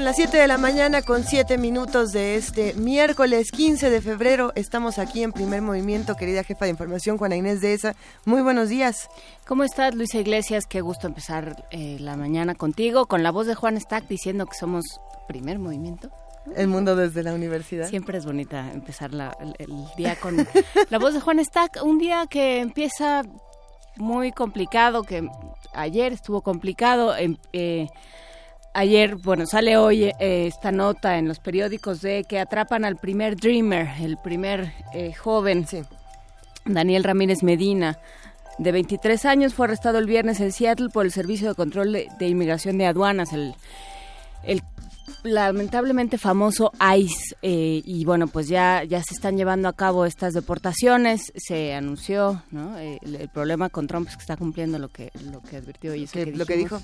Son las 7 de la mañana con 7 minutos de este miércoles 15 de febrero. Estamos aquí en primer movimiento, querida jefa de información, Juana Inés de ESA. Muy buenos días. ¿Cómo estás, Luisa Iglesias? Qué gusto empezar eh, la mañana contigo, con la voz de Juan Stack diciendo que somos primer movimiento. El mundo desde la universidad. Siempre es bonita empezar la- el, el día con la voz de Juan Stack. Un día que empieza muy complicado, que ayer estuvo complicado. em- eh, ayer, bueno, sale hoy eh, esta nota en los periódicos de que atrapan al primer Dreamer, el primer eh, joven, Sí. Daniel Ramírez Medina. De 23 años fue arrestado el viernes en Seattle por el Servicio de Control de, de Inmigración de Aduanas, el, el lamentablemente famoso ICE. eh, y bueno, pues ya, ya se están llevando a cabo estas deportaciones. Se anunció, ¿no? Eh, el, el problema con Trump es que está cumpliendo lo que, lo que advirtió y Que- que lo que dijo.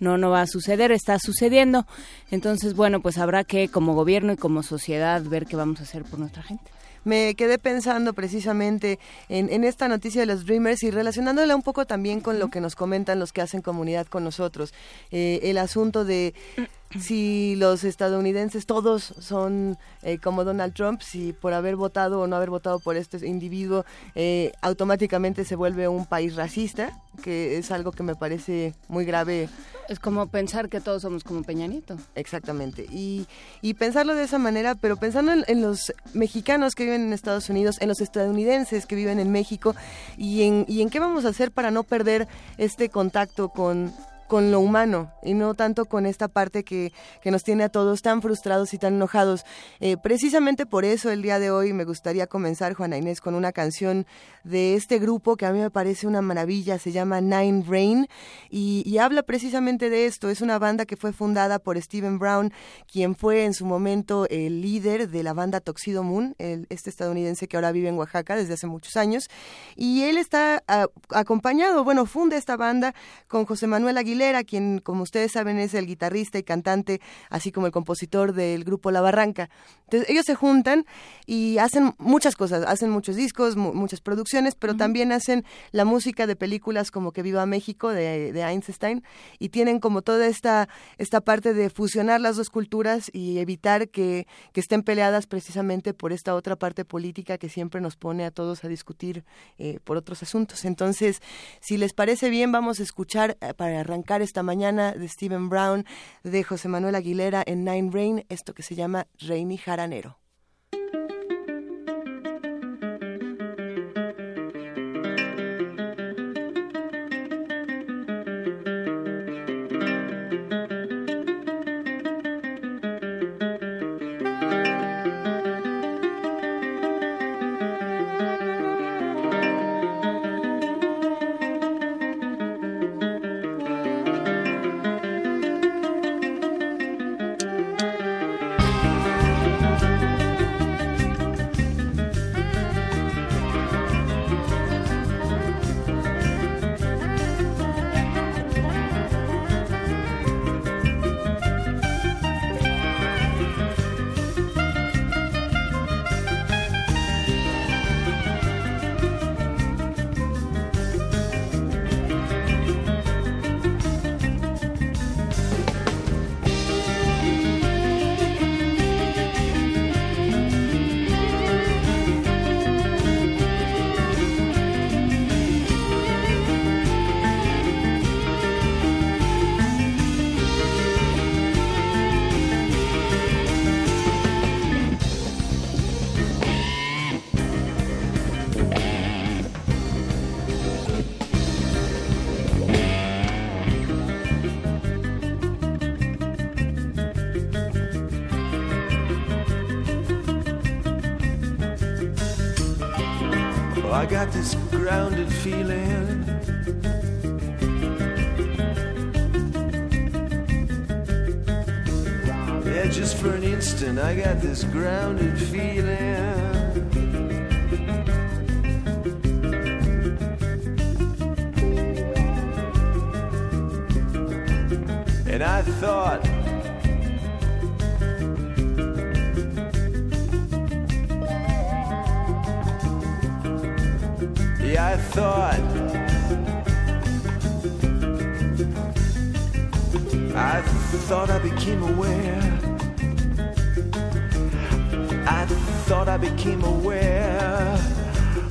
No, no va a suceder, está sucediendo. Entonces, bueno, pues habrá que como gobierno y como sociedad ver qué vamos a hacer por nuestra gente. Me quedé pensando precisamente en, esta noticia de los Dreamers y relacionándola un poco también con lo que nos comentan los que hacen comunidad con nosotros. Eh, el asunto de si los estadounidenses todos son eh, como Donald Trump, si por haber votado o no haber votado por este individuo eh, automáticamente se vuelve un país racista, que es algo que me parece muy grave Es como pensar que todos somos como Peña Nieto. Exactamente. Y, y pensarlo de esa manera, pero pensando en, en los mexicanos que viven en Estados Unidos, en los estadounidenses que viven en México, y en, y en qué vamos a hacer para no perder este contacto con con lo humano y no tanto con esta parte que, que nos tiene a todos tan frustrados y tan enojados. Eh, precisamente por eso el día de hoy me gustaría comenzar, Juana Inés, con una canción de este grupo que a mí me parece una maravilla, se llama Nine Rain y, habla precisamente de esto. Es una banda que fue fundada por Steven Brown, quien fue en su momento el líder de la banda Toxido Moon, este estadounidense que ahora vive en Oaxaca desde hace muchos años. Y él está ah, acompañado, bueno, funda esta banda con José Manuel Aguilera, quien, como ustedes saben, es el guitarrista y cantante, así como el compositor del grupo La Barranca. Entonces, ellos se juntan y hacen muchas cosas, hacen muchos discos, mu- muchas producciones, pero también hacen la música de películas como Que Viva México de, de Einstein y tienen como toda esta, esta parte de fusionar las dos culturas y evitar que, que estén peleadas precisamente por esta otra parte política que siempre nos pone a todos a discutir eh, por otros asuntos. Entonces, si les parece bien, vamos a escuchar eh, para arrancar esta mañana de Stephen Brown, de José Manuel Aguilera en Nine Rain, esto que se llama Rainy Jaranero.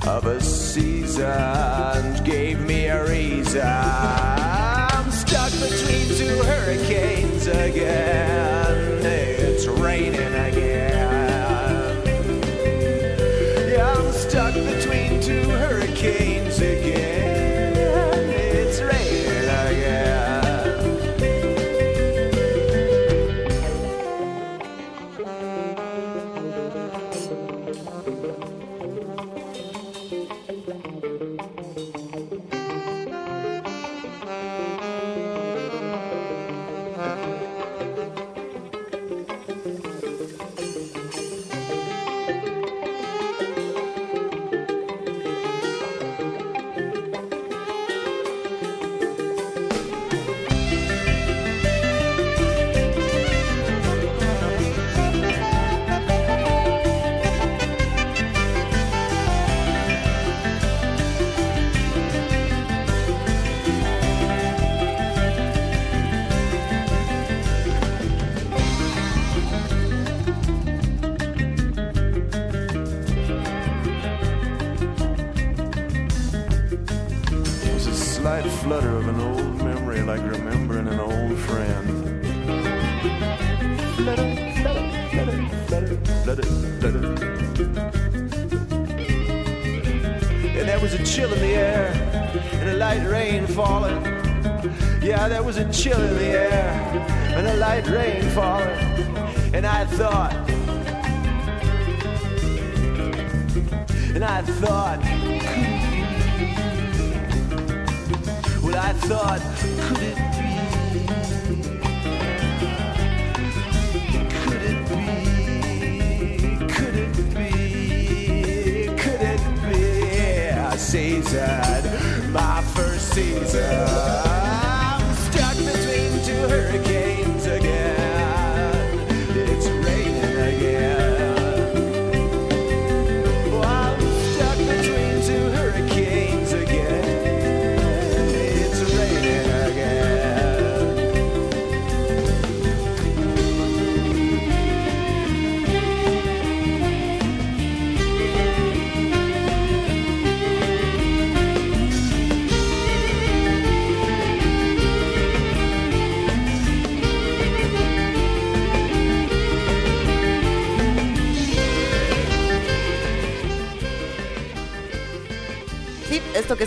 Of a season, gave me a reason. I'm stuck between two hurricanes again. It's raining again. Yeah, I'm stuck between two hurricanes again.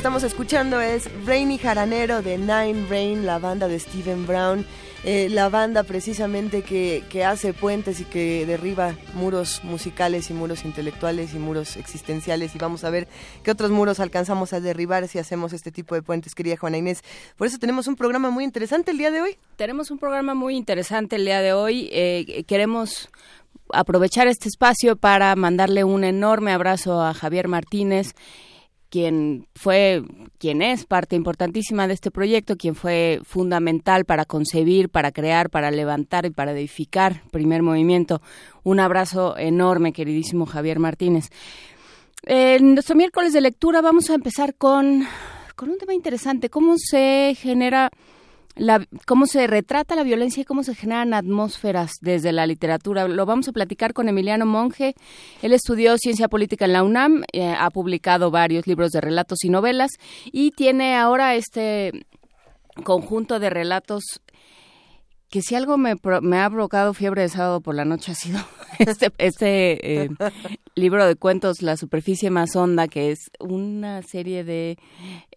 Estamos escuchando es Rainy Jaranero de Nine Rain, la banda de Stephen Brown, eh, la banda precisamente que, que hace puentes y que derriba muros musicales y muros intelectuales y muros existenciales y vamos a ver qué otros muros alcanzamos a derribar si hacemos este tipo de puentes, querida Juana Inés. Por eso tenemos un programa muy interesante el día de hoy. Tenemos un programa muy interesante el día de hoy. Eh, queremos aprovechar este espacio para mandarle un enorme abrazo a Javier Martínez, quien fue, quien es parte importantísima de este proyecto, quien fue fundamental para concebir, para crear, para levantar y para edificar primer movimiento. Un abrazo enorme, queridísimo Javier Martínez. En nuestro miércoles de lectura vamos a empezar con, con un tema interesante, cómo se genera la, cómo se retrata la violencia y cómo se generan atmósferas desde la literatura. Lo vamos a platicar con Emiliano Monge. Él estudió ciencia política en la UNAM, eh, ha publicado varios libros de relatos y novelas y tiene ahora este conjunto de relatos que si algo me, me ha provocado fiebre de sábado por la noche ha sido este, este eh, libro de cuentos La superficie más honda, que es una serie de,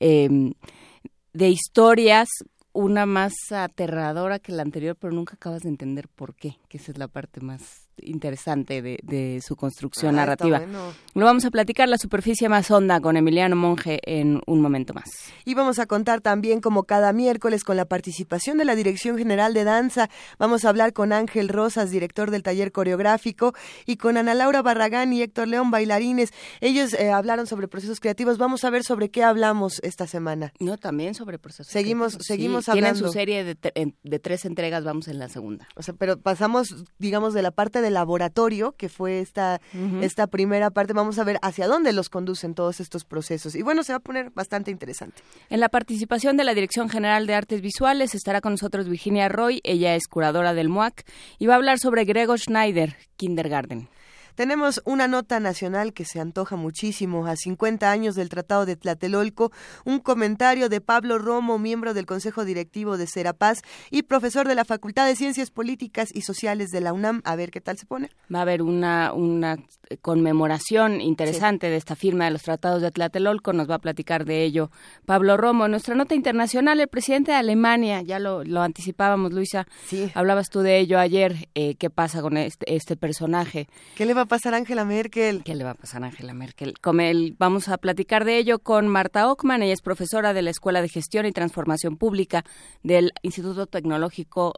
de historias una más aterradora que la anterior, pero nunca acabas de entender por qué, que esa es la parte más interesante de, de su construcción Ah, narrativa. bueno. Lo vamos a platicar la superficie más honda con Emiliano Monge en un momento más. Y vamos a contar también, como cada miércoles, con la participación de la Dirección General de Danza. Vamos a hablar con Ángel Rosas, director del taller coreográfico, y con Ana Laura Barragán y Héctor León, bailarines. Ellos eh, hablaron sobre procesos creativos. Vamos a ver sobre qué hablamos esta semana. No, también sobre procesos. Seguimos- creativos. seguimos Tienen hablando. su serie de, de tres entregas, vamos en la segunda. O sea, pero pasamos, digamos, de la parte de laboratorio, que fue esta, esta primera parte. Vamos a ver hacia dónde los conducen todos estos procesos. Y bueno, se va a poner bastante interesante. En la participación de la Dirección General de Artes Visuales estará con nosotros Virginia Roy. Ella es curadora del MUAC y va a hablar sobre Gregor Schneider, Kindergarten. Tenemos una nota nacional que se antoja muchísimo a 50 años del Tratado de Tlatelolco, un comentario de Pablo Romo, miembro del Consejo Directivo de Serapaz y profesor de la Facultad de Ciencias Políticas y Sociales de la UNAM. A ver qué tal se pone. Va a haber una, una conmemoración interesante de esta firma de los Tratados de Tlatelolco. Nos va a platicar de ello Pablo Romo. Nuestra nota internacional, el presidente de Alemania, ya lo, lo anticipábamos, Luisa. Sí. Hablabas tú de ello ayer. Eh, ¿Qué pasa con este, este personaje? ¿Qué le va a pasar a Angela Merkel? ¿Qué le va a pasar a Angela Merkel? Como el, vamos a platicar de ello con Marta Ockman. Ella es profesora de la Escuela de Gestión y Transformación Pública del Instituto Tecnológico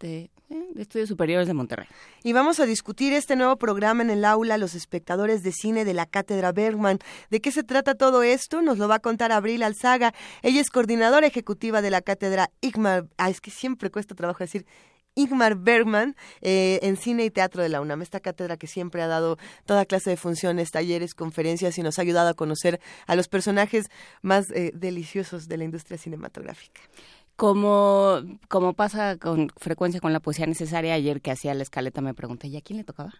de, eh, de Estudios Superiores de Monterrey. Y vamos a discutir este nuevo programa en el aula Los espectadores de cine de la Cátedra Bergman. ¿De qué se trata todo esto? Nos lo va a contar Abril Alzaga. Ella es coordinadora ejecutiva de la Cátedra Igmar. Ah, es que siempre cuesta trabajo decir Igmar Bergman eh, en cine y teatro de la UNAM, esta cátedra que siempre ha dado toda clase de funciones, talleres, conferencias y nos ha ayudado a conocer a los personajes más eh, deliciosos de la industria cinematográfica. Como, como pasa con frecuencia con la poesía necesaria, ayer que hacía la escaleta me pregunté, ¿y a quién le tocaba?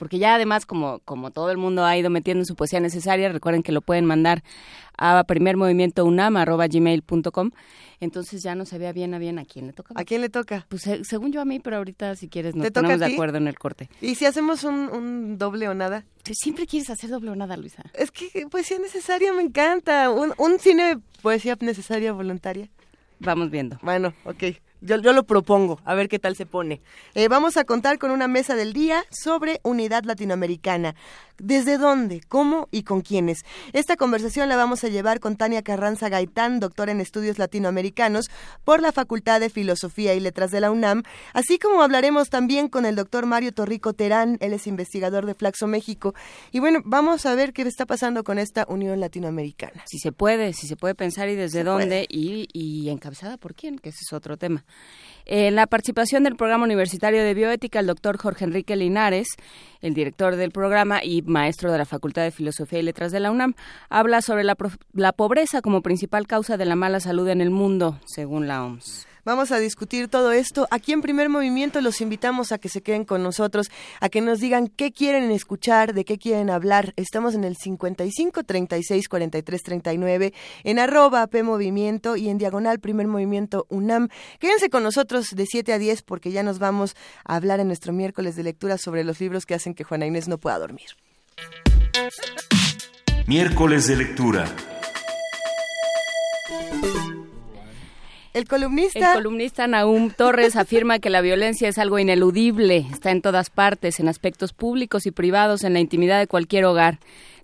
Porque ya además, como, como todo el mundo ha ido metiendo su poesía necesaria, recuerden que lo pueden mandar a primermovimientounam.gmail.com. Entonces ya no sabía bien a bien a quién le tocaba. ¿A quién le toca? Pues eh, según yo a mí, pero ahorita si quieres nos ¿Te toca ponemos de acuerdo en el corte. ¿Y si hacemos un, un doble o nada? Tú siempre quieres hacer doble o nada, Luisa. Es que poesía necesaria me encanta. Un, un cine de poesía necesaria voluntaria. Vamos viendo. Bueno, ok. Yo, yo lo propongo, a ver qué tal se pone. Eh, vamos a contar con una mesa del día sobre unidad latinoamericana. ¿Desde dónde, cómo y con quiénes? Esta conversación la vamos a llevar con Tania Carranza Gaitán, doctora en estudios latinoamericanos por la Facultad de Filosofía y Letras de la UNAM, así como hablaremos también con el doctor Mario Torrico Terán, él es investigador de Flaxo México. Y bueno, vamos a ver qué está pasando con esta unión latinoamericana. Si se puede, si se puede pensar y desde Se dónde y, y encabezada por quién, que ese es otro tema. En la participación del programa universitario de bioética, el doctor Jorge Enrique Linares, el director del programa y maestro de la Facultad de Filosofía y Letras de la UNAM, habla sobre la, la pobreza como principal causa de la mala salud en el mundo, según la OMS. Vamos a discutir todo esto. Aquí en Primer Movimiento los invitamos a que se queden con nosotros, a que nos digan qué quieren escuchar, de qué quieren hablar. Estamos en el 55 36 43 39, en arroba P Movimiento y en diagonal Primer Movimiento UNAM. Quédense con nosotros de 7 a 10 porque ya nos vamos a hablar en nuestro miércoles de lectura sobre los libros que hacen que Juana Inés no pueda dormir. Miércoles de lectura. El columnista... El Nahum Torres afirma que la violencia es algo ineludible, está en todas partes, en aspectos públicos y privados, en la intimidad de cualquier hogar.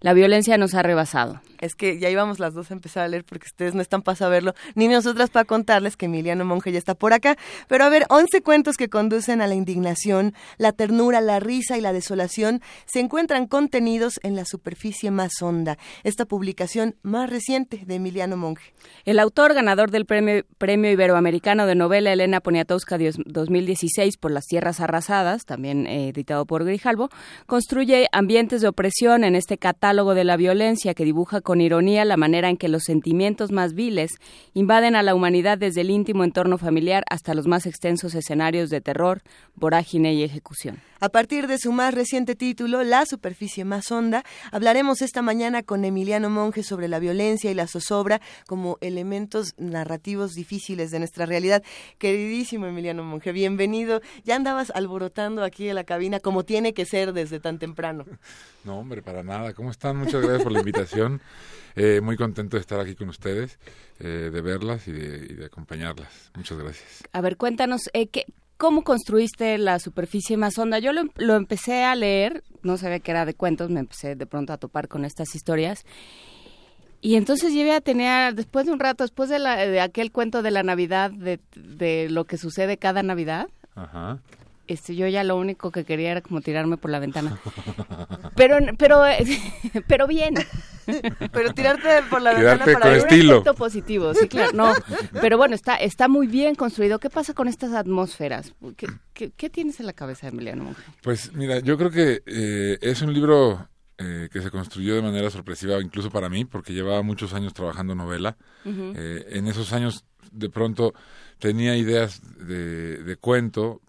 La violencia nos ha rebasado. Es que ya íbamos las dos a empezar a leer porque ustedes no están para saberlo, ni nosotras para contarles que Emiliano Monge ya está por acá. Pero a ver, 11 cuentos que conducen a la indignación, la ternura, la risa y la desolación se encuentran contenidos en la superficie más honda. Esta publicación más reciente de Emiliano Monge. El autor ganador del premio, premio Iberoamericano de novela Elena Poniatowska dios- 2016 por Las Tierras Arrasadas, también eh, editado por Grijalvo, construye ambientes de opresión en este catálogo de la violencia que dibuja con ironía la manera en que los sentimientos más viles invaden a la humanidad desde el íntimo entorno familiar hasta los más extensos escenarios de terror, vorágine y ejecución. A partir de su más reciente título, La superficie más honda, hablaremos esta mañana con Emiliano Monge sobre la violencia y la zozobra como elementos narrativos difíciles de nuestra realidad. Queridísimo Emiliano Monge, bienvenido. Ya andabas alborotando aquí en la cabina como tiene que ser desde tan temprano. No, hombre, para nada. ¿Cómo están? Muchas gracias por la invitación. Eh, muy contento de estar aquí con ustedes, eh, de verlas y de, y de acompañarlas. Muchas gracias. A ver, cuéntanos, eh, ¿qué, ¿cómo construiste la superficie más honda? Yo lo, lo empecé a leer, no sabía que era de cuentos, me empecé de pronto a topar con estas historias. Y entonces yo ya tenía, después de un rato, después de, la, de aquel cuento de la Navidad, de, de lo que sucede cada Navidad, Ajá. Este, yo ya lo único que quería era como tirarme por la ventana. Pero, pero, pero bien. Pero tirarte por la ventana Tirarte para con ver- estilo. Un efecto positivo, sí, claro. No, pero bueno, está, está muy bien construido. ¿Qué pasa con estas atmósferas? ¿Qué, qué, qué tienes en la cabeza, Emiliano Monge? Pues mira, yo creo que eh, es un libro eh, que se construyó de manera sorpresiva, incluso para mí, porque llevaba muchos años trabajando novela. Eh, en esos años, de pronto, tenía ideas de, de cuento.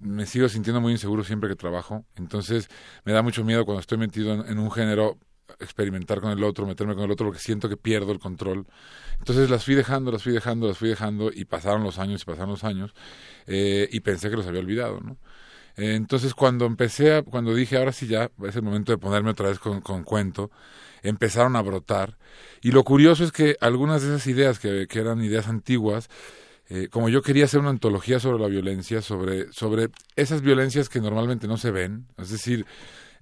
Me sigo sintiendo muy inseguro siempre que trabajo. Entonces, me da mucho miedo cuando estoy metido en, un género experimentar con el otro, meterme con el otro, porque siento que pierdo el control. Entonces las fui dejando, las fui dejando, las fui dejando, y pasaron los años y pasaron los años, eh, y pensé que los había olvidado, ¿no? Entonces cuando empecé, a, cuando dije, ahora sí ya, es el momento de ponerme otra vez con, con cuento, empezaron a brotar. Y lo curioso es que algunas de esas ideas, que, que eran ideas antiguas, eh, como yo quería hacer una antología sobre la violencia, sobre, sobre esas violencias que normalmente no se ven, es decir,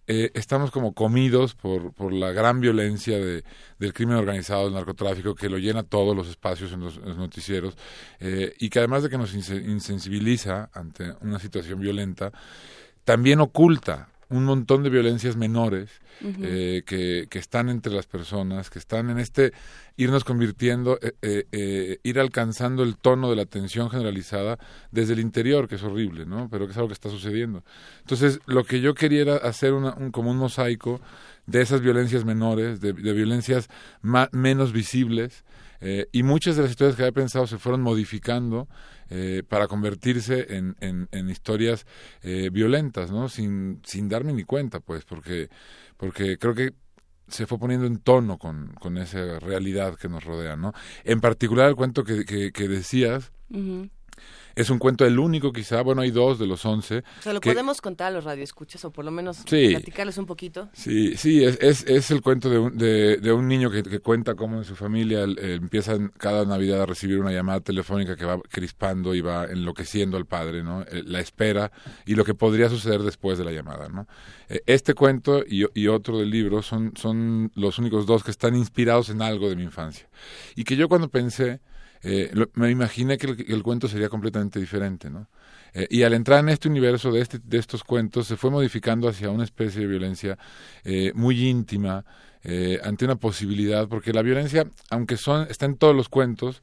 eh, estamos como comidos por, por la gran violencia de, del crimen organizado, del narcotráfico, que lo llena todos los espacios en los, noticieros, eh, y que además de que nos inse- insensibiliza ante una situación violenta, también oculta un montón de violencias menores eh, que, que están entre las personas, que están en este irnos convirtiendo, eh, eh, ir alcanzando el tono de la tensión generalizada desde el interior, que es horrible, ¿no? Pero que es algo que está sucediendo. Entonces, lo que yo quería era hacer una, un, como un mosaico de esas violencias menores, de, de violencias ma- menos visibles, eh, y muchas de las historias que había pensado se fueron modificando eh, para convertirse en, en, en historias eh, violentas, ¿no? Sin, sin darme ni cuenta, pues, porque, porque creo que se fue poniendo en tono con, con esa realidad que nos rodea, ¿no? En particular el cuento que, que, que decías. Es un cuento el único quizá, bueno, hay dos de los once. Se lo que- podemos contar a los radioescuchas o por lo menos Sí. platicarles un poquito. Sí, sí, es, es, es el cuento de un, de, de un niño que, que cuenta cómo en su familia eh, empiezan cada Navidad a recibir una llamada telefónica que va crispando y va enloqueciendo al padre, ¿no? Eh, la espera y lo que podría suceder después de la llamada, ¿no? Eh, este cuento y, y otro del libro son, son los únicos dos que están inspirados en algo de mi infancia. Y que yo cuando pensé, eh, lo- me imaginé que el, el cuento sería completamente diferente, ¿no? Eh, y al entrar en este universo de, este, de estos cuentos, se fue modificando hacia una especie de violencia eh, muy íntima, eh, ante una posibilidad, porque la violencia, aunque son, está en todos los cuentos,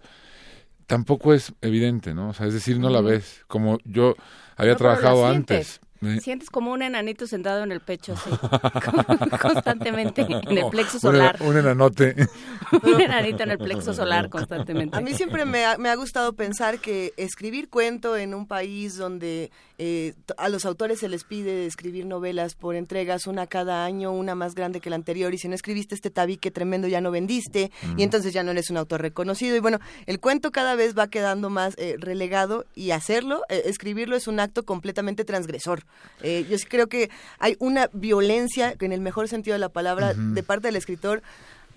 tampoco es evidente, ¿no? O sea, es decir, no la ves, como yo había No, trabajado antes. Eh, Sientes como un enanito sentado en el pecho, así, constantemente, en el plexo un solar. Un, enanote. Un enanito en el plexo solar constantemente. A mí siempre me ha, me ha gustado pensar que escribir cuento en un país donde eh, a los autores se les pide escribir novelas por entregas, una cada año, una más grande que la anterior, y si no escribiste este tabique tremendo ya no vendiste, y entonces ya no eres un autor reconocido. Y bueno, el cuento cada vez va quedando más eh, relegado y hacerlo, eh, escribirlo es un acto completamente transgresor. Eh, yo sí creo que hay una violencia, en el mejor sentido de la palabra, de parte del escritor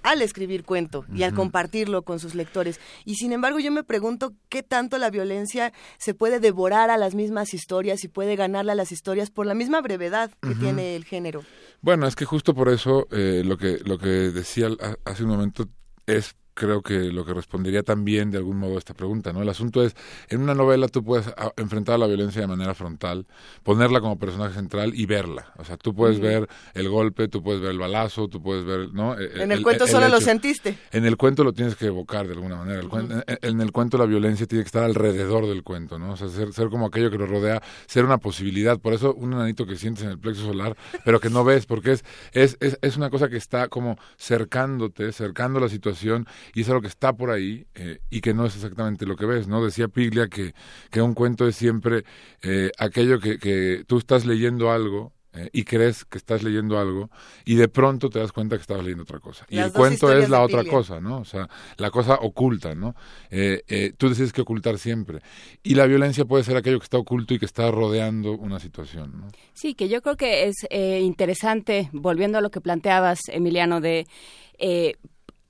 al escribir cuento y al compartirlo con sus lectores. Y sin embargo, yo me pregunto qué tanto la violencia se puede devorar a las mismas historias y puede ganarle a las historias por la misma brevedad que tiene el género. Bueno, es que justo por eso eh, lo que lo que decía hace un momento es creo que lo que respondería también de algún modo a esta pregunta, ¿no? El asunto es, en una novela tú puedes a- enfrentar a la violencia de manera frontal, ponerla como personaje central y verla. O sea, tú puedes ver el golpe, tú puedes ver el balazo, tú puedes ver, ¿no? Eh, En el, cuento solo lo sentiste. En el cuento lo tienes que evocar de alguna manera. En, en el cuento la violencia tiene que estar alrededor del cuento, ¿no? O sea, ser, ser como aquello que lo rodea, ser una posibilidad. Por eso un enanito que sientes en el plexo solar, pero que no ves, porque es, es, es, es una cosa que está como cercándote, cercando la situación, y es algo que está por ahí eh, y que no es exactamente lo que ves, ¿no? Decía Piglia que, que un cuento es siempre eh, aquello que, que tú estás leyendo algo eh, y crees que estás leyendo algo y de pronto te das cuenta que estabas leyendo otra cosa. Y el cuento es la otra cosa, ¿no? O sea, la cosa oculta, ¿no? Eh, eh, tú decides que ocultar siempre. Y la violencia puede ser aquello que está oculto y que está rodeando una situación, ¿no? Sí, que yo creo que es interesante, volviendo a lo que planteabas, Emiliano, de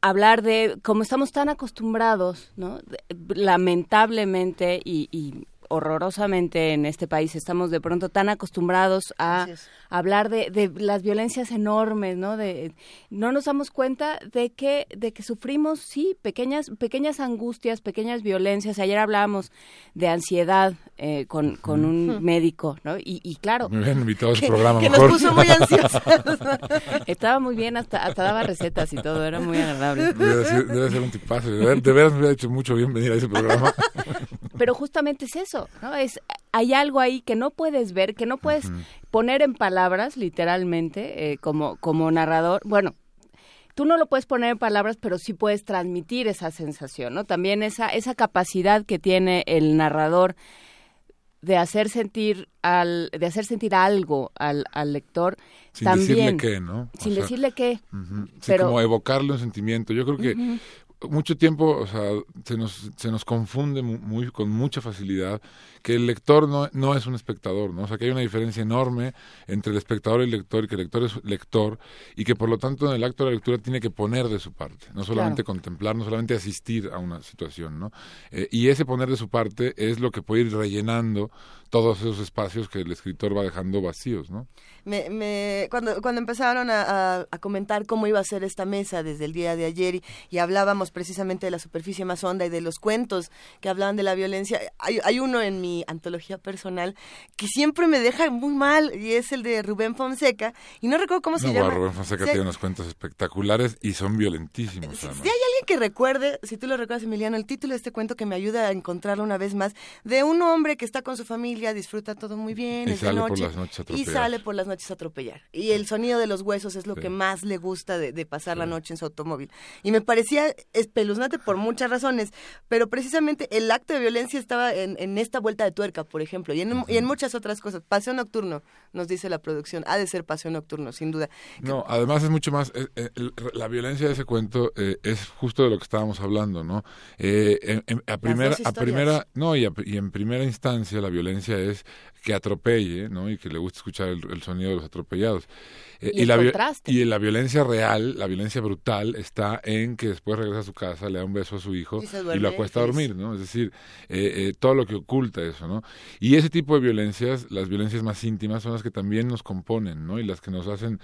hablar de cómo estamos tan acostumbrados, ¿no? Lamentablemente y, y horrorosamente en este país. Estamos de pronto tan acostumbrados a hablar de, de, las violencias enormes, ¿no? De, no nos damos cuenta de que, de que sufrimos, sí, pequeñas, pequeñas angustias, pequeñas violencias. Ayer hablábamos de ansiedad eh, con, con un médico, ¿no? Y, y claro... Me habían invitado a su programa que mejor. nos puso muy ansiosos. Estaba muy bien, hasta, hasta daba recetas y todo, era muy agradable. Debe ser, debe ser un tipazo. De, ver- de veras me hubiera hecho mucho bien venir a ese programa. Pero justamente es eso, ¿no? Es, hay algo ahí que no puedes ver, que no puedes poner en palabras, literalmente, eh, como, como narrador. Bueno, tú no lo puedes poner en palabras, pero sí puedes transmitir esa sensación, ¿no? También esa, esa capacidad que tiene el narrador de hacer sentir al, de hacer sentir algo al, al lector Sin también decirle qué, ¿no? O sin sea, decirle qué. Sí, Pero- como evocarle un sentimiento. Yo creo que mucho tiempo, o sea, se nos, se nos confunde mu- muy, con mucha facilidad que el lector no, no es un espectador, ¿no? O sea, que hay una diferencia enorme entre el espectador y el lector, y que el lector es lector, y que por lo tanto en el acto de la lectura tiene que poner de su parte, no solamente contemplar, no solamente asistir a una situación, ¿no? Eh, y ese poner de su parte es lo que puede ir rellenando todos esos espacios que el escritor va dejando vacíos, ¿no? Me, me- cuando, cuando empezaron a, a- a comentar cómo iba a ser esta mesa desde el día de ayer y, y hablábamos precisamente de la superficie más honda y de los cuentos que hablaban de la violencia, hay, hay uno en mi antología personal que siempre me deja muy mal y es el de Rubén Fonseca y no recuerdo cómo se llama. Rubén Fonseca Se- tiene unos cuentos espectaculares y son violentísimos. Si, además. si hay alguien que recuerde, si tú lo recuerdas, Emiliano, el título de este cuento que me ayuda a encontrarlo una vez más, de un hombre que está con su familia, disfruta todo muy bien, Y es de sale por noche, las noches a y atropellar. sale por las noches a atropellar. Y el sonido de los huesos es lo Sí. que más le gusta de, de pasar la noche en su automóvil. Y me parecía espeluznante por muchas razones, pero precisamente el acto de violencia estaba en, en esta vuelta de tuerca, por ejemplo, y en, y en muchas otras cosas. Paseo nocturno, nos dice la producción, ha de ser paseo nocturno, sin duda. No, además es mucho más, eh, eh, la violencia de ese cuento eh, es justo de lo que estábamos hablando, ¿no? En- en- a primera, a primera, no, y, a- y en primera instancia la violencia es que atropelle, ¿no? Y que le guste escuchar el, el sonido de los atropellados. Eh, Y la, contraste. y la violencia real, la violencia brutal, está en que después regresa a su casa, le da un beso a su hijo Y y lo acuesta a dormir, ¿no? Es decir, eh, eh, todo lo que oculta eso, ¿no? Y ese tipo de violencias, las violencias más íntimas, son las que también nos componen, ¿no? Y las que nos hacen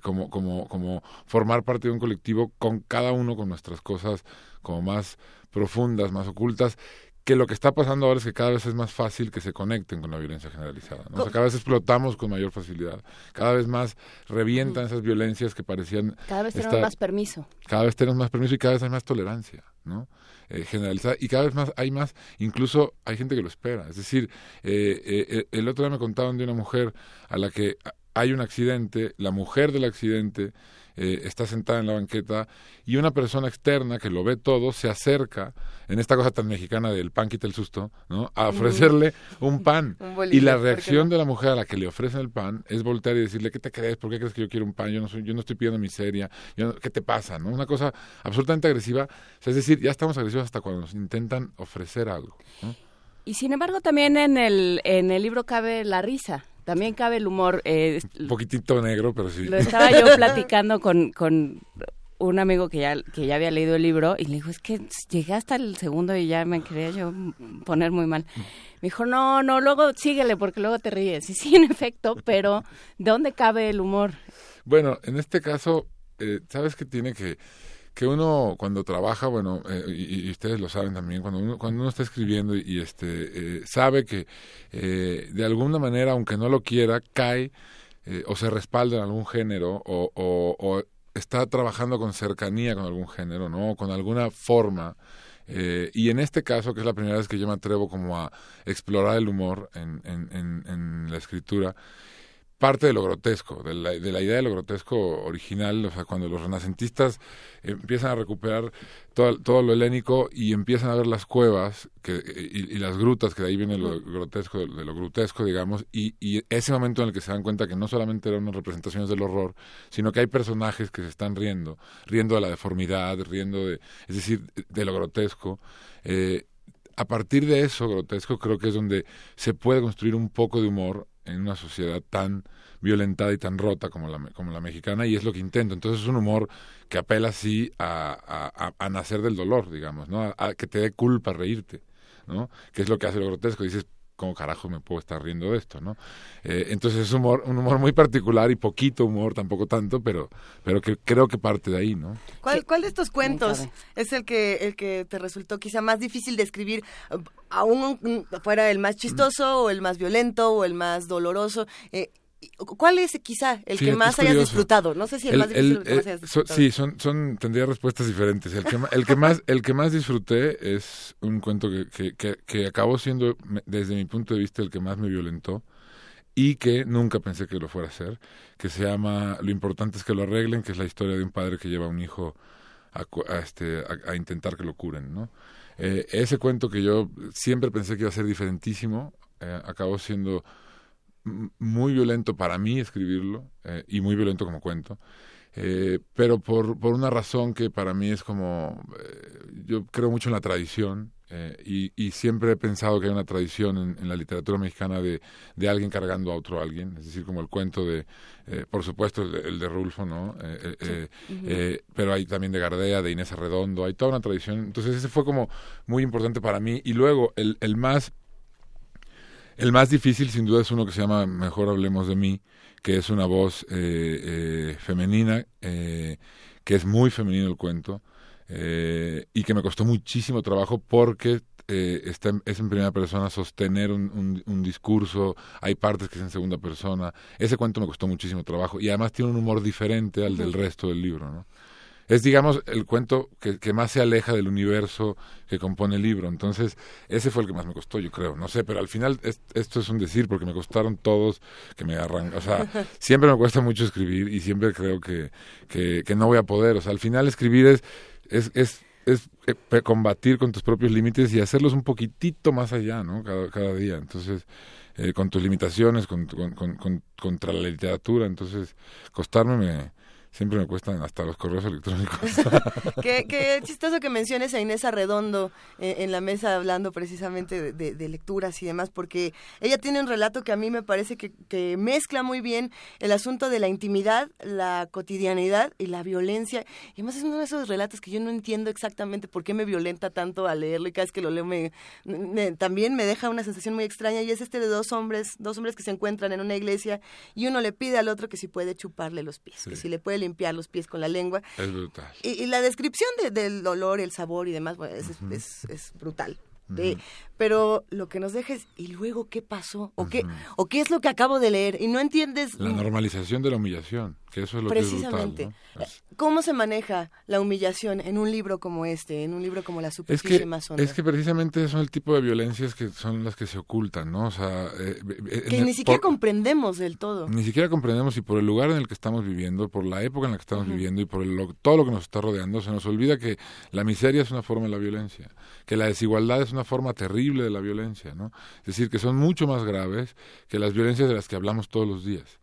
como, como, como formar parte de un colectivo con cada uno con nuestras cosas como más profundas, más ocultas, que lo que está pasando ahora es que cada vez es más fácil que se conecten con la violencia generalizada. ¿no? O sea, cada vez explotamos con mayor facilidad. Cada vez más revientan esas violencias que parecían cada vez tenemos más permiso cada vez tenemos más permiso y cada vez hay más tolerancia, ¿no? Eh, generalizada y cada vez más hay más, incluso hay gente que lo espera. Es decir, eh, eh, el otro día me contaban de una mujer a la que hay un accidente, la mujer del accidente eh, está sentada en la banqueta y una persona externa que lo ve todo se acerca en esta cosa tan mexicana del pan quita el susto, ¿no? A ofrecerle un pan. Un bolillo, y la ¿por qué reacción no? de la mujer a la que le ofrecen el pan es voltear y decirle, ¿qué te crees? ¿Por qué crees que yo quiero un pan? Yo no, soy, yo no estoy pidiendo miseria. Yo no- ¿Qué te pasa? ¿no? Una cosa absolutamente agresiva. O sea, es decir, ya estamos agresivos hasta cuando nos intentan ofrecer algo. ¿no? y sin embargo también en el en el libro cabe la risa también cabe el humor eh, Un poquitito negro, pero sí. Lo estaba yo platicando con, con un amigo que ya, que ya había leído el libro y le dijo, es que llegué hasta el segundo y ya me quería yo poner muy mal. Me dijo, no, no, luego síguele porque luego te ríes. Y sí, en efecto, pero ¿de dónde cabe el humor? Bueno, en este caso, eh, ¿sabes qué tiene que que uno cuando trabaja, bueno, eh, y, ustedes lo saben también, cuando uno, cuando uno está escribiendo y, y, este eh, sabe que eh, de alguna manera, aunque no lo quiera, cae eh, o se respalda en algún género o, o, o está trabajando con cercanía con algún género, ¿no? Con alguna forma. Eh, y en este caso, que es la primera vez que yo me atrevo como a explorar el humor en, en, en, en la escritura, parte de lo grotesco, de la, de la, idea de lo grotesco original, o sea, cuando los renacentistas empiezan a recuperar todo, todo lo helénico y empiezan a ver las cuevas que, y, y, las grutas, que de ahí viene lo grotesco, de, lo grotesco, digamos, y, y, ese momento en el que se dan cuenta que no solamente eran unas representaciones del horror, sino que hay personajes que se están riendo, riendo de la deformidad, riendo de, es decir, de lo grotesco. Eh, a partir de eso grotesco creo que es donde se puede construir un poco de humor en una sociedad tan violentada y tan rota como la, como la mexicana y es lo que intento. Entonces es un humor que apela así a, a, a nacer del dolor, digamos, ¿no? A, a, que te dé culpa reírte, ¿no? Que es lo que hace lo grotesco. Dices, ¿cómo carajo me puedo estar riendo de esto, no? Eh, entonces es humor, un humor muy particular y poquito humor, tampoco tanto, pero, pero que creo que parte de ahí, ¿no? ¿Cuál, cuál de estos cuentos es el que, el que te resultó quizá más difícil de escribir, aún fuera el más chistoso o el más violento o el más doloroso? Eh, ¿Cuál es quizá el que más hayas disfrutado? No sé si el, El- más difícil el- el que más eh, hayas disfrutado. sí, son, son, tendría respuestas diferentes. El que, ma- el que más, el que más disfruté es un cuento que, que, que, que acabó siendo, desde mi punto de vista, el que más me violentó y que nunca pensé que lo fuera a hacer, que se llama Lo importante es que lo arreglen, que es la historia de un padre que lleva a un hijo a, a, este, a, a intentar que lo curen, ¿no? Eh, ese cuento que yo siempre pensé que iba a ser diferentísimo, eh, acabó siendo muy violento para mí escribirlo eh, y muy violento como cuento. Eh, pero por, por una razón que para mí es como, eh, yo creo mucho en la tradición eh, y, y siempre he pensado que hay una tradición en, en la literatura mexicana de, de alguien cargando a otro alguien, es decir, como el cuento de, por supuesto, el de, el de Rulfo, ¿no? Pero hay también de Gardea, de Inés Arredondo, hay toda una tradición. Entonces ese fue como muy importante para mí. Y luego el, el más el más difícil, sin duda, es uno que se llama Mejor Hablemos de mí, que es una voz eh, eh, femenina, eh, que es muy femenino el cuento, eh, y que me costó muchísimo trabajo porque eh, está en- es en primera persona sostener un, un- un discurso, hay partes que es en segunda persona. Ese cuento me costó muchísimo trabajo y además tiene un humor diferente al del resto del libro, ¿no? Es, digamos, el cuento que, que más se aleja del universo que compone el libro. Entonces, ese fue el que más me costó, yo creo. No sé, pero al final es- esto es un decir, porque me costaron todos que me arrancan. O sea, siempre me cuesta mucho escribir y siempre creo que, que, que no voy a poder. O sea, al final escribir es, es, es, es eh, combatir con tus propios límites y hacerlos un poquitito más allá, ¿no? Cada, cada día. Entonces, eh, con tus limitaciones, con, con, con- con- contra la literatura. Entonces, costarme me... Siempre me cuestan hasta los correos electrónicos. qué, qué chistoso que menciones a Inés Arredondo eh, en la mesa hablando precisamente de, de- de lecturas y demás, porque ella tiene un relato que a mí me parece que, que mezcla muy bien el asunto de la intimidad, la cotidianidad y la violencia. Y además es uno de esos relatos que yo no entiendo exactamente por qué me violenta tanto al leerlo y cada vez que lo leo me, me- también me deja una sensación muy extraña y es este de dos hombres, dos hombres que se encuentran en una iglesia y uno le pide al otro que si puede chuparle los pies, que si le puede limpiar los pies con la lengua. es brutal. Y, y la descripción de- del olor, el sabor y demás, bueno, es, es, es brutal. De- pero lo que nos deja es, ¿y luego qué pasó? ¿O, qué, ¿O qué es lo que acabo de leer? Y no entiendes La normalización de la humillación, que eso es lo que es brutal. ¿no? Es- cómo se maneja la humillación en un libro como este, en un libro como La Es superficie que, más honda. es que precisamente son el tipo de violencias que son las que se ocultan, ¿no? O sea, eh, eh, que el- ni siquiera por- comprendemos del todo. Ni siquiera comprendemos y por el lugar en el que estamos viviendo, por la época en la que estamos viviendo y por el- lo- todo lo que nos está rodeando, se nos olvida que la miseria es una forma de la violencia, que la desigualdad es una forma terrible de la violencia, ¿no? Es decir, que son mucho más graves que las violencias de las que hablamos todos los días.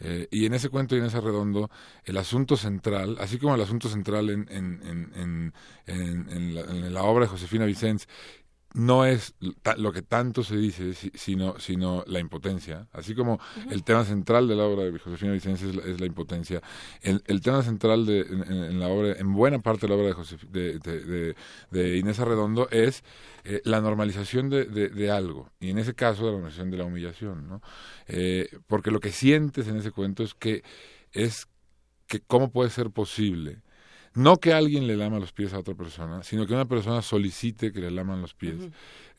Eh, y en ese cuento y en ese redondo, el asunto central, así como el asunto central en, en, en, en, la, la obra de Josefina Vicens, no es lo que tanto se dice, si- sino, sino la impotencia. Así como el tema central de la obra de Josefina Vicens es la, es la impotencia, el, el tema central de, en, la obra, en buena parte de la obra de, Josef- de, de, de- de Inés Arredondo es eh, la normalización de algo, y en ese caso la normalización de la humillación, ¿no? Eh, porque lo que sientes en ese cuento es que es que cómo puede ser posible no que alguien le lama los pies a otra persona, sino que una persona solicite que le laman los pies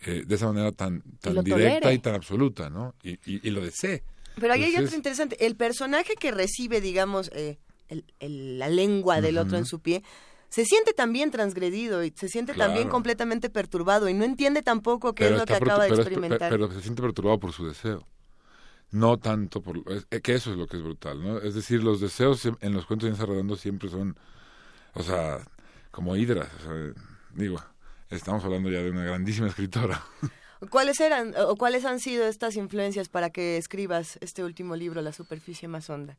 eh, de esa manera tan, tan directa tolere. y tan absoluta, ¿no? Y, y, y lo desee. Pero ahí hay otro interesante. El personaje que recibe, digamos, eh, el- el- la lengua del otro en su pie, se siente también transgredido y se siente también completamente perturbado y no entiende tampoco qué es lo que acaba de pero experimentar. pero se siente perturbado por su deseo. No tanto por... es- eh, que eso es lo que es brutal, ¿no? Es decir, los deseos en- los cuentos de Inés Arredondo siempre son, o sea, como hidras. o sea, digo, estamos hablando ya de una grandísima escritora. ¿Cuáles eran o cuáles han sido estas influencias para que escribas este último libro, La superficie más honda?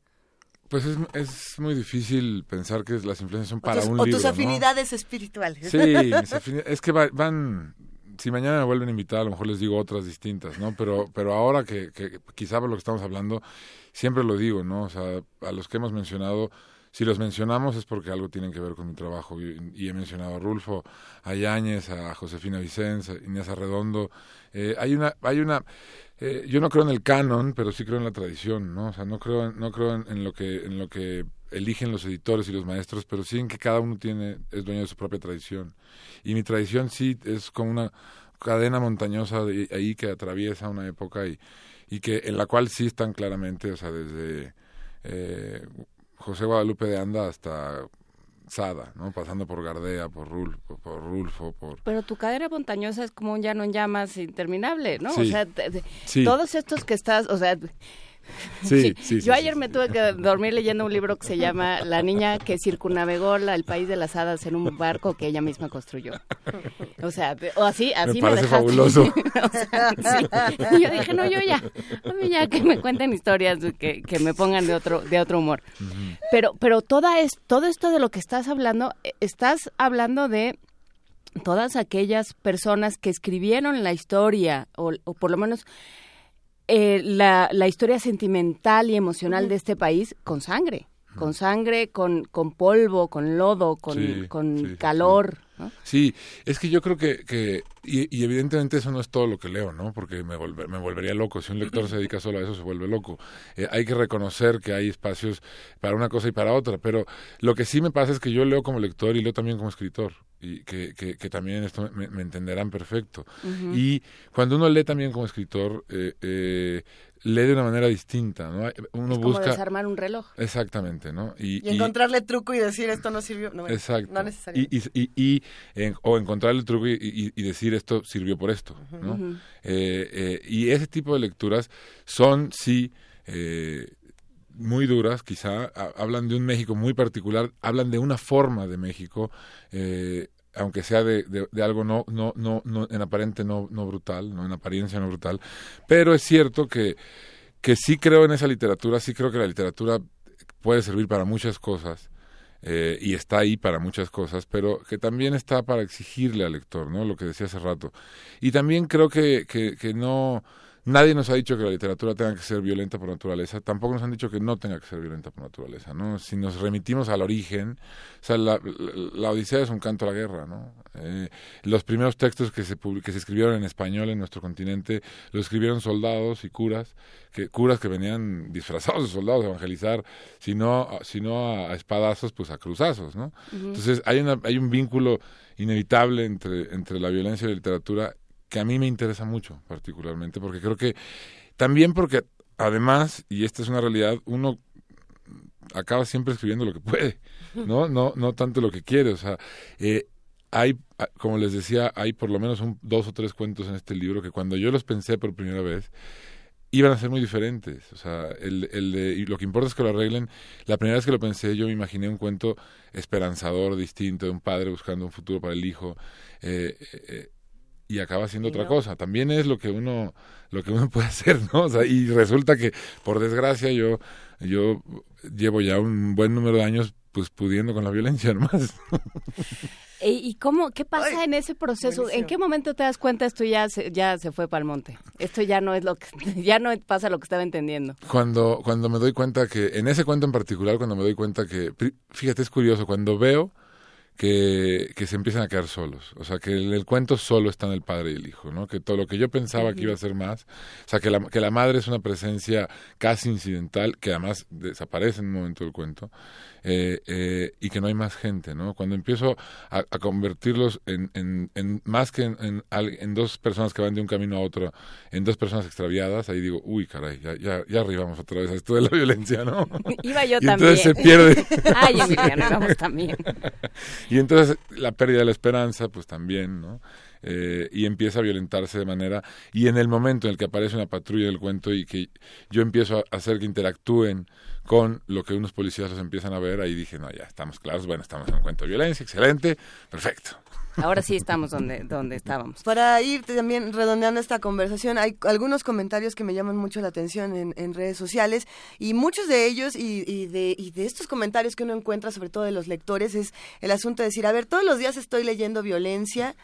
Pues es, es muy difícil pensar que las influencias son O para tus, un o libro, tus ¿no? afinidades espirituales. Sí, mis es que va- van, si mañana me vuelven a invitar, a lo mejor les digo otras distintas, ¿no? Pero, pero ahora que, que quizá por lo que estamos hablando, siempre lo digo, ¿no? O sea, a los que hemos mencionado, si los mencionamos es porque algo tienen que ver con mi trabajo. Y, he mencionado a Rulfo, a Yáñez, a Josefina Vicens, a Inés Arredondo. Eh, hay una, hay una, eh, yo no creo en el canon, pero sí creo en la tradición, ¿no? O sea, no creo, no creo en, lo que, en lo que eligen los editores y los maestros, pero sí en que cada uno tiene, es dueño de su propia tradición. Y mi tradición sí es como una cadena montañosa de ahí que atraviesa una época y, y que en la cual sí están claramente, o sea, desde eh, José Guadalupe de Anda hasta Sada, ¿no? Pasando por Gardea, por Rulfo, por Rulfo, por... Pero tu cadena montañosa es como un llano en llamas interminable, ¿no? O sea, todos estos que estás, o sea, Sí, sí, Yo ayer me tuve que dormir leyendo un libro que se llama La niña que circunnavegó el país de las hadas en un barco que ella misma construyó. O sea, o así, así me, me fabuloso. Y yo dije, no, yo ya, a ya que me cuenten historias que, que me pongan de otro, de otro humor. Pero, pero toda es, todo esto de lo que estás hablando, eh, estás hablando de todas aquellas personas que escribieron la historia, o, o por lo menos eh, la, la, historia sentimental y emocional de este país con sangre, con sangre, con, con polvo, con lodo, con, con calor. Sí, es que yo creo que, que y, evidentemente eso no es todo lo que leo, ¿no? Porque me, me volvería loco. Si un lector se dedica solo a eso, se vuelve loco. Eh, hay que reconocer que hay espacios para una cosa y para otra, pero lo que sí me pasa es que yo leo como lector y leo también como escritor y que, que, que también esto me, entenderán perfecto. Y cuando uno lee también como escritor, eh, eh, lee de una manera distinta, ¿no? Uno es busca desarmar un reloj. Exactamente, ¿no? Y, encontrarle truco y decir esto no sirvió, no, exacto. no necesariamente. Y, y, o encontrarle truco y, decir esto sirvió por esto, ¿no? Eh, eh, y ese tipo de lecturas son sí eh, muy duras, quizá hablan de un México muy particular, hablan de una forma de México. Eh, aunque sea de, algo no, no, no, no, en aparente no, no brutal, no en apariencia no brutal, pero es cierto que, que sí creo en esa literatura, sí creo que la literatura puede servir para muchas cosas, eh, y está ahí para muchas cosas, pero que también está para exigirle al lector, ¿no? Lo que decía hace rato. Y también creo que, que no Nadie nos ha dicho que la literatura tenga que ser violenta por naturaleza, tampoco nos han dicho que no tenga que ser violenta por naturaleza, ¿no? Si nos remitimos al origen, o sea, la, Odisea es un canto a la guerra, ¿no? Eh, los primeros textos que se, que se escribieron en español en nuestro continente los escribieron soldados y curas, que curas que venían disfrazados de soldados a evangelizar, si no, si no a, espadazos, pues a cruzazos, ¿no? Entonces hay, una, hay un vínculo inevitable entre, entre la violencia y la literatura que a mí me interesa mucho particularmente, porque creo que también porque además, y esta es una realidad, uno acaba siempre escribiendo lo que puede, ¿no? No, no tanto lo que quiere, o sea, eh, hay, como les decía, hay por lo menos un, dos o tres cuentos en este libro que cuando yo los pensé por primera vez, iban a ser muy diferentes. O sea, el, el de, y lo que importa es que lo arreglen. La primera vez que lo pensé, yo me imaginé un cuento esperanzador, distinto, de un padre buscando un futuro para el hijo. Eh, eh, y acaba siendo otra cosa. También es lo que uno lo que uno puede hacer, ¿no? O sea, y resulta que por desgracia yo yo llevo ya un buen número de años pues pudiendo con la violencia nomás. ¿Y cómo, qué pasa en ese proceso? ¿En qué momento te das cuenta esto ya se, ya se fue para el monte? Esto ya no es lo que, ya no pasa lo que estaba entendiendo. Cuando, cuando me doy cuenta que, en ese cuento en particular, cuando me doy cuenta que, fíjate, es curioso, cuando veo que, que se empiezan a quedar solos. O sea, que el, el, cuento solo está en el padre y el hijo, ¿no? Que todo lo que yo pensaba que iba a ser más, o sea, que la, que la madre es una presencia casi incidental, que además desaparece en un momento del cuento, eh, eh, y que no hay más gente, ¿no? Cuando empiezo a, convertirlos en, en, más que en, en, dos personas que van de un camino a otro, en dos personas extraviadas, ahí digo, uy, caray, ya, ya, ya arribamos otra vez a esto de la violencia, ¿no? Iba yo y también. Entonces se pierde. Ay, Emiliano, vamos también. y entonces la pérdida de la esperanza, pues también, ¿no? Eh, y empieza a violentarse de manera y en el momento en el que aparece una patrulla del cuento y que yo empiezo a hacer que interactúen con lo que unos policías los empiezan a ver, ahí dije, no, ya estamos claros, bueno, estamos en un cuento de violencia, excelente, perfecto. Ahora sí estamos donde, donde estábamos. Para ir también redondeando esta conversación, hay algunos comentarios que me llaman mucho la atención en, en redes sociales y muchos de ellos y, y, de, y de estos comentarios que uno encuentra, sobre todo de los lectores, es el asunto de decir, a ver, todos los días estoy leyendo violencia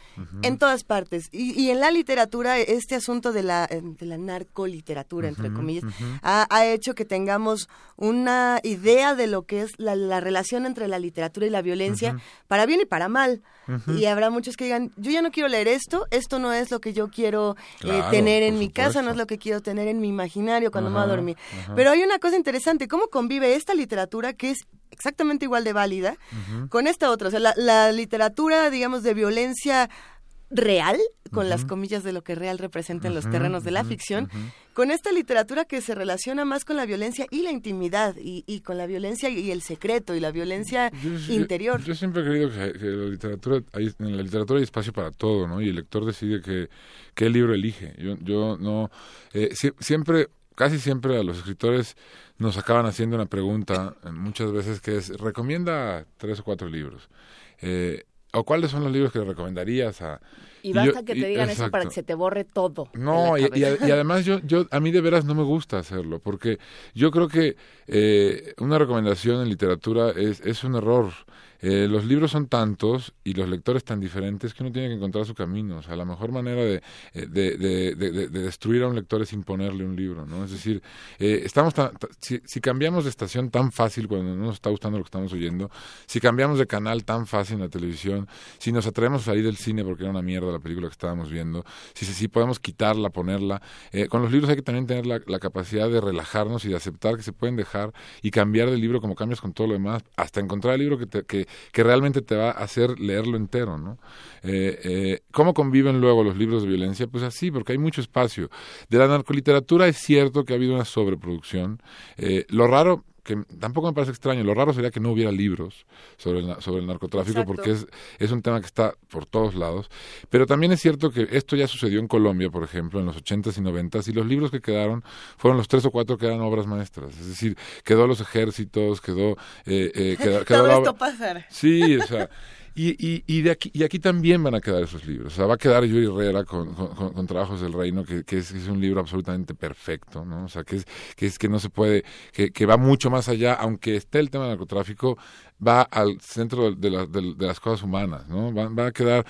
en todas partes. Y, y en la literatura, este asunto de la, eh, de la narcoliteratura, entre comillas, ha, ha hecho que tengamos una idea de lo que es la, la relación entre la literatura y la violencia, para bien y para mal. Y habrá muchos que digan, yo ya no quiero leer esto, esto no es lo que yo quiero eh, tener en mi casa, no es lo que quiero tener en mi imaginario cuando me voy a dormir. Pero hay una cosa interesante, ¿cómo convive esta literatura que es exactamente igual de válida con esta otra? O sea, la, la literatura, digamos, de violencia real, con las comillas de lo que real representa en los terrenos de la ficción, con esta literatura que se relaciona más con la violencia y la intimidad, y, y con la violencia y el secreto, y la violencia Yo- interior. Yo, siempre he creído que, que la literatura, hay- en la literatura hay espacio para todo, ¿no? Y el lector decide que, qué libro elige. Yo, yo no, eh, sie- siempre, casi siempre a los escritores nos acaban haciendo una pregunta, eh, muchas veces que es, recomienda tres o cuatro libros. Eh, ¿O cuáles son los libros que le recomendarías a...? Y yo- basta que te y- digan eso para que se te borre todo. No, y además yo, yo, a mí de veras no me gusta hacerlo, porque yo creo que eh, una recomendación en literatura es, es un error. Eh, los libros son tantos y los lectores tan diferentes que uno tiene que encontrar su camino. O sea, la mejor manera de, eh, de, de, de- de- de destruir a un lector es imponerle un libro, ¿no? Es decir, eh, estamos tan- ta- si, si cambiamos de estación tan fácil cuando no nos está gustando lo que estamos oyendo, si cambiamos de canal tan fácil en la televisión, si nos atrevemos a salir del cine porque era una mierda la película que estábamos viendo, si, si, si podemos quitarla, ponerla, eh, con los libros hay que también tener la, la capacidad de relajarnos y de aceptar que se pueden dejar y cambiar de libro como cambias con todo lo demás, hasta encontrar el libro que, te- que, que realmente te va a hacer leerlo entero, ¿no? Eh, eh, ¿Cómo conviven luego los libros de violencia? Pues así, porque hay mucho espacio. De la narcoliteratura es cierto que ha habido una sobreproducción. Eh, lo raro que tampoco me parece extraño, lo raro sería que no hubiera libros sobre el, sobre el narcotráfico Exacto. porque es, es un tema que está por todos lados, pero también es cierto que esto ya sucedió en Colombia, por ejemplo, en los 80s y 90s, y los libros que quedaron fueron los tres o cuatro que eran obras maestras, es decir, quedó Los Ejércitos, quedó... Eh, eh, quedó, quedó Todo la esto obra- pasa. Sí, o sea, y, y, y, de aquí, y aquí también van a quedar esos libros. O sea, va a quedar Yuri Herrera con, Trabajos del Reino, que, que es, es un libro absolutamente perfecto, ¿no? O sea, que es que, es que no se puede, que, que va mucho más allá, aunque esté el tema del narcotráfico, va al centro de, la- de- de las cosas humanas, ¿no? Va, va a quedar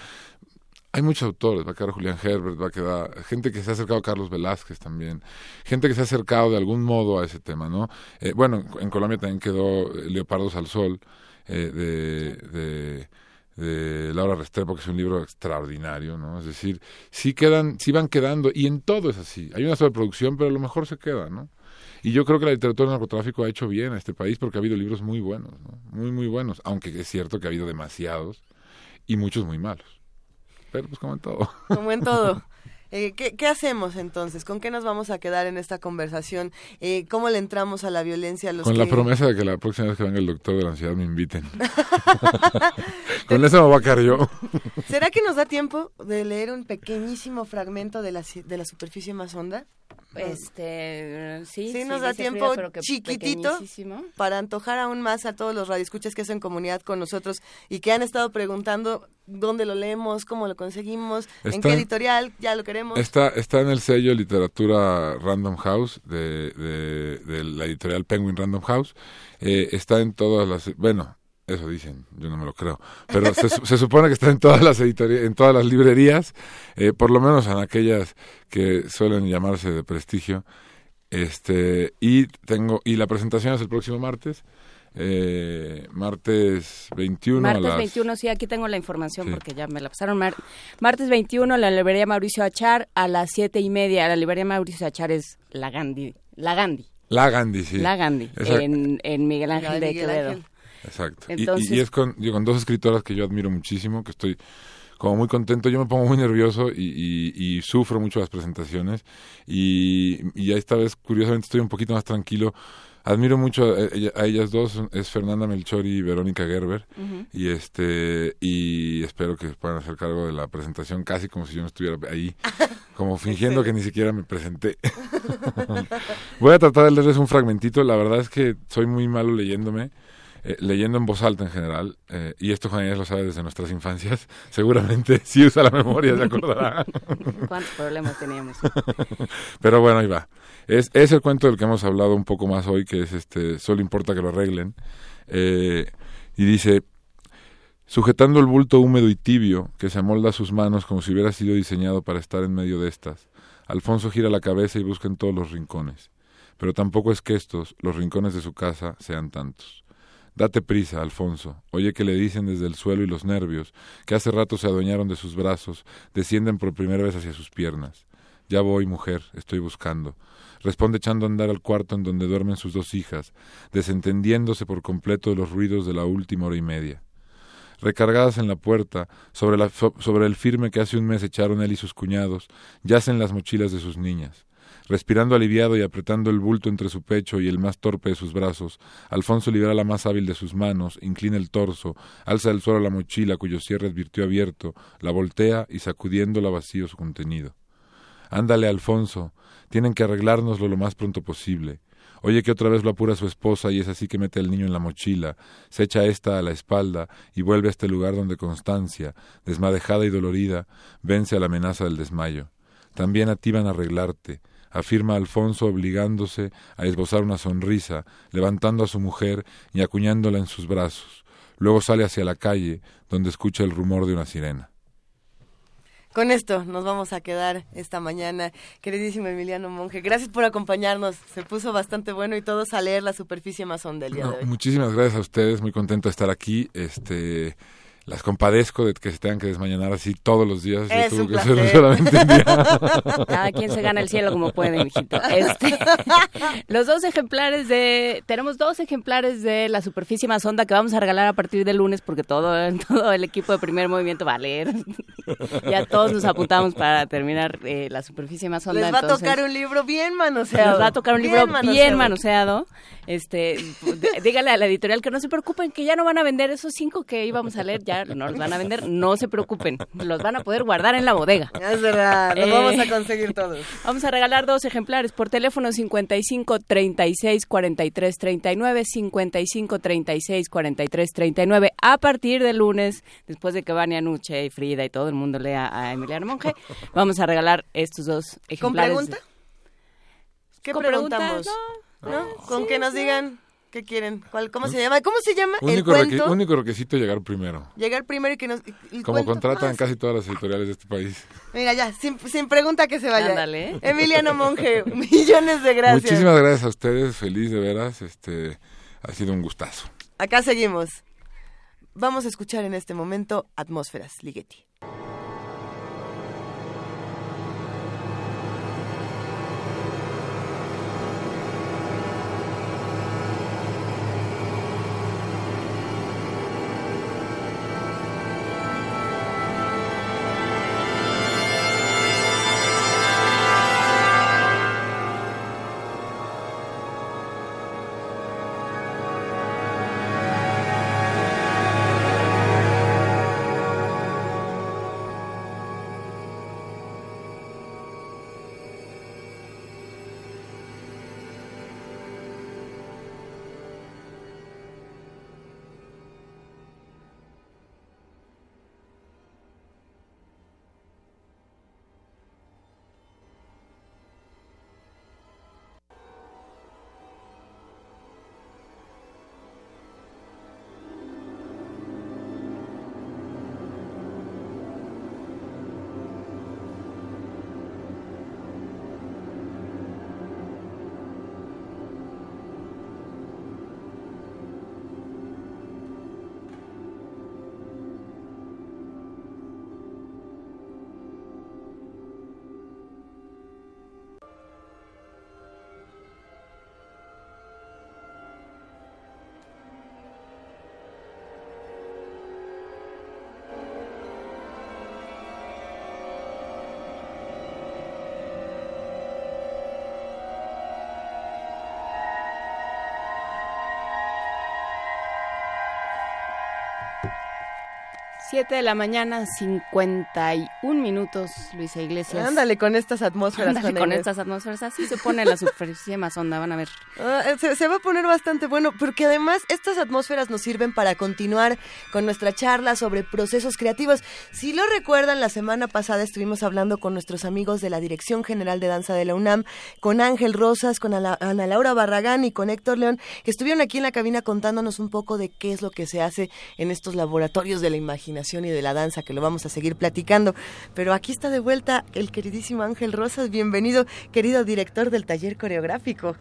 hay muchos autores, va a quedar Julián Herbert, va a quedar gente que se ha acercado a Carlos Velázquez también, gente que se ha acercado de algún modo a ese tema, ¿no? Eh, bueno, en, Colombia también quedó Leopardos al Sol, eh, de, de, de Laura Restrepo, que es un libro extraordinario, ¿no? Es decir, sí quedan, sí van quedando, y en todo es así. Hay una sobreproducción, pero a lo mejor se queda, ¿no? Y yo creo que la literatura del narcotráfico ha hecho bien a este país porque ha habido libros muy buenos, ¿no? Muy, muy buenos, aunque es cierto que ha habido demasiados y muchos muy malos. Pero pues como en todo. Como en todo. Eh, ¿qué, qué hacemos entonces? ¿Con qué nos vamos a quedar en esta conversación? Eh, ¿Cómo le entramos a la violencia a los Con la que- promesa de que la próxima vez que venga el doctor de la ansiedad me inviten. Con eso me voy a quedar yo. ¿Será que nos da tiempo de leer un pequeñísimo fragmento de la, de la superficie más honda? Este, sí, Sí, nos da tiempo chiquitito. Para antojar aún más a todos los radioescuchas que hacen comunidad con nosotros y que han estado preguntando dónde lo leemos, cómo lo conseguimos, en Está- qué editorial, ya lo queremos. Está, está en el sello Literatura Random House de, de, de la editorial Penguin Random House. Eh, está en todas las... Bueno, eso dicen, yo no me lo creo. Pero se, se supone que está en todas las en todas las librerías, eh, por lo menos en aquellas que suelen llamarse de prestigio. Este, y tengo, y la presentación es el próximo martes. Eh, martes 21 a Martes las 21, sí, aquí tengo la información Sí. porque ya me la pasaron. Mar- martes 21, la librería Mauricio Achar a las siete y media. La librería Mauricio Achar es la Gandhi. La Gandhi. La Gandhi, sí. La Gandhi. En, en Miguel Ángel de Miguel Quevedo. Ángel. Exacto. Y- Entonces- y, y es con, digo, con dos escritoras que yo admiro muchísimo, que estoy como muy contento. Yo me pongo muy nervioso y, y- y sufro mucho las presentaciones. Y, y esta vez, curiosamente, estoy un poquito más tranquilo. Admiro mucho a, ella- a ellas dos, es Fernanda Melchor y Verónica Gerber. Y este y espero que puedan hacer cargo de la presentación casi como si yo no estuviera ahí, como fingiendo que ni siquiera me presenté. Voy a tratar de leerles un fragmentito. La verdad es que soy muy malo leyéndome, eh, leyendo en voz alta en general. eh, y esto Juan lo sabe desde nuestras infancias. Seguramente si usa la memoria se acordará. ¿Cuántos problemas teníamos? Pero bueno, ahí va. Es, es el cuento del que hemos hablado un poco más hoy, que es este, solo importa que lo arreglen. Eh, y dice, Sujetando el bulto húmedo y tibio que se amolda a sus manos como si hubiera sido diseñado para estar en medio de estas, Alfonso gira la cabeza y busca en todos los rincones. Pero tampoco es que estos, los rincones de su casa, sean tantos. Date prisa, Alfonso. Oye que le dicen desde el suelo y los nervios, que hace rato se adueñaron de sus brazos, descienden por primera vez hacia sus piernas. Ya voy, mujer, estoy buscando. Responde echando a andar al cuarto en donde duermen sus dos hijas, desentendiéndose por completo de los ruidos de la última hora y media. Recargadas en la puerta, sobre, la, sobre el firme que hace un mes echaron él y sus cuñados, yacen las mochilas de sus niñas. Respirando aliviado y apretando el bulto entre su pecho y el más torpe de sus brazos, Alfonso libera la más hábil de sus manos, inclina el torso, alza del suelo la mochila cuyo cierre advirtió abierto, la voltea y sacudiéndola vacío su contenido. Ándale, Alfonso, tienen que arreglárnoslo lo más pronto posible. Oye que otra vez lo apura su esposa y es así que mete al niño en la mochila, se echa ésta a la espalda y vuelve a este lugar donde Constancia, desmadejada y dolorida, vence a la amenaza del desmayo. También a ti van a arreglarte, afirma Alfonso obligándose a esbozar una sonrisa, levantando a su mujer y acuñándola en sus brazos. Luego sale hacia la calle, donde escucha el rumor de una sirena. Con esto nos vamos a quedar esta mañana, queridísimo Emiliano Monge. Gracias por acompañarnos. Se puso bastante bueno y todos a leer la superficie más del día de hoy. Muchísimas gracias a ustedes. Muy contento de estar aquí. Este las compadezco de que se tengan que desmañanar así todos los días. Es un que solamente Cada quien se gana el cielo como puede, mijito. Este, los dos ejemplares de... Tenemos dos ejemplares de la superficie más honda que vamos a regalar a partir del lunes porque todo, todo el equipo de primer movimiento va a leer. ya todos nos apuntamos para terminar eh, la superficie más honda. Les va a tocar un libro bien manoseado. Les va a tocar un libro bien manoseado. Este, dígale a la editorial que no se preocupen, que ya no van a vender esos cinco que íbamos a leer ya no los van a vender, no se preocupen, los van a poder guardar en la bodega. Es verdad, los vamos a eh, conseguir todos. Vamos a regalar dos ejemplares por teléfono 55 36 43 39, 55 36 43 39. A partir del lunes, después de que Vania Nuche y Frida y todo el mundo lea a Emiliano Monge, vamos a regalar estos dos ejemplares. ¿Con pregunta? ¿Qué preguntamos? ¿No? Con que nos digan ¿Qué quieren? ¿Cuál, ¿Cómo se llama? ¿Cómo se llama? Único, ¿El único requisito llegar primero. Llegar primero y que nos... Como contratan casi todas las editoriales de este país. Mira, ya, sin, sin pregunta que se vaya. Ándale. Emiliano Monge, millones de gracias. Muchísimas gracias a ustedes, feliz de veras. Este, ha sido un gustazo. Acá seguimos. Vamos a escuchar en este momento Atmósferas Ligeti. 7 de la mañana, 51 minutos, Luisa Iglesias. Ándale con estas atmósferas. Ándale con estas atmósferas. Así se pone la superficie más honda, van a ver. Ah, eh, se, se, va a poner bastante bueno, porque además estas atmósferas nos sirven para continuar con nuestra charla sobre procesos creativos. Si lo recuerdan, la semana pasada estuvimos hablando con nuestros amigos de la Dirección General de Danza de la UNAM, con Ángel Rosas, con Ana, Ana Laura Barragán y con Héctor León, que estuvieron aquí en la cabina contándonos un poco de qué es lo que se hace en estos laboratorios de la imaginación y de la danza, que lo vamos a seguir platicando. Pero aquí está de vuelta el queridísimo Ángel Rosas. Bienvenido, querido director del taller coreográfico.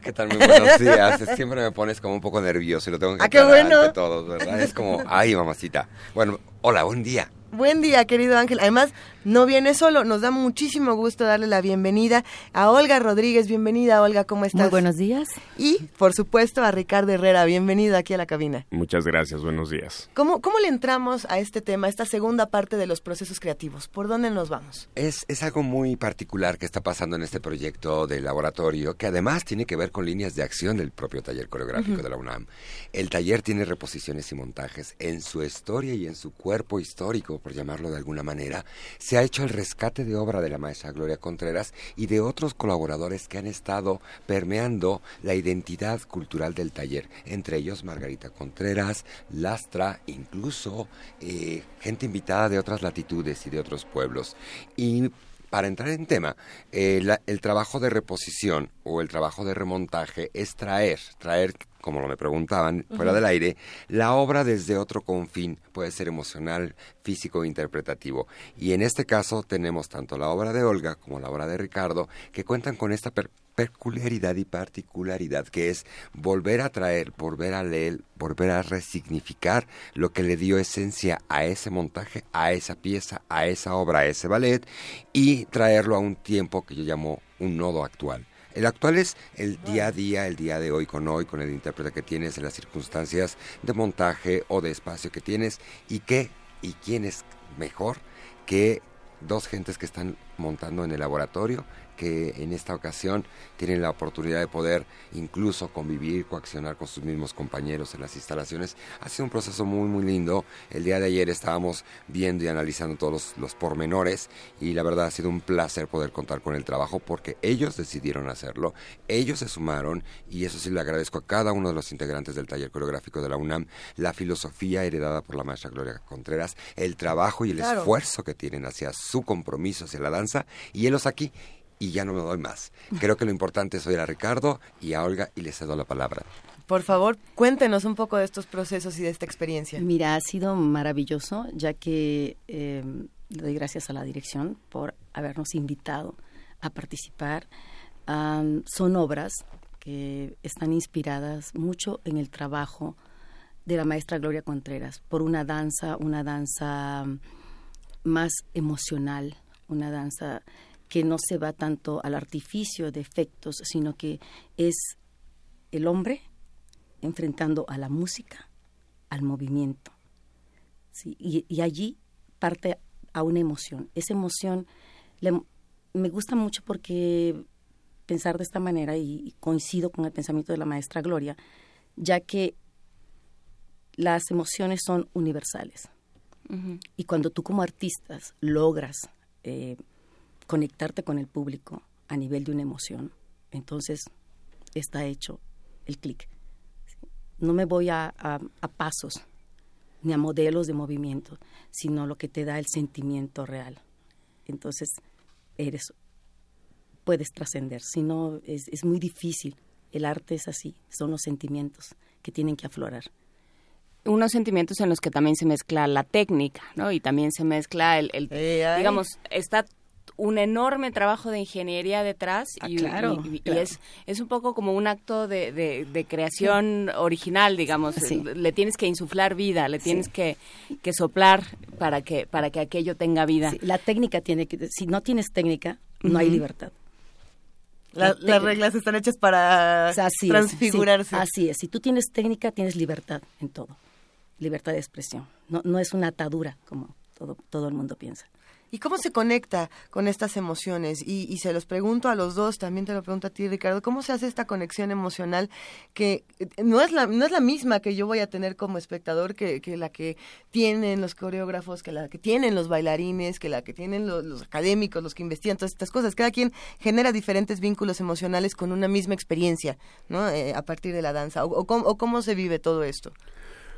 ¿Qué tal? Muy buenos días. Siempre me pones como un poco nervioso y lo tengo que ¿Ah, qué bueno? ante todos, ¿verdad? Es como, ay, mamacita. Bueno, hola, buen día. Buen día, querido Ángel. Además, no viene solo. Nos da muchísimo gusto darle la bienvenida a Olga Rodríguez. Bienvenida, Olga, ¿cómo estás? Muy buenos días. Y, por supuesto, a Ricardo Herrera. Bienvenido aquí a la cabina. Muchas gracias, buenos días. ¿Cómo, cómo le entramos a este tema, a esta segunda parte de los procesos creativos? ¿Por dónde nos vamos? Es, es algo muy particular que está pasando en este proyecto de laboratorio, que además tiene que ver con líneas de acción del propio taller coreográfico uh -huh. de la UNAM. El taller tiene reposiciones y montajes en su historia y en su cuerpo histórico, por llamarlo de alguna manera. Se ha hecho el rescate de obra de la maestra Gloria Contreras y de otros colaboradores que han estado permeando la identidad cultural del taller, entre ellos Margarita Contreras, Lastra, incluso eh, gente invitada de otras latitudes y de otros pueblos. Y para entrar en tema, eh, el trabajo de reposición o el trabajo de remontaje es traer, traer como lo me preguntaban, fuera uh -huh. del aire, la obra desde otro confín, puede ser emocional, físico e interpretativo. Y en este caso tenemos tanto la obra de Olga como la obra de Ricardo, que cuentan con esta per peculiaridad y particularidad que es volver a traer, volver a leer, volver a resignificar lo que le dio esencia a ese montaje, a esa pieza, a esa obra, a ese ballet y traerlo a un tiempo que yo llamo un nodo actual. El actual es el día a día, el día de hoy con hoy, con el intérprete que tienes, en las circunstancias de montaje o de espacio que tienes y qué y quién es mejor que dos gentes que están montando en el laboratorio que en esta ocasión tienen la oportunidad de poder incluso convivir, coaccionar con sus mismos compañeros en las instalaciones. Ha sido un proceso muy, muy lindo. El día de ayer estábamos viendo y analizando todos los, los pormenores y la verdad ha sido un placer poder contar con el trabajo porque ellos decidieron hacerlo, ellos se sumaron y eso sí le agradezco a cada uno de los integrantes del taller coreográfico de la UNAM, la filosofía heredada por la maestra Gloria Contreras, el trabajo y el claro. esfuerzo que tienen hacia su compromiso hacia la danza y ellos aquí y ya no me doy más. Creo que lo importante es oír a Ricardo y a Olga y les cedo la palabra. Por favor, cuéntenos un poco de estos procesos y de esta experiencia. Mira, ha sido maravilloso, ya que eh, doy gracias a la dirección por habernos invitado a participar. Um, son obras que están inspiradas mucho en el trabajo de la maestra Gloria Contreras, por una danza, una danza más emocional, una danza que no se va tanto al artificio de efectos, sino que es el hombre enfrentando a la música, al movimiento. ¿sí? Y, y, allí parte a una emoción. Esa emoción le, me gusta mucho porque pensar de esta manera, y, y coincido con el pensamiento de la maestra Gloria, ya que las emociones son universales. Uh -huh. Y cuando tú como artistas logras eh, conectarte con el público a nivel de una emoción, entonces está hecho el clic. No me voy a, a, a, pasos ni a modelos de movimiento, sino lo que te da el sentimiento real. Entonces, eres, puedes trascender. Si no, es, es muy difícil. El arte es así, son los sentimientos que tienen que aflorar unos sentimientos en los que también se mezcla la técnica, ¿no? Y también se mezcla el, el eh, digamos, está un enorme trabajo de ingeniería detrás ah, y, claro, y, y claro. es, es un poco como un acto de, de, de creación sí. original, digamos. Sí. Le tienes que insuflar vida, le tienes sí. que, que, soplar para que, para que aquello tenga vida. La técnica tiene que, si no tienes técnica, no uh -huh. hay libertad. La, las reglas están hechas para así transfigurarse. Es, así es. Si tú tienes técnica, tienes libertad en todo. Libertad de expresión. No, no es una atadura como todo, todo el mundo piensa. ¿Y cómo se conecta con estas emociones? Y, se los pregunto a los dos, también te lo pregunto a ti, Ricardo, ¿cómo se hace esta conexión emocional que eh, no es la, no es la misma que yo voy a tener como espectador que, la que tienen los coreógrafos, que la que tienen los bailarines, que la que tienen los, académicos, los que investigan todas estas cosas? Cada quien genera diferentes vínculos emocionales con una misma experiencia, ¿no? Eh, a partir de la danza. O cómo se vive todo esto?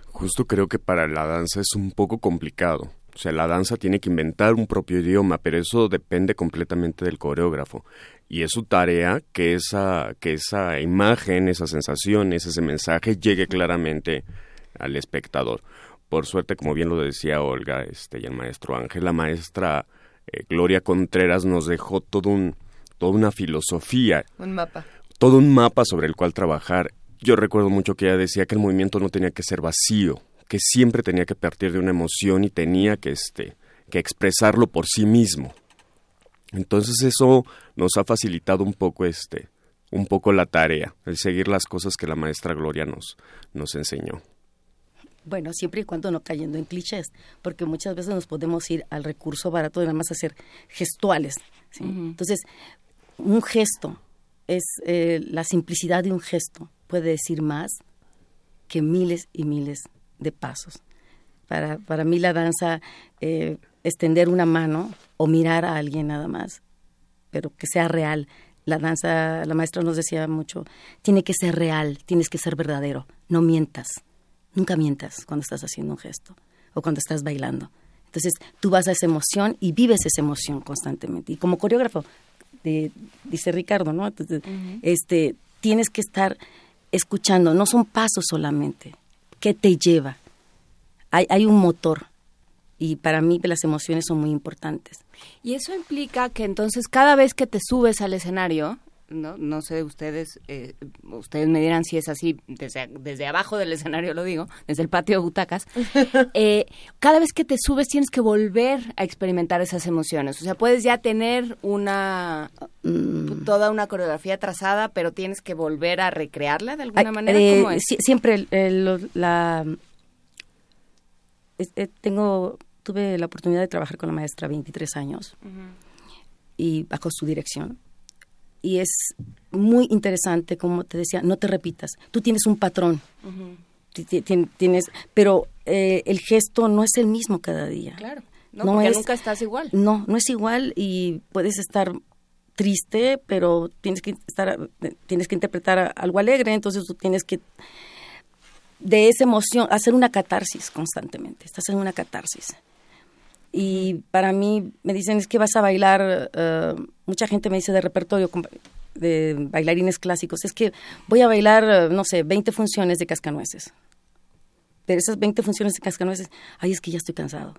Justo creo que para la danza es un poco complicado o sea, la danza tiene que inventar un propio idioma, pero eso depende completamente del coreógrafo. Y es su tarea que esa, que esa imagen, esa sensación, ese mensaje llegue claramente al espectador. Por suerte, como bien lo decía Olga este, y el maestro Ángel, la maestra eh, Gloria Contreras nos dejó todo un, toda una filosofía. Un mapa. Todo un mapa sobre el cual trabajar. Yo recuerdo mucho que ella decía que el movimiento no tenía que ser vacío, que siempre tenía que partir de una emoción y tenía que, este, que expresarlo por sí mismo. Entonces eso nos ha facilitado un poco este, un poco la tarea, el seguir las cosas que la maestra Gloria nos, nos enseñó. Bueno, siempre y cuando no cayendo en clichés, porque muchas veces nos podemos ir al recurso barato de nada más hacer gestuales. Entonces, un gesto es eh, la simplicidad de un gesto puede decir más que miles y miles de pasos. Para, para mí la danza, eh, extender una mano o mirar a alguien nada más, pero que sea real. La danza, la maestra nos decía mucho, tiene que ser real, tienes que ser verdadero, no mientas, nunca mientas cuando estás haciendo un gesto o cuando estás bailando. Entonces tú vas a esa emoción y vives esa emoción constantemente. Y como coreógrafo, dice Ricardo, ¿no? este, tienes que estar escuchando, no son pasos solamente, ¿Qué te lleva? Hay, hay un motor y para mí las emociones son muy importantes. Y eso implica que entonces cada vez que te subes al escenario, no, no sé, ustedes, eh, ustedes me dirán si es así, desde, desde abajo del escenario lo digo, desde el patio de butacas, eh, cada vez que te subes tienes que volver a experimentar esas emociones. O sea, puedes ya tener una, mm. toda una coreografía trazada, pero tienes que volver a recrearla de alguna manera. Eh, siempre la... tengo, tuve la oportunidad de trabajar con la maestra 23 años y bajo su dirección y es muy interesante, como te decía, no te repitas. Tú tienes un patrón, tienes, pero eh, el gesto no es el mismo cada día. Claro, no, porque nunca estás igual. No, no es igual y puedes estar triste, pero tienes que estar, tienes que interpretar algo alegre, entonces tú tienes que de esa emoción hacer una catarsis constantemente. Estás en una catarsis y para mí me dicen es que vas a bailar, eh, mucha gente me dice de repertorio de bailarines clásicos, es que voy a bailar, eh, no sé, 20 funciones de cascanueces. Pero esas 20 funciones de cascanueces, ay, es que ya estoy cansado.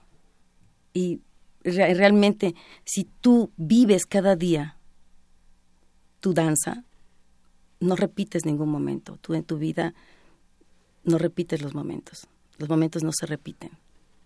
Y realmente, si tú vives cada día tu danza, no repites ningún momento. Tú en tu vida no repites los momentos. Los momentos no se repiten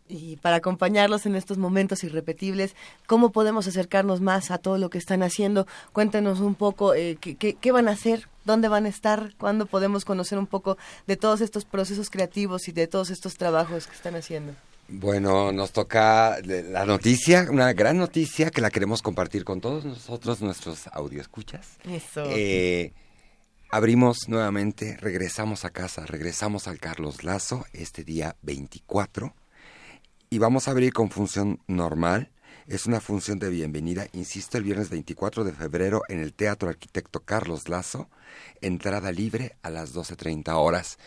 y para acompañarlos en estos momentos irrepetibles, ¿cómo podemos acercarnos más a todo lo que están haciendo? Cuéntenos un poco eh, qué, qué, van a hacer, dónde van a estar, cuándo podemos conocer un poco de todos estos procesos creativos y de todos estos trabajos que están haciendo. Bueno, nos toca la noticia, una gran noticia que la queremos compartir con todos nosotros, nuestros escuchas Eso. Eh, abrimos nuevamente, regresamos a casa, regresamos al Carlos Lazo este día 24 y vamos a abrir con función normal. Es una función de bienvenida, insisto, el viernes 24 de febrero en el Teatro Arquitecto Carlos Lazo, entrada libre a las 12.30 horas.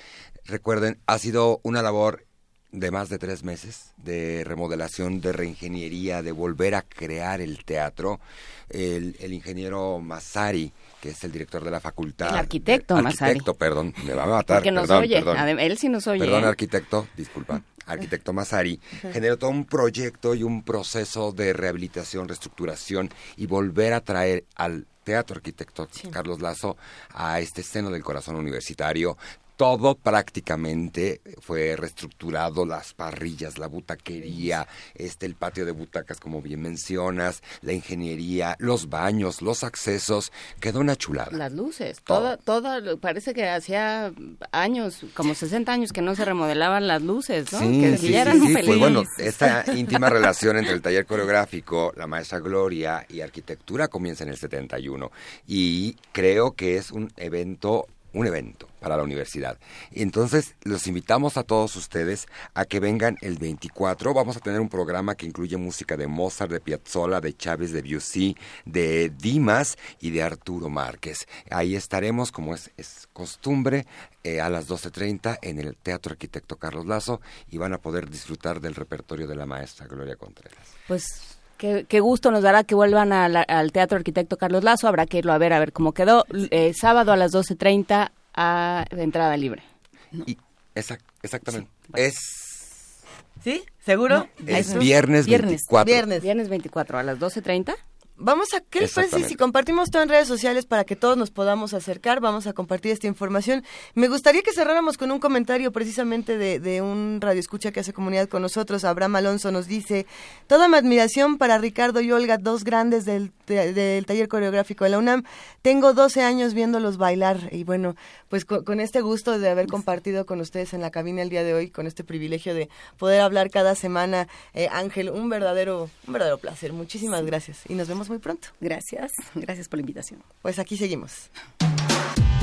Recuerden, ha sido una labor de más de tres meses de remodelación, de reingeniería, de volver a crear el teatro. El, ingeniero Masari, que es el director de la facultad. El arquitecto, arquitecto perdón, me va a matar. Nos perdón, oye, perdón. él sí nos oye. Perdón, ¿eh? arquitecto, disculpa arquitecto Masari, generó todo un proyecto y un proceso de rehabilitación, reestructuración y volver a traer al Teatro Arquitecto Carlos Lazo a este seno del corazón universitario todo prácticamente fue reestructurado, las parrillas, la butaquería, este el patio de butacas como bien mencionas, la ingeniería, los baños, los accesos, quedó una chulada. Las luces, toda, toda, parece que hacía años, como 60 años que no se remodelaban las luces, ¿no? Sí, que sí, ya sí, eran sí, pues bueno, esta íntima relación entre el taller coreográfico, la maestra Gloria y arquitectura comienza en el 71 y creo que es un evento un evento para la universidad. Entonces, los invitamos a todos ustedes a que vengan el 24. Vamos a tener un programa que incluye música de Mozart, de Piazzolla, de Chávez, de Debussy, de Dimas y de Arturo Márquez. Ahí estaremos, como es, es costumbre, eh, a las 12.30 en el Teatro Arquitecto Carlos Lazo y van a poder disfrutar del repertorio de la maestra Gloria Contreras. Pues Qué, qué, gusto nos dará que vuelvan a la, al Teatro Arquitecto Carlos Lazo. Habrá que irlo a ver, a ver cómo quedó. Eh, sábado a las 12.30 a entrada libre. Y, exact, exactamente. Sí, bueno. Es... ¿Sí? ¿Seguro? No, es viernes 24. Viernes. Viernes 24 a las 12.30. Vamos a, ¿qué les parece si compartimos todo en redes sociales para que todos nos podamos acercar? Vamos a compartir esta información. Me gustaría que cerráramos con un comentario precisamente de, de un radioescucha que hace comunidad con nosotros. Abraham Alonso nos dice, toda mi admiración para Ricardo y Olga, dos grandes del, de, del taller coreográfico de la UNAM. Tengo 12 años viéndolos bailar y bueno, pues con, con este gusto de haber compartido con ustedes en la cabina el día de hoy, con este privilegio de poder hablar cada semana, eh, Ángel, un verdadero, un verdadero placer. Muchísimas gracias y nos vemos muy pronto. Gracias, gracias por la invitación. Pues aquí seguimos.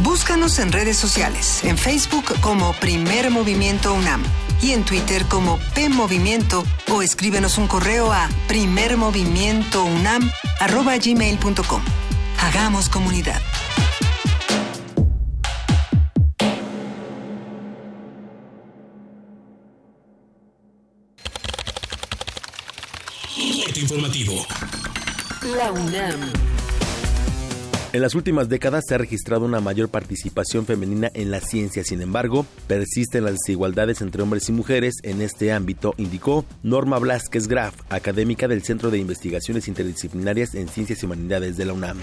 Búscanos en redes sociales, en Facebook como Primer Movimiento UNAM y en Twitter como P Movimiento o escríbenos un correo a primermovimientounam@gmail.com. Hagamos comunidad. informativo. La UNAM. En las últimas décadas se ha registrado una mayor participación femenina en la ciencia, sin embargo, persisten las desigualdades entre hombres y mujeres en este ámbito, indicó Norma Blasquez Graf, académica del Centro de Investigaciones Interdisciplinarias en Ciencias y Humanidades de la UNAM.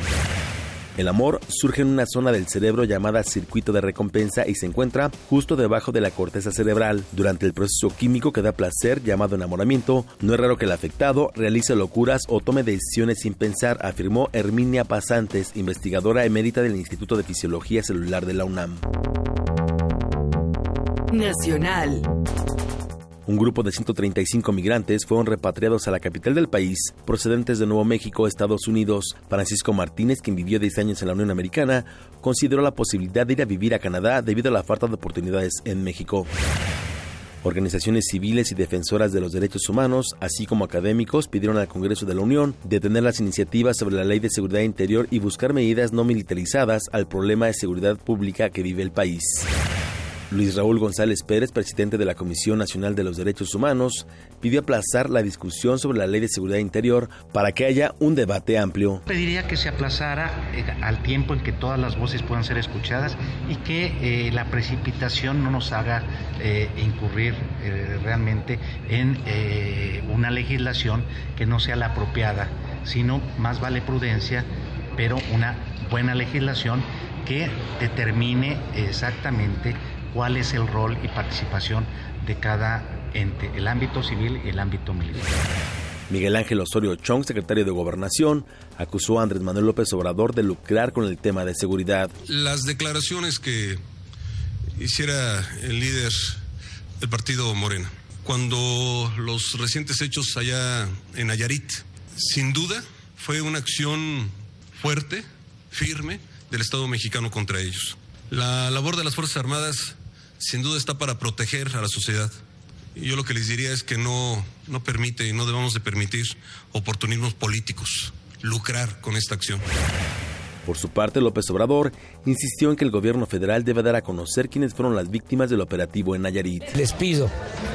El amor surge en una zona del cerebro llamada circuito de recompensa y se encuentra justo debajo de la corteza cerebral. Durante el proceso químico que da placer llamado enamoramiento, no es raro que el afectado realice locuras o tome decisiones sin pensar, afirmó Herminia Pasantes, investigadora emérita del Instituto de Fisiología Celular de la UNAM. Nacional. Un grupo de 135 migrantes fueron repatriados a la capital del país, procedentes de Nuevo México, Estados Unidos. Francisco Martínez, quien vivió 10 años en la Unión Americana, consideró la posibilidad de ir a vivir a Canadá debido a la falta de oportunidades en México. Organizaciones civiles y defensoras de los derechos humanos, así como académicos, pidieron al Congreso de la Unión detener las iniciativas sobre la Ley de Seguridad Interior y buscar medidas no militarizadas al problema de seguridad pública que vive el país. Luis Raúl González Pérez, presidente de la Comisión Nacional de los Derechos Humanos, pidió aplazar la discusión sobre la Ley de Seguridad Interior para que haya un debate amplio. Pediría que se aplazara eh, al tiempo en que todas las voces puedan ser escuchadas y que eh, la precipitación no nos haga eh, incurrir realmente en una legislación que no sea la apropiada, sino más vale prudencia, pero una buena legislación que determine exactamente cuál es el rol y participación de cada ente, el ámbito civil y el ámbito militar. Miguel Ángel Osorio Chong, secretario de Gobernación, acusó a Andrés Manuel López Obrador de lucrar con el tema de seguridad. Las declaraciones que hiciera el líder del partido Morena, cuando los recientes hechos allá en Nayarit, sin duda fue una acción fuerte, firme, del Estado mexicano contra ellos. La labor de las Fuerzas Armadas sin duda está para proteger a la sociedad. Y yo lo que les diría es que no, no permite y no debamos de permitir oportunismos políticos, lucrar con esta acción. Por su parte, López Obrador insistió en que el gobierno federal debe dar a conocer quiénes fueron las víctimas del operativo en Nayarit. Les pido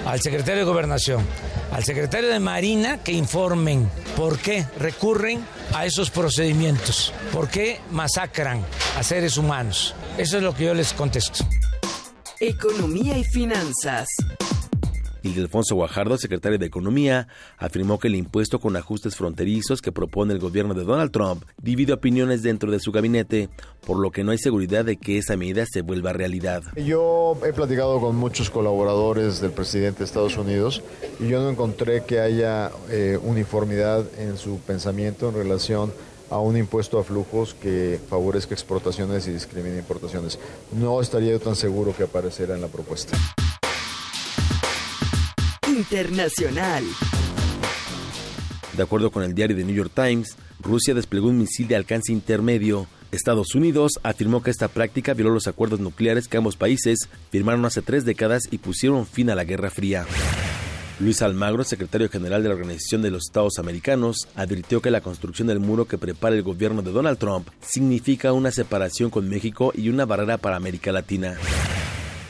al secretario de Gobernación, al secretario de Marina que informen por qué recurren a esos procedimientos, por qué masacran a seres humanos. Eso es lo que yo les contesto. Economía y finanzas. Ildefonso Guajardo, secretario de Economía, afirmó que el impuesto con ajustes fronterizos que propone el gobierno de Donald Trump divide opiniones dentro de su gabinete, por lo que no hay seguridad de que esa medida se vuelva realidad. Yo he platicado con muchos colaboradores del presidente de Estados Unidos y yo no encontré que haya eh, uniformidad en su pensamiento en relación a un impuesto a flujos que favorezca exportaciones y discrimine importaciones. No estaría yo tan seguro que apareciera en la propuesta. Internacional. De acuerdo con el diario The New York Times, Rusia desplegó un misil de alcance intermedio. Estados Unidos afirmó que esta práctica violó los acuerdos nucleares que ambos países firmaron hace tres décadas y pusieron fin a la Guerra Fría. Luis Almagro, secretario general de la Organización de los Estados Americanos, advirtió que la construcción del muro que prepara el gobierno de Donald Trump significa una separación con México y una barrera para América Latina.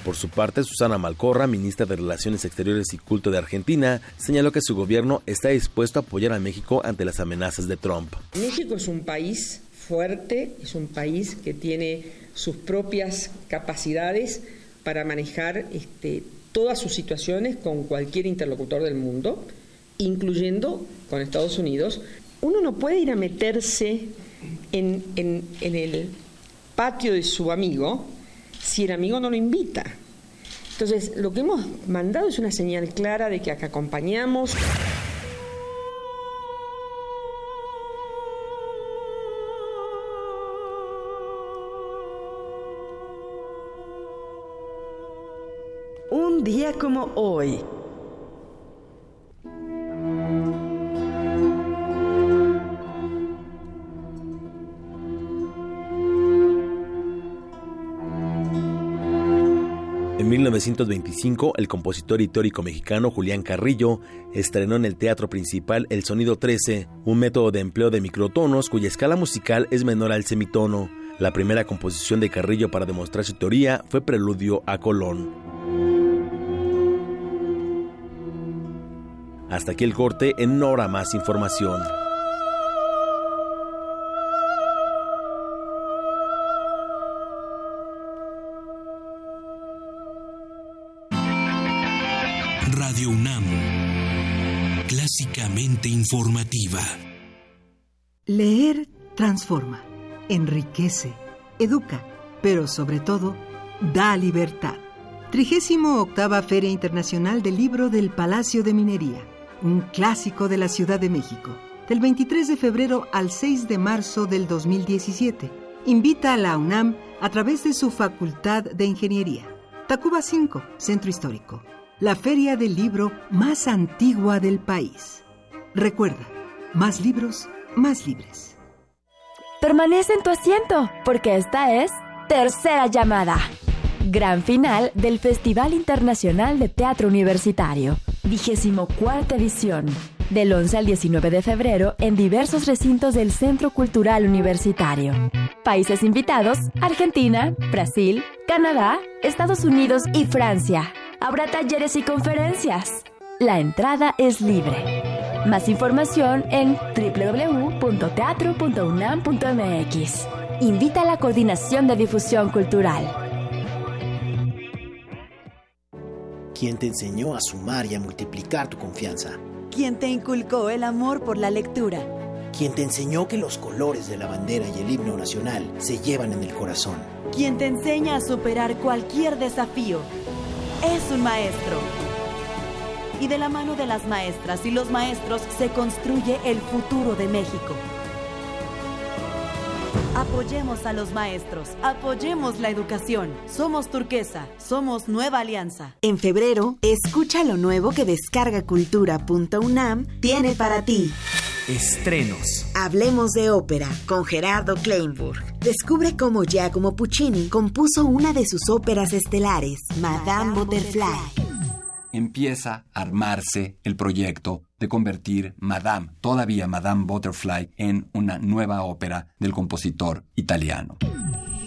Por su parte, Susana Malcorra, ministra de Relaciones Exteriores y Culto de Argentina, señaló que su gobierno está dispuesto a apoyar a México ante las amenazas de Trump. México es un país fuerte, es un país que tiene sus propias capacidades para manejar este, todas sus situaciones con cualquier interlocutor del mundo, incluyendo con Estados Unidos. Uno no puede ir a meterse en, en, el patio de su amigo si el amigo no lo invita. Entonces, lo que hemos mandado es una señal clara de que acompañamos. Día como hoy. En 1925, el compositor histórico mexicano Julián Carrillo estrenó en el Teatro Principal el Sonido 13, un método de empleo de microtonos cuya escala musical es menor al semitono. La primera composición de Carrillo para demostrar su teoría fue Preludio a Colón. Hasta aquí el corte, en hora más información. Radio UNAM, clásicamente informativa. Leer transforma, enriquece, educa, pero sobre todo da libertad. 38 Feria Internacional del Libro del Palacio de Minería, un clásico de la Ciudad de México, del 23 de febrero al 6 de marzo del 2017. Invita a la UNAM a través de su Facultad de Ingeniería. Tacuba 5, Centro Histórico, la feria del libro más antigua del país. Recuerda, más libros, más libres. Permanece en tu asiento, porque esta es Tercera Llamada. Gran final del Festival Internacional de Teatro Universitario, vigésimo cuarta edición, del 11 al 19 de febrero en diversos recintos del Centro Cultural Universitario. Países invitados, Argentina, Brasil, Canadá, Estados Unidos y Francia. Habrá talleres y conferencias. La entrada es libre. Más información en www.teatro.unam.mx. Invita a la Coordinación de Difusión Cultural. ¿Quién te enseñó a sumar y a multiplicar tu confianza? ¿Quién te inculcó el amor por la lectura? ¿Quién te enseñó que los colores de la bandera y el himno nacional se llevan en el corazón? ¿Quién te enseña a superar cualquier desafío? Es un maestro. Y de la mano de las maestras y los maestros se construye el futuro de México. Apoyemos a los maestros, apoyemos la educación. Somos turquesa, somos nueva alianza. En febrero, escucha lo nuevo que descargacultura.unam tiene para ti. Estrenos. Hablemos de ópera con Gerardo Kleinburg. Descubre cómo Giacomo Puccini compuso una de sus óperas estelares, Madame Butterfly empieza a armarse el proyecto de convertir Madame, todavía Madame Butterfly, en una nueva ópera del compositor italiano.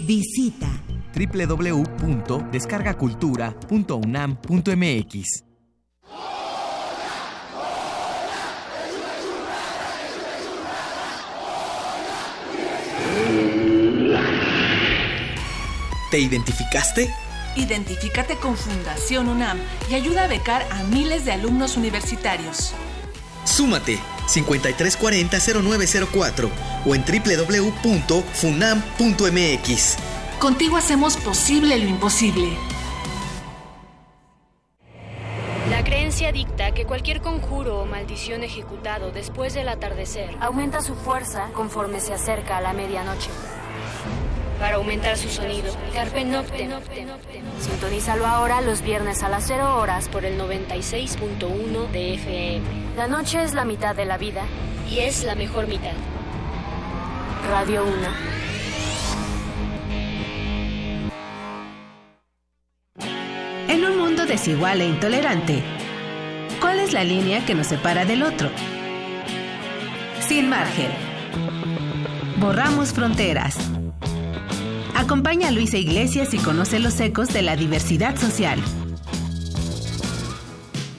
Visita www.descargacultura.unam.mx. ¿Te identificaste? Identifícate con Fundación UNAM y ayuda a becar a miles de alumnos universitarios. Súmate 5340-0904 o en www.funam.mx. Contigo hacemos posible lo imposible. La creencia dicta que cualquier conjuro o maldición ejecutado después del atardecer aumenta su fuerza conforme se acerca a la medianoche. Para aumentar su sonido, Carpe Noctem. Sintonízalo ahora los viernes a las 0 horas por el 96.1 de FM. La noche es la mitad de la vida y es la mejor mitad. Radio 1. En un mundo desigual e intolerante, ¿cuál es la línea que nos separa del otro? Sin margen. Borramos fronteras. Acompaña a Luisa Iglesias y conoce los ecos de la diversidad social.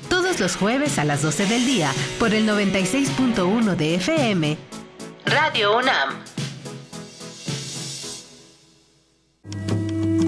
Todos los jueves a las 12 del día por el 96.1 de FM. Radio UNAM.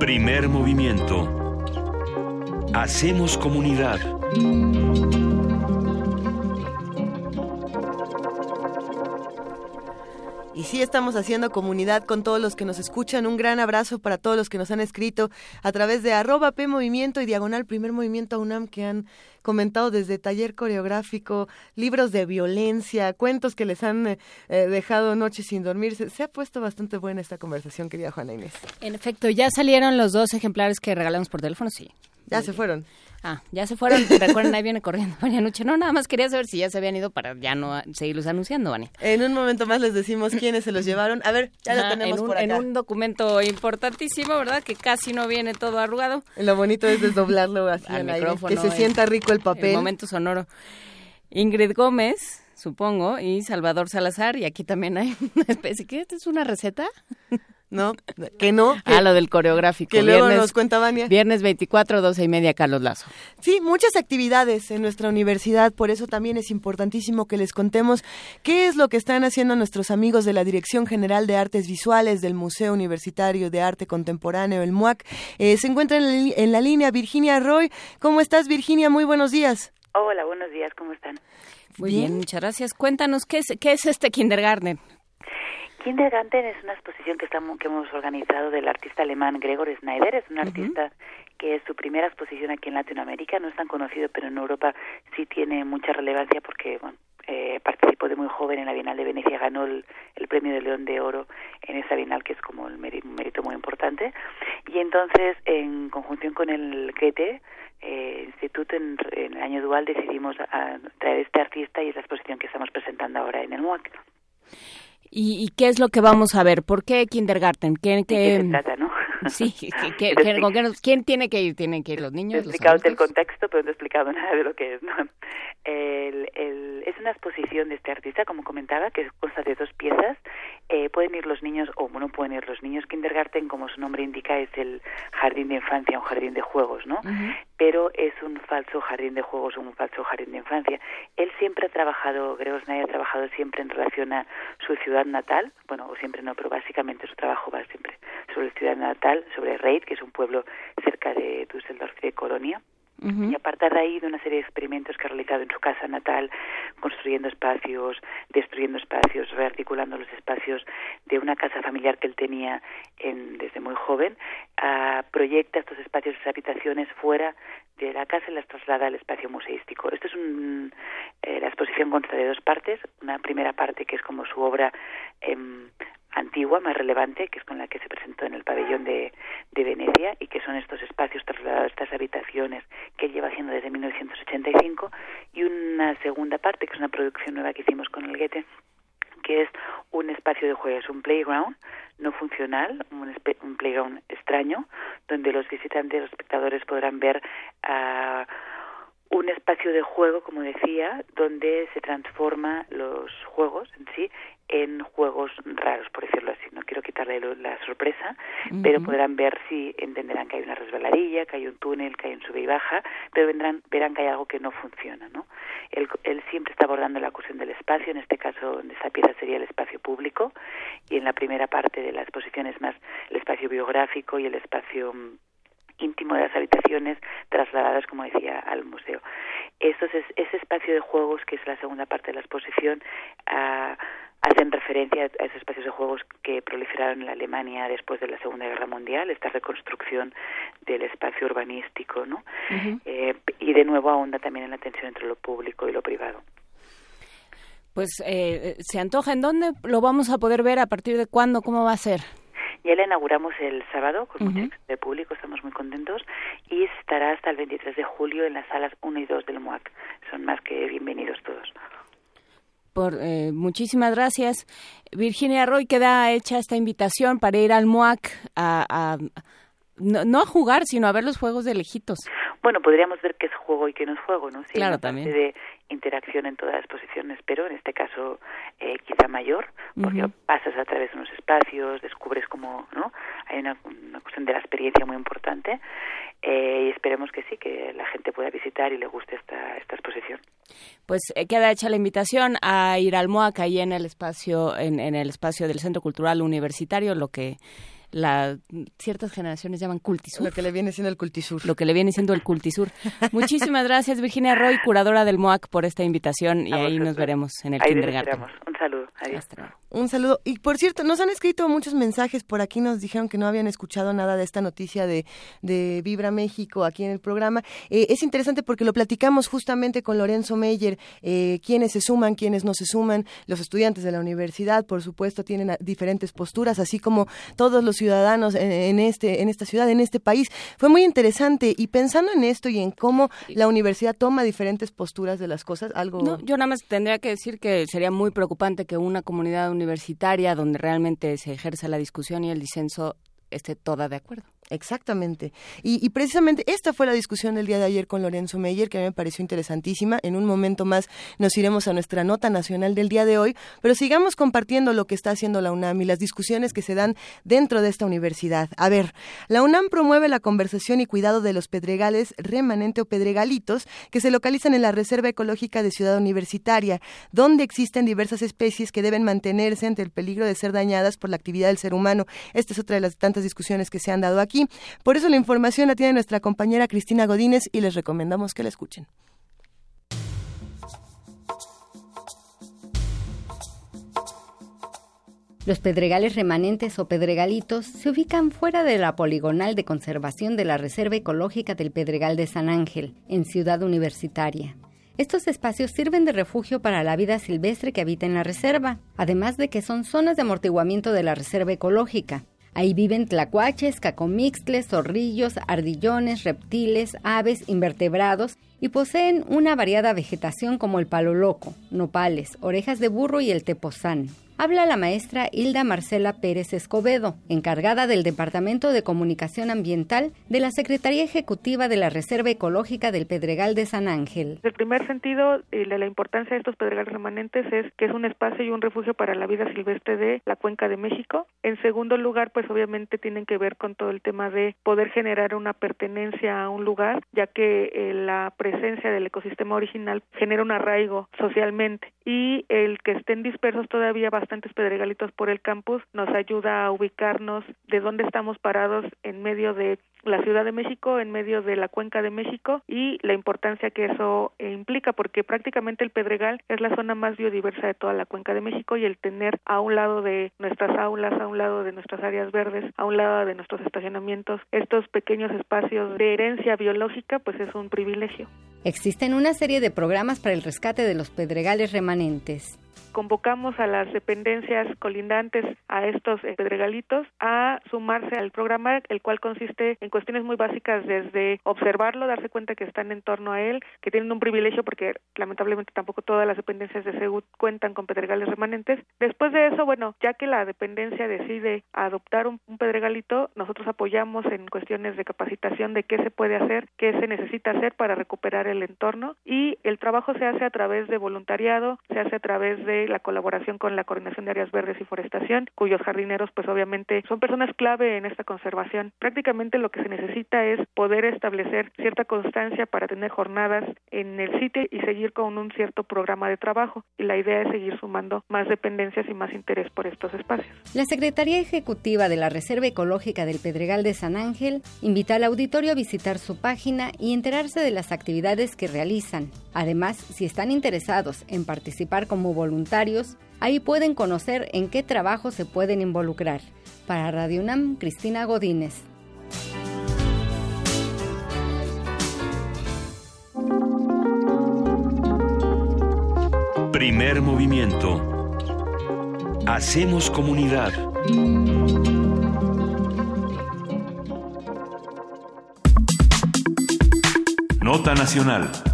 Primer movimiento. Hacemos comunidad. Y sí estamos haciendo comunidad con todos los que nos escuchan. Un gran abrazo para todos los que nos han escrito a través de arroba P Movimiento y Diagonal Primer Movimiento UNAM que han comentado desde taller coreográfico, libros de violencia, cuentos que les han eh, dejado noches sin dormir. Se, se, ha puesto bastante buena esta conversación, querida Juana Inés. En efecto, ya salieron los dos ejemplares que regalamos por teléfono, sí. Ya se fueron. Ah, ya se fueron. Recuerden, ahí viene corriendo María Nuche. No, nada más quería saber si ya se habían ido para ya no seguirlos anunciando, Vani. En un momento más les decimos quiénes se los llevaron. A ver, ya lo tenemos en un, por acá. En un documento importantísimo, ¿verdad? Que casi no viene todo arrugado. Lo bonito es desdoblarlo así al, al aire, que se el, sienta rico el papel. El momento sonoro. Ingrid Gómez, supongo, y Salvador Salazar, y aquí también hay una especie. ¿Qué? ¿Es una receta? No, que no. Que, ah, lo del coreográfico. Que luego nos cuenta Vania. Viernes 24, 12 y media, Carlos Lazo. Sí, muchas actividades en nuestra universidad, por eso también es importantísimo que les contemos qué es lo que están haciendo nuestros amigos de la Dirección General de Artes Visuales del Museo Universitario de Arte Contemporáneo, el MUAC. Eh, se encuentra en, en la línea Virginia Roy. ¿Cómo estás, Virginia? Muy buenos días. Hola, buenos días, ¿cómo están? Muy bien, bien muchas gracias. Cuéntanos, ¿qué es, qué es este kindergarten? Kindergarten es una exposición que, estamos, que hemos organizado del artista alemán Gregor Schneider. Es un uh -huh. artista que es su primera exposición aquí en Latinoamérica. No es tan conocido, pero en Europa sí tiene mucha relevancia porque bueno, eh, participó de muy joven en la Bienal de Venecia, ganó el, el, premio de León de Oro en esa Bienal, que es como el mérito, un mérito muy importante. Y entonces, en conjunción con el Goethe, eh, Instituto, en, en, el año dual decidimos a, traer este artista y es la exposición que estamos presentando ahora en el MUAC. ¿Y, ¿Y, qué es lo que vamos a ver? ¿Por qué kindergarten? ¿Qué, qué... ¿De qué se trata, no? Sí, ¿qué, qué, con ¿quién tiene que ir? ¿Tienen que ir los niños? He explicado el contexto, pero no he explicado nada de lo que es. ¿no? El, el, es una exposición de este artista, como comentaba, que consta de dos piezas. Eh, pueden ir los niños, o no pueden ir los niños. Kindergarten, como su nombre indica, es el jardín de infancia, un jardín de juegos, ¿no? Uh -huh. Pero es un falso jardín de juegos, un falso jardín de infancia. Él siempre ha trabajado, Gregor Snyder ha trabajado siempre en relación a su ciudad natal, bueno, o siempre no, pero básicamente su trabajo va siempre sobre la ciudad natal, sobre Reid, que es un pueblo cerca de Düsseldorf de Colonia. Y aparte de ahí de una serie de experimentos que ha realizado en su casa natal, construyendo espacios, destruyendo espacios, rearticulando los espacios de una casa familiar que él tenía en, desde muy joven, uh, proyecta estos espacios, esas habitaciones fuera de la casa y las traslada al espacio museístico. Esto es un, eh, la exposición consta de dos partes. Una primera parte que es como su obra eh, antigua, más relevante, que es con la que se presentó en el pabellón de, de Venecia y que son estos espacios trasladados, estas habitaciones que lleva haciendo desde 1985 y una segunda parte, que es una producción nueva que hicimos con el Goethe, que es un espacio de juegos, un playground no funcional, un, un playground extraño, donde los visitantes, los espectadores podrán ver uh, un espacio de juego, como decía, donde se transforma los juegos en sí en juegos raros, por decirlo así. No quiero quitarle la sorpresa, pero podrán ver si entenderán que hay una resbaladilla, que hay un túnel, que hay un sube y baja, pero vendrán, verán que hay algo que no funciona. ¿no? Él, él siempre está abordando la cuestión del espacio, en este caso esa pieza sería el espacio público, y en la primera parte de la exposición es más el espacio biográfico y el espacio mm, íntimo de las habitaciones trasladadas, como decía, al museo. Eso es, ese espacio de juegos, que es la segunda parte de la exposición, uh, hacen referencia a esos espacios de juegos que proliferaron en la Alemania después de la Segunda Guerra Mundial, esta reconstrucción del espacio urbanístico, ¿no? eh, y de nuevo ahonda también en la tensión entre lo público y lo privado. Pues eh, se antoja. ¿En dónde lo vamos a poder ver? ¿A partir de cuándo? ¿Cómo va a ser? Ya la inauguramos el sábado con uh -huh. mucho de público, estamos muy contentos, y estará hasta el 23 de julio en las salas 1 y 2 del MUAC. Son más que bienvenidos todos. Por, eh, muchísimas gracias. Virginia Roy, queda hecha esta invitación para ir al MUAC a, a no, no, a jugar, sino a ver los juegos de lejitos. Bueno, podríamos ver qué es juego y qué no es juego, ¿no? Sí, claro, también. de interacción en todas las posiciones, pero en este caso eh, quizá mayor, porque uh -huh. pasas a través de unos espacios, descubres cómo, ¿no? Hay una, una cuestión de la experiencia muy importante eh, y esperemos que sí, que la gente pueda visitar y le guste esta, esta exposición. Pues eh, queda hecha la invitación a ir al MOAC ahí en el espacio, en, en el espacio del Centro Cultural Universitario, lo que la ciertas generaciones llaman cultisur. Lo que le viene siendo el cultisur. Lo que le viene siendo el cultisur. Muchísimas gracias Virginia Roy, curadora del MOAC, por esta invitación y ahí nos veremos en el ahí kindergarten. Un saludo. Adiós. Un saludo. Y por cierto, nos han escrito muchos mensajes por aquí, nos dijeron que no habían escuchado nada de esta noticia de, de Vibra México aquí en el programa. Eh, es interesante porque lo platicamos justamente con Lorenzo Meyer, eh, quienes se suman, quienes no se suman, los estudiantes de la universidad, por supuesto, tienen diferentes posturas, así como todos los ciudadanos en, en, este, en esta ciudad, en este país. Fue muy interesante y pensando en esto y en cómo la universidad toma diferentes posturas de las cosas, algo... No, yo nada más tendría que decir que sería muy preocupante que una comunidad universitaria donde realmente se ejerza la discusión y el disenso esté toda de acuerdo. Exactamente. Y, y, precisamente esta fue la discusión del día de ayer con Lorenzo Meyer, que a mí me pareció interesantísima. En un momento más nos iremos a nuestra nota nacional del día de hoy, pero sigamos compartiendo lo que está haciendo la UNAM y las discusiones que se dan dentro de esta universidad. A ver, la UNAM promueve la conversación y cuidado de los pedregales remanente o pedregalitos que se localizan en la Reserva Ecológica de Ciudad Universitaria, donde existen diversas especies que deben mantenerse ante el peligro de ser dañadas por la actividad del ser humano. Esta es otra de las tantas discusiones que se han dado aquí. Por eso la información la tiene nuestra compañera Cristina Godínez y les recomendamos que la escuchen. Los pedregales remanentes o pedregalitos se ubican fuera de la poligonal de conservación de la Reserva Ecológica del Pedregal de San Ángel, en Ciudad Universitaria. Estos espacios sirven de refugio para la vida silvestre que habita en la reserva, además de que son zonas de amortiguamiento de la Reserva Ecológica. Ahí viven tlacuaches, cacomixtles, zorrillos, ardillones, reptiles, aves, invertebrados y poseen una variada vegetación como el palo loco, nopales, orejas de burro y el tepozán. Habla la maestra Hilda Marcela Pérez Escobedo, encargada del Departamento de Comunicación Ambiental de la Secretaría Ejecutiva de la Reserva Ecológica del Pedregal de San Ángel. El primer sentido de la importancia de estos pedregales remanentes es que es un espacio y un refugio para la vida silvestre de la cuenca de México. En segundo lugar, pues obviamente tienen que ver con todo el tema de poder generar una pertenencia a un lugar, ya que eh, la presencia del ecosistema original genera un arraigo socialmente y el que estén dispersos todavía bastante bastantes pedregalitos por el campus nos ayuda a ubicarnos de dónde estamos parados en medio de la Ciudad de México, en medio de la Cuenca de México y la importancia que eso eh, implica, porque prácticamente el Pedregal es la zona más biodiversa de toda la Cuenca de México y el tener a un lado de nuestras aulas, a un lado de nuestras áreas verdes, a un lado de nuestros estacionamientos, estos pequeños espacios de herencia biológica, pues es un privilegio. Existen una serie de programas para el rescate de los pedregales remanentes. Convocamos a las dependencias colindantes a estos pedregalitos a sumarse al programa, el cual consiste en cuestiones muy básicas desde observarlo, darse cuenta que están en torno a él, que tienen un privilegio porque lamentablemente tampoco todas las dependencias de SEGUT cuentan con pedregales remanentes. Después de eso, bueno, ya que la dependencia decide adoptar un pedregalito, nosotros apoyamos en cuestiones de capacitación de qué se puede hacer, qué se necesita hacer para recuperar el entorno y el trabajo se hace a través de voluntariado, se hace a través de la colaboración con la Coordinación de Áreas Verdes y Forestación, cuyos jardineros pues obviamente son personas clave en esta conservación. Prácticamente lo que se necesita es poder establecer cierta constancia para tener jornadas en el sitio y seguir con un cierto programa de trabajo y la idea es seguir sumando más dependencias y más interés por estos espacios. La Secretaría Ejecutiva de la Reserva Ecológica del Pedregal de San Ángel invita al auditorio a visitar su página y enterarse de las actividades que realizan. Además, si están interesados en participar como voluntarios, ahí pueden conocer en qué trabajo se pueden involucrar. Para Radio UNAM, Cristina Godínez. Primer movimiento. Hacemos comunidad. Nota Nacional.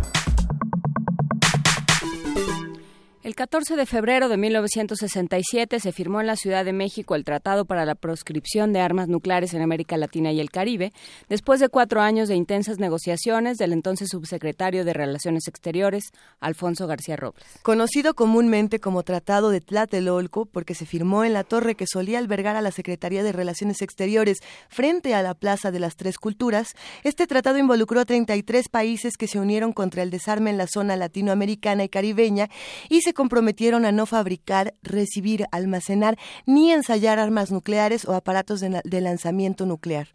El 14 de febrero de 1967 se firmó en la Ciudad de México el Tratado para la Proscripción de Armas Nucleares en América Latina y el Caribe, después de cuatro años de intensas negociaciones del entonces subsecretario de Relaciones Exteriores, Alfonso García Robles. Conocido comúnmente como Tratado de Tlatelolco, porque se firmó en la torre que solía albergar a la Secretaría de Relaciones Exteriores frente a la Plaza de las Tres Culturas, este tratado involucró a 33 países que se unieron contra el desarme en la zona latinoamericana y caribeña y se comprometieron a no fabricar, recibir, almacenar ni ensayar armas nucleares o aparatos de, lanzamiento nuclear.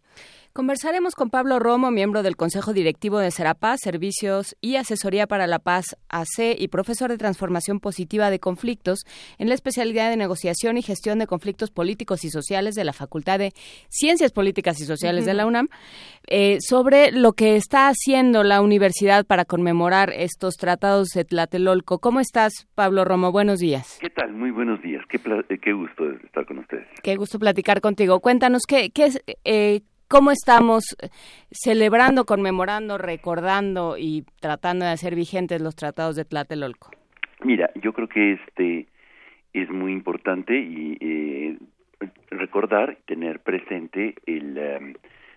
Conversaremos con Pablo Romo, miembro del Consejo Directivo de Serapaz, Servicios y Asesoría para la Paz AC y profesor de Transformación Positiva de Conflictos en la especialidad de Negociación y Gestión de Conflictos Políticos y Sociales de la Facultad de Ciencias Políticas y Sociales uh -huh. de la UNAM, eh, sobre lo que está haciendo la universidad para conmemorar estos tratados de Tlatelolco. ¿Cómo estás, Pablo Romo? Buenos días. ¿Qué tal? Muy buenos días. Qué, qué gusto estar con ustedes. Qué gusto platicar contigo. Cuéntanos, ¿qué, qué es... Eh, cómo estamos celebrando, conmemorando, recordando y tratando de hacer vigentes los tratados de Tlatelolco? Mira, yo creo que este es muy importante y eh, recordar, tener presente el um,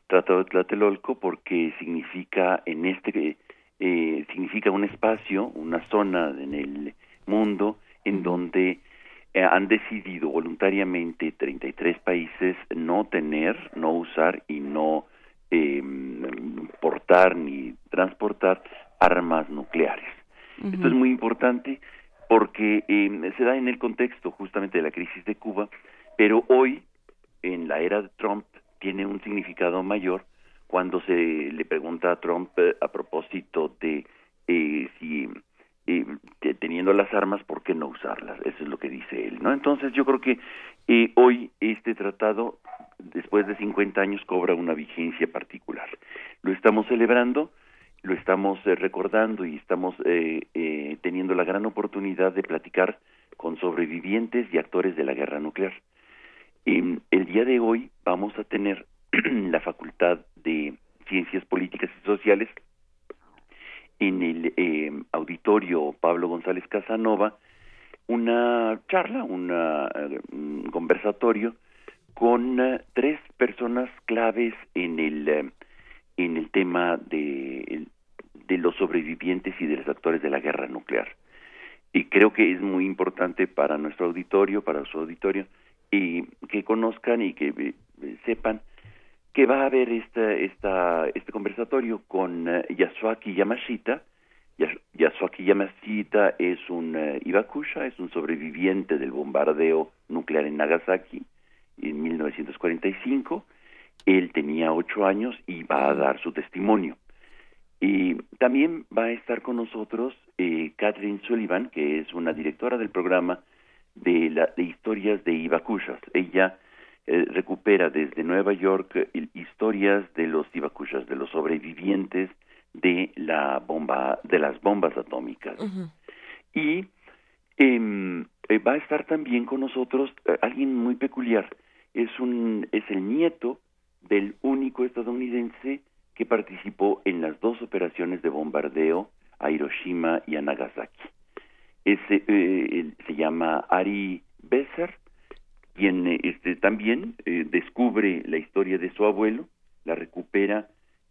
Tratado de Tlatelolco porque significa en este eh, significa un espacio, una zona en el mundo en donde han decidido voluntariamente 33 países no tener, no usar y no eh, portar ni transportar armas nucleares. Uh -huh. Esto es muy importante porque eh, se da en el contexto justamente de la crisis de Cuba, pero hoy, en la era de Trump, tiene un significado mayor cuando se le pregunta a Trump eh, a propósito de eh, si eh, teniendo las armas, ¿por qué no usarlas? Eso es lo que dice él, ¿no? Entonces yo creo que eh, hoy este tratado, después de 50 años, cobra una vigencia particular. Lo estamos celebrando, lo estamos eh, recordando y estamos teniendo la gran oportunidad de platicar con sobrevivientes y actores de la guerra nuclear. el día de hoy vamos a tener la Facultad de Ciencias Políticas y Sociales en el eh, auditorio Pablo González Casanova una charla, una, un conversatorio con uh, tres personas claves en el uh, en el tema de, de los sobrevivientes y de los actores de la guerra nuclear. Y creo que es muy importante para nuestro auditorio, para su auditorio, y que conozcan y que eh, sepan que va a haber esta, esta, este conversatorio con uh, Yasuaki Yamashita. Yasuaki Yamashita es un uh, Ibakusha, es un sobreviviente del bombardeo nuclear en Nagasaki en 1945. Él tenía ocho años y va a dar su testimonio. Y también va a estar con nosotros eh, Catherine Sullivan, que es una directora del programa de, la, de historias de Ibakushas. Ella eh, recupera desde Nueva York eh, historias de los Ibakushas, de los sobrevivientes de la bomba, de las bombas atómicas. Uh -huh. Y eh, eh, va a estar también con nosotros eh, alguien muy peculiar. Es, un, es el nieto del único estadounidense que participó en las dos operaciones de bombardeo a Hiroshima y a Nagasaki. Ese, eh, se llama Ari Besser, quien este, también descubre la historia de su abuelo, la recupera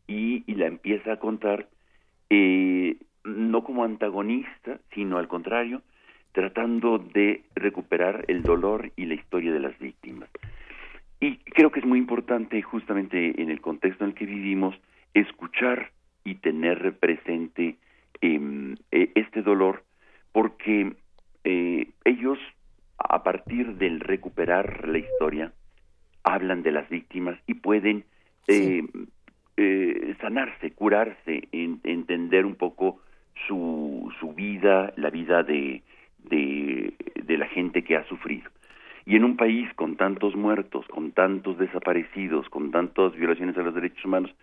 y, y la empieza a contar no como antagonista, sino al contrario, tratando de recuperar el dolor y la historia de las víctimas. Y creo que es muy importante, justamente en el contexto en el que vivimos, escuchar y tener presente em, e, este dolor, porque eh, ellos, a partir del recuperar la historia, hablan de las víctimas y pueden em, eh, sanarse, curarse, entender un poco su, su vida, la vida de, de, de la gente que ha sufrido. Y en un país con tantos muertos, con tantos desaparecidos, con tantas violaciones a los derechos humanos,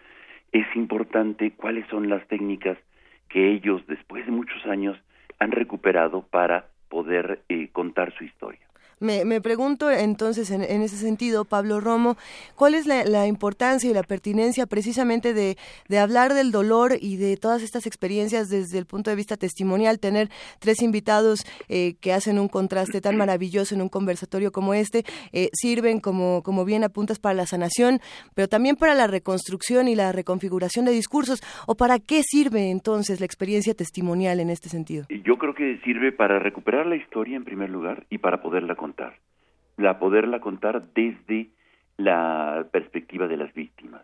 es importante cuáles son las técnicas que ellos, después de muchos años, han recuperado para poder eh, contar su historia. Me, me pregunto entonces en, ese sentido, Pablo Romo, ¿cuál es la, importancia y la pertinencia precisamente de, de, hablar del dolor y de todas estas experiencias desde el punto de vista testimonial? Tener tres invitados eh, que hacen un contraste tan maravilloso en un conversatorio como este, eh, sirven como, como bien apuntas para la sanación, pero también para la reconstrucción y la reconfiguración de discursos. ¿O para qué sirve entonces la experiencia testimonial en este sentido? Yo creo que sirve para recuperar la historia en primer lugar y para poderla contar la poderla contar desde la perspectiva de las víctimas.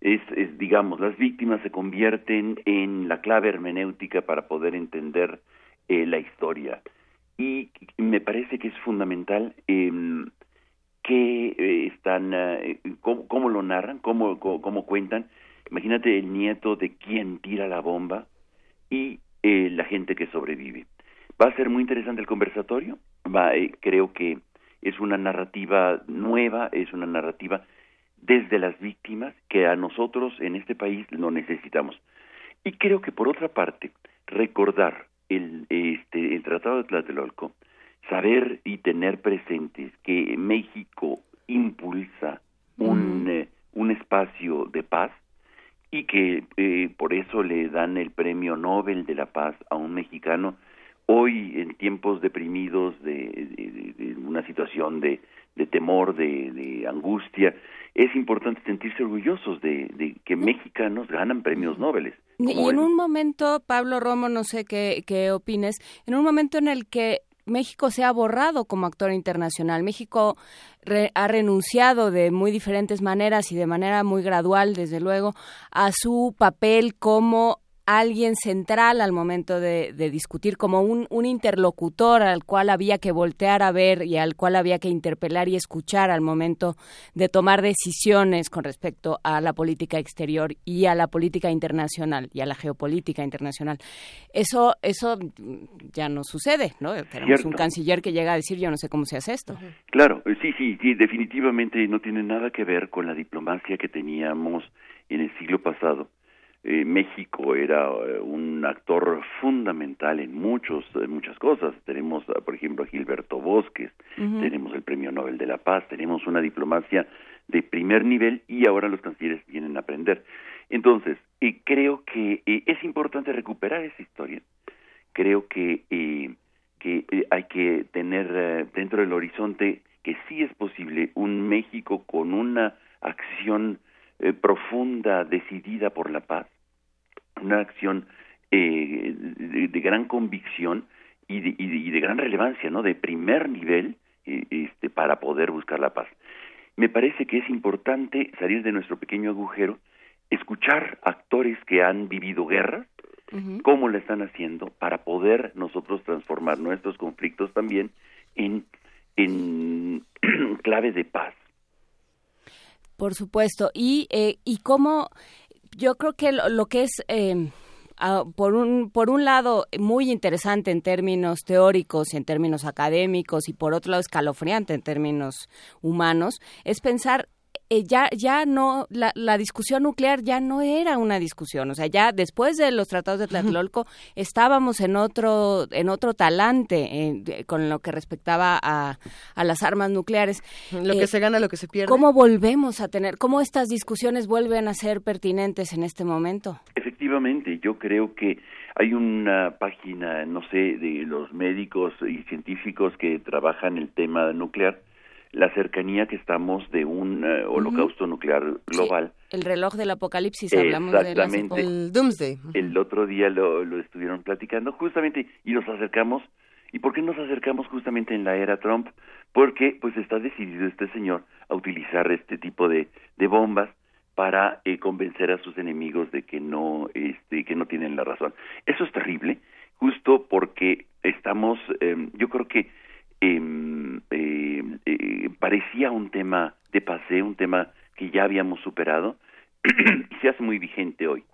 Es, digamos, las víctimas se convierten en la clave hermenéutica para poder entender eh, la historia. Y me parece que es fundamental em, que eh, están, eh, cómo, lo narran, cómo, cómo, cuentan. Imagínate el nieto de quien tira la bomba y la gente que sobrevive. Va a ser muy interesante el conversatorio. Va, eh, creo que es una narrativa nueva, es una narrativa desde las víctimas que a nosotros en este país lo necesitamos. Y creo que por otra parte, recordar el, este, el Tratado de Tlatelolco, saber y tener presentes que México impulsa un, mm. eh, un espacio de paz y que eh, por eso le dan el premio Nobel de la Paz a un mexicano hoy en tiempos deprimidos de, una situación de, temor, de, angustia, es importante sentirse orgullosos de, que mexicanos ganan premios Nobel. Y en un momento, Pablo Romo, no sé qué, qué opines, en un momento en el que México se ha borrado como actor internacional. México ha renunciado de muy diferentes maneras y de manera muy gradual, desde luego, a su papel como alguien central al momento de, discutir, como un, un, interlocutor al cual había que voltear a ver y al cual había que interpelar y escuchar al momento de tomar decisiones con respecto a la política exterior y a la política internacional y a la geopolítica internacional. Eso, eso ya no sucede, ¿no? Tenemos un canciller que llega a decir yo no sé cómo se hace esto. Claro, sí, sí, sí, definitivamente no tiene nada que ver con la diplomacia que teníamos en el siglo pasado eh, México era eh, un actor fundamental en muchos en muchas cosas. Tenemos, ah, por ejemplo, a Gilberto Bosques, tenemos el Premio Nobel de la Paz, tenemos una diplomacia de primer nivel y ahora los cancilleres vienen a aprender. Entonces, eh, creo que es importante recuperar esa historia. Creo que que hay que tener dentro del horizonte que sí es posible un México con una acción eh, profunda, decidida por la paz, una acción eh, de, gran convicción y de, y de, gran relevancia, ¿no? De primer nivel eh, este, para poder buscar la paz. Me parece que es importante salir de nuestro pequeño agujero, escuchar actores que han vivido guerras, cómo lo están haciendo, para poder nosotros transformar nuestros conflictos también en, en clave de paz. Por supuesto. Y, eh, y cómo yo creo que lo, que es... Eh, por, un, por un lado muy interesante en términos teóricos y en términos académicos y por otro lado escalofriante en términos humanos, es pensar eh, ya, ya no, la, la, discusión nuclear ya no era una discusión, o sea, ya después de los tratados de Tlatelolco estábamos en otro, en otro talante con lo que respectaba a, a, las armas nucleares. Lo que se gana, lo que se pierde. ¿Cómo volvemos a tener, cómo estas discusiones vuelven a ser pertinentes en este momento? Efectivamente, yo creo que hay una página, no sé, de los médicos y científicos que trabajan el tema nuclear, la cercanía que estamos de un uh, holocausto uh -huh. nuclear global. Sí, el reloj del apocalipsis, hablamos de el Doomsday. El otro día lo, lo estuvieron platicando justamente y nos acercamos. ¿Y por qué nos acercamos justamente en la era Trump? Porque pues está decidido este señor a utilizar este tipo de, de bombas para eh, convencer a sus enemigos de que no este que no tienen la razón. Eso es terrible, justo porque estamos eh, yo creo que eh, eh, parecía un tema de paseo, un tema que ya habíamos superado y se hace muy vigente hoy.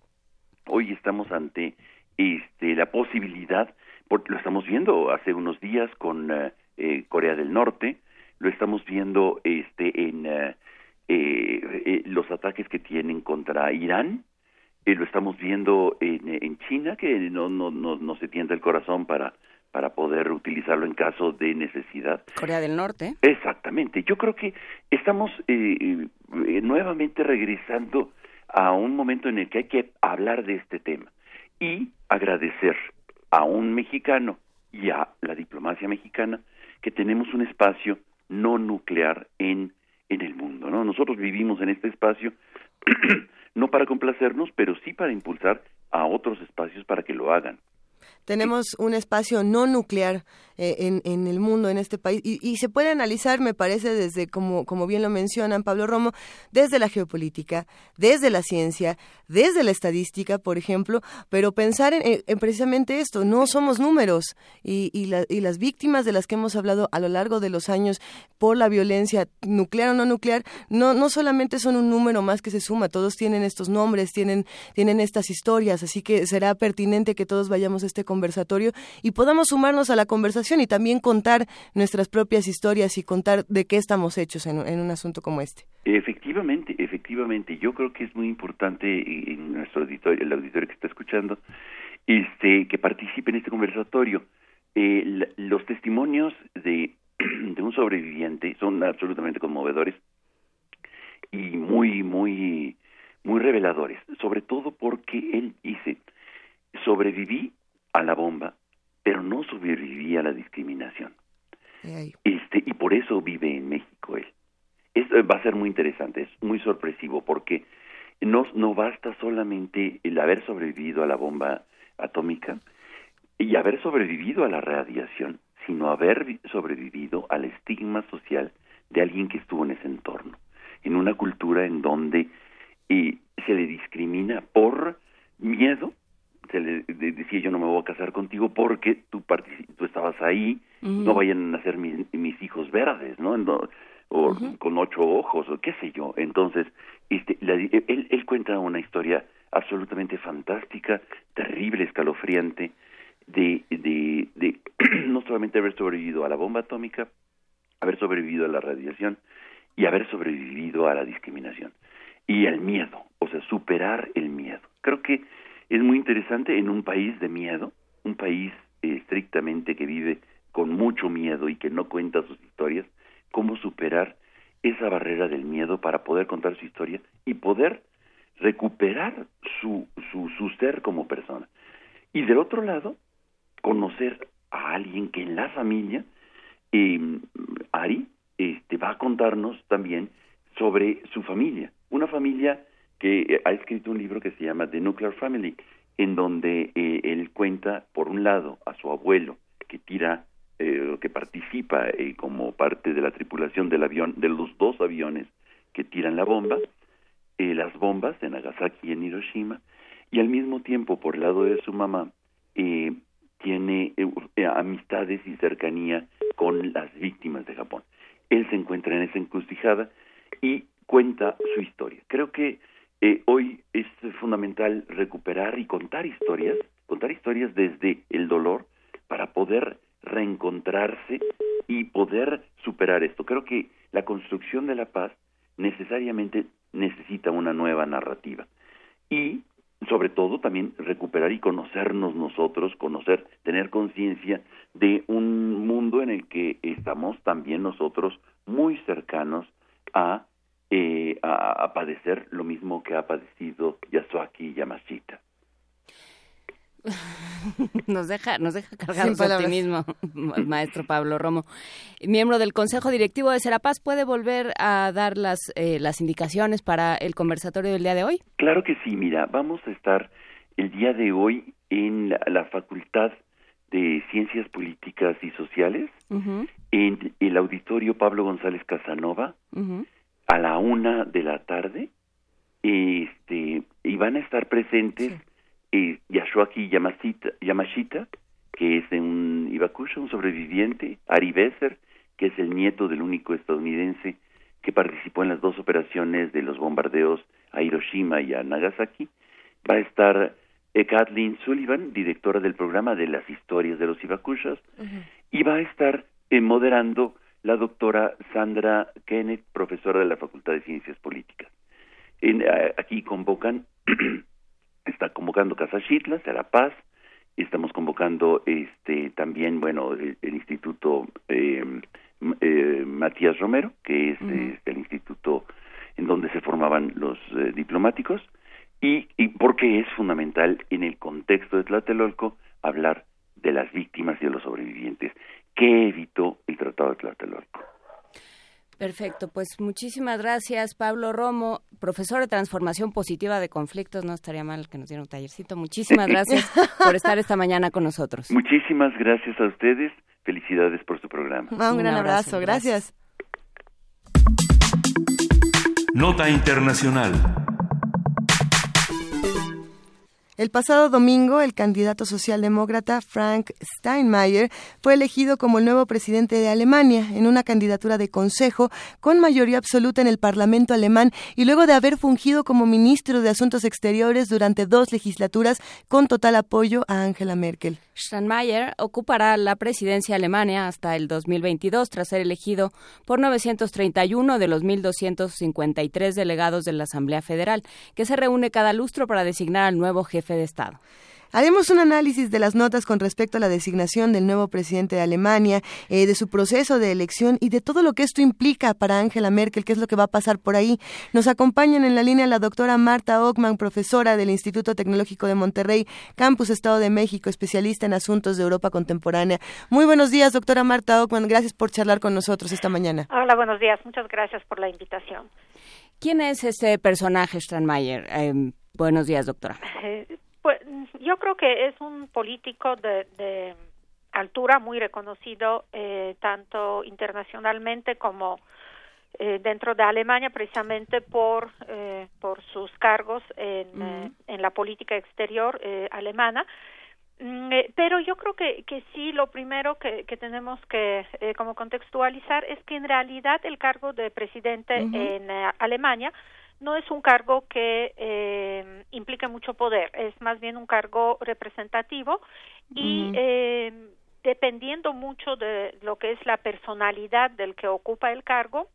Hoy estamos ante este, la posibilidad, porque lo estamos viendo hace unos días con eh, Corea del Norte, lo estamos viendo este, en eh, los ataques que tienen contra Irán, lo estamos viendo en, en China, que no, no, no, no se tienta el corazón para para poder utilizarlo en caso de necesidad. Corea del Norte. Exactamente. Yo creo que estamos eh, eh, nuevamente regresando a un momento en el que hay que hablar de este tema y agradecer a un mexicano y a la diplomacia mexicana que tenemos un espacio no nuclear en en el mundo, ¿no? Nosotros vivimos en este espacio no para complacernos, pero sí para impulsar a otros espacios para que lo hagan. Tenemos un espacio no nuclear eh, en, el mundo, en este país, y, se puede analizar, me parece, desde, como, como bien lo mencionan Pablo Romo, desde la geopolítica, desde la ciencia, desde la estadística, por ejemplo, pero pensar en, en precisamente esto, no somos números, y, y, la, y las víctimas de las que hemos hablado a lo largo de los años por la violencia nuclear o no nuclear, no, no solamente son un número más que se suma, todos tienen estos nombres, tienen, tienen estas historias, así que será pertinente que todos vayamos a este conversatorio y podamos sumarnos a la conversación y también contar nuestras propias historias y contar de qué estamos hechos en, un asunto como este. Efectivamente, efectivamente. Yo creo que es muy importante en nuestro auditorio, el auditorio que está escuchando, este, que participe en este conversatorio. Eh, los testimonios de, de un sobreviviente son absolutamente conmovedores y muy, muy, muy reveladores, sobre todo porque él dice, sobreviví a la bomba, pero no sobreviví a la discriminación. Este, y por eso vive en México él. Esto va a ser muy interesante, es muy sorpresivo, porque no, no basta solamente el haber sobrevivido a la bomba atómica y haber sobrevivido a la radiación, sino haber sobrevivido al estigma social de alguien que estuvo en ese entorno, en una cultura en donde eh, se le discrimina por miedo se le de, decía yo no me voy a casar contigo porque tú tú estabas ahí uh -huh. no vayan a nacer mis, mis hijos verdes no, no o uh -huh. con ocho ojos o qué sé yo entonces este la, él, él cuenta una historia absolutamente fantástica terrible escalofriante de de de no solamente haber sobrevivido a la bomba atómica haber sobrevivido a la radiación y haber sobrevivido a la discriminación y al miedo o sea superar el miedo creo que es muy interesante en un país de miedo, un país eh, estrictamente que vive con mucho miedo y que no cuenta sus historias, cómo superar esa barrera del miedo para poder contar su historia y poder recuperar su, su, su ser como persona. Y del otro lado, conocer a alguien que en la familia, eh, Ari, este, va a contarnos también sobre su familia, una familia que ha escrito un libro que se llama The Nuclear Family, en donde eh, él cuenta, por un lado, a su abuelo, que tira, eh, que participa eh, como parte de la tripulación del avión, de los dos aviones que tiran la bomba, las bombas de Nagasaki y en Hiroshima, y al mismo tiempo, por el lado de su mamá, tiene amistades y cercanía con las víctimas de Japón. Él se encuentra en esa encrucijada y cuenta su historia. Creo que eh, hoy es fundamental recuperar y contar historias, contar historias desde el dolor para poder reencontrarse y poder superar esto. Creo que la construcción de la paz necesariamente necesita una nueva narrativa. Y sobre todo también recuperar y conocernos nosotros, conocer, tener conciencia de un mundo en el que estamos también nosotros muy cercanos a, eh, a, padecer lo mismo que ha padecido Yasuaki Yamashita. nos deja, nos deja cargados de optimismo, maestro Pablo Romo. Miembro del Consejo Directivo de Serapaz, ¿puede volver a dar las, eh, las indicaciones para el conversatorio del día de hoy? Claro que sí, mira, vamos a estar el día de hoy en la, Facultad de Ciencias Políticas y Sociales, en el auditorio Pablo González Casanova, a la una de la tarde, este, y van a estar presentes eh, Yashuaki Yamashita, que es un Ibakusha, un sobreviviente, Ari Besser, que es el nieto del único estadounidense que participó en las dos operaciones de los bombardeos a Hiroshima y a Nagasaki. Va a estar eh, Kathleen Sullivan, directora del programa de las historias de los Ibakushas, y va a estar eh, moderando la doctora Sandra Kenneth, profesora de la Facultad de Ciencias Políticas. En, aquí convocan está convocando Casa Xitla, Será Paz, estamos convocando este también, bueno, el, Instituto eh, eh, Matías Romero, que es este, el instituto en donde se formaban los eh, diplomáticos, y, y porque es fundamental en el contexto de Tlatelolco hablar de las víctimas y de los sobrevivientes. ¿Qué evitó el Tratado de Tlatelolco? Perfecto, pues muchísimas gracias Pablo Romo, profesor de transformación positiva de conflictos, no estaría mal que nos diera un tallercito. Muchísimas gracias por estar esta mañana con nosotros. Muchísimas gracias a ustedes, felicidades por su programa. un, gran abrazo, gracias. Nota Internacional. El pasado domingo, el candidato socialdemócrata Frank Steinmeier fue elegido como el nuevo presidente de Alemania en una candidatura de consejo con mayoría absoluta en el Parlamento alemán y luego de haber fungido como ministro de Asuntos Exteriores durante dos legislaturas con total apoyo a Angela Merkel. Steinmeier ocupará la presidencia alemana hasta el 2022 tras ser elegido por 931 de los 1.253 delegados de la Asamblea Federal, que se reúne cada lustro para designar al nuevo jefe de Estado. Haremos un análisis de las notas con respecto a la designación del nuevo presidente de Alemania, eh, de su proceso de elección y de todo lo que esto implica para Angela Merkel, qué es lo que va a pasar por ahí. Nos acompañan en la línea la doctora Marta Ockman, profesora del Instituto Tecnológico de Monterrey, Campus Estado de México, especialista en asuntos de Europa contemporánea. Muy buenos días, doctora Marta Ockman. Gracias por charlar con nosotros esta mañana. Hola, buenos días. Muchas gracias por la invitación. ¿Quién es este personaje, Steinmeier? Em, buenos días, doctora. Eh, pues yo creo que es un político de, altura muy reconocido eh, tanto internacionalmente como eh, dentro de Alemania precisamente por eh, por sus cargos en, en la política exterior alemana. Mm, pero yo creo que, que sí, lo primero que, que tenemos que como contextualizar es que en realidad el cargo de presidente en Alemania no es un cargo que eh, implique mucho poder, es más bien un cargo representativo y eh, dependiendo mucho de lo que es la personalidad del que ocupa el cargo,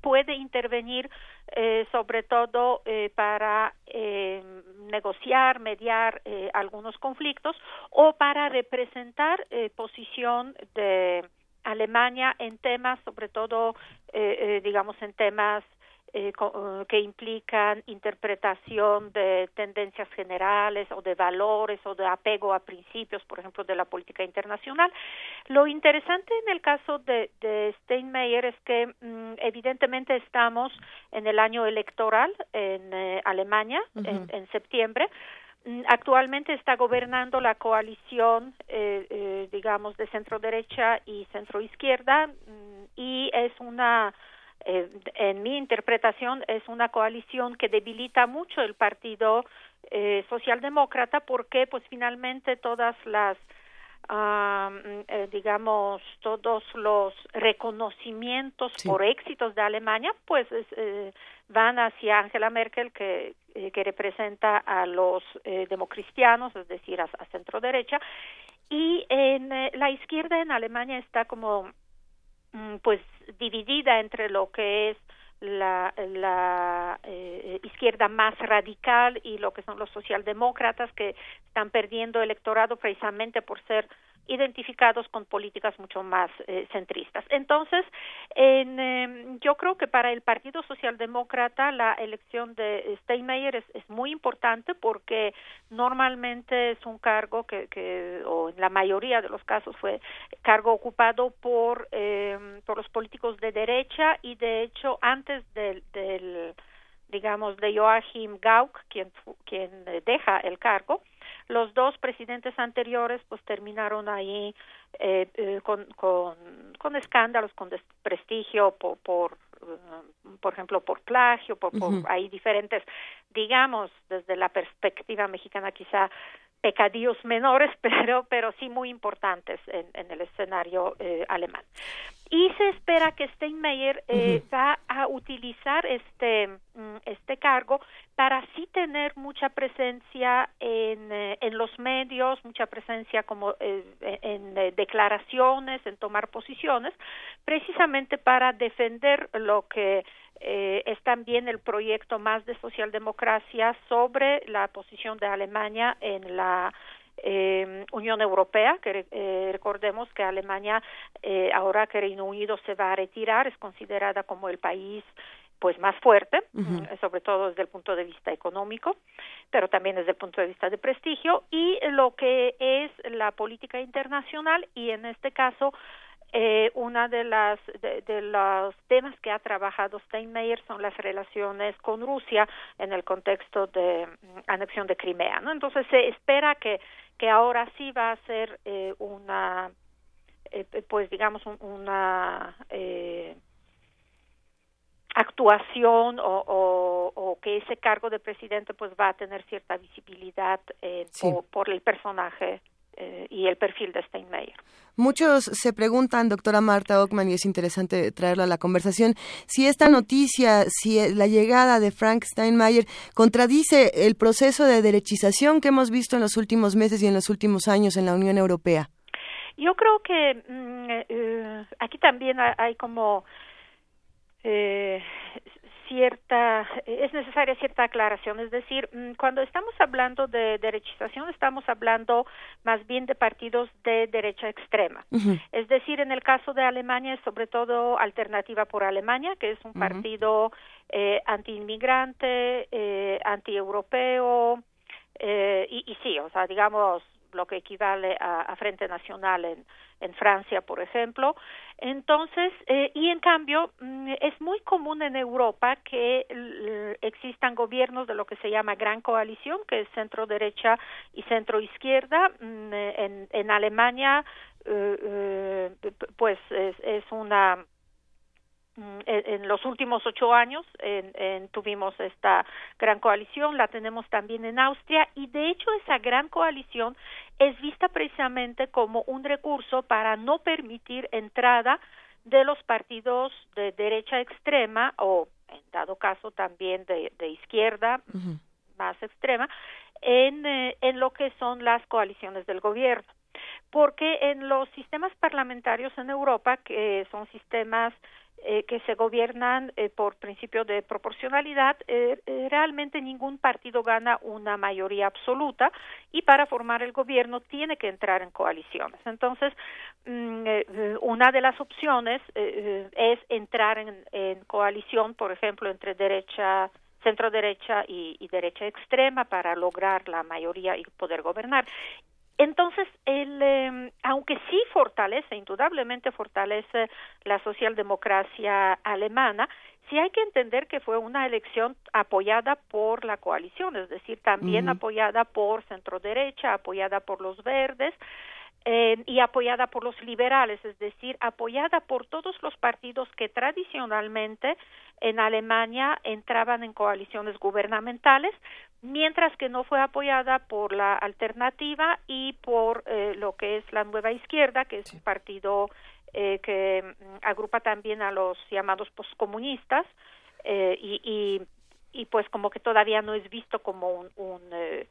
puede intervenir eh, sobre todo eh, para eh, negociar, mediar eh, algunos conflictos o para representar eh, posición de Alemania en temas, sobre todo, digamos, en temas eh, eh, que implican interpretación de tendencias generales o de valores o de apego a principios, por ejemplo, de la política internacional. Lo interesante en el caso de, de Steinmeier es que mm, evidentemente estamos en el año electoral en eh, Alemania, en, septiembre, mm, actualmente está gobernando la coalición, digamos, de centro derecha y centro izquierda mm, y es una eh, en mi interpretación es una coalición que debilita mucho el partido eh, socialdemócrata porque pues finalmente todas las eh, digamos todos los reconocimientos por éxitos de Alemania pues eh, van hacia Angela Merkel que que representa a los democristianos es decir a, a centro derecha. Y en la izquierda en Alemania está como pues dividida entre lo que es la, la izquierda más radical y lo que son los socialdemócratas que están perdiendo electorado precisamente por ser identificados con políticas mucho más eh, centristas. Entonces, en, em, yo creo que para el Partido Socialdemócrata la elección de Steinmeier es, muy importante porque normalmente es un cargo que, que, o en la mayoría de los casos fue cargo ocupado por, eh, por los políticos de derecha y de hecho antes del, del digamos, de Joachim Gauck, quien, quien deja el cargo, los dos presidentes anteriores pues terminaron ahí eh, eh, con, con, con, escándalos, con desprestigio por, por, eh, por ejemplo, por plagio, por, por hay diferentes, digamos, desde la perspectiva mexicana quizá pecadillos menores, pero, pero sí muy importantes en, en el escenario eh, alemán. Y se espera que Steinmeier eh, va a utilizar este, mm, este cargo para sí tener mucha presencia en, eh, en los medios, mucha presencia como en declaraciones, en tomar posiciones, precisamente para defender lo que eh, es también el proyecto más de socialdemocracia sobre la posición de Alemania en la eh, Unión Europea, que eh, recordemos que Alemania, eh, ahora que Reino Unido se va a retirar, es considerada como el país pues más fuerte, sobre todo desde el punto de vista económico, pero también desde el punto de vista de prestigio y lo que es la política internacional y en este caso eh, una de las de, los temas que ha trabajado Steinmeier son las relaciones con Rusia en el contexto de mm, anexión de Crimea, ¿no? Entonces se espera que que ahora sí va a ser eh, una eh, pues digamos una eh, actuación o, o, o, que ese cargo de presidente pues va a tener cierta visibilidad eh, por, por, el personaje eh, y el perfil de Steinmeier. Muchos se preguntan, doctora Marta Ockman, y es interesante traerla a la conversación, si esta noticia, si la llegada de Frank Steinmeier contradice el proceso de derechización que hemos visto en los últimos meses y en los últimos años en la Unión Europea. Yo creo que mm, eh, aquí también hay como eh, cierta, es necesaria cierta aclaración, es decir, mm, cuando estamos hablando de derechización estamos hablando más bien de partidos de derecha extrema. Es decir, en el caso de Alemania es sobre todo Alternativa por Alemania, que es un partido eh, anti-inmigrante, eh, anti-europeo, eh, y, y sí, o sea, digamos, lo que equivale a, Frente Nacional en, Francia, por ejemplo. Entonces, eh, y en cambio, mm, es muy común en Europa que existan gobiernos de lo que se llama gran coalición, que es centro derecha y centro izquierda. Mm, en, en Alemania, eh, eh, pues es, es una en, los últimos ocho años en, tuvimos esta gran coalición, la tenemos también en Austria y de hecho esa gran coalición es vista precisamente como un recurso para no permitir entrada de los partidos de derecha extrema o en dado caso también de, izquierda más extrema en, eh, en lo que son las coaliciones del gobierno. Porque en los sistemas parlamentarios en Europa que son sistemas eh, que se gobiernan eh, por principio de proporcionalidad, eh, realmente ningún partido gana una mayoría absoluta y para formar el gobierno tiene que entrar en coaliciones. Entonces, mm, una de las opciones es entrar en, coalición, por ejemplo, entre derecha centro derecha y, derecha extrema para lograr la mayoría y poder gobernar. Entonces, el, em, aunque sí fortalece, indudablemente fortalece la socialdemocracia alemana, sí hay que entender que fue una elección apoyada por la coalición, es decir, también apoyada por centro derecha, apoyada por los verdes, eh, y apoyada por los liberales, es decir, apoyada por todos los partidos que tradicionalmente en Alemania entraban en coaliciones gubernamentales, mientras que no fue apoyada por la alternativa y por eh, lo que es la nueva izquierda, que es un partido eh, que mm, agrupa también a los llamados postcomunistas eh, y, y, y, pues como que todavía no es visto como un, un, eh,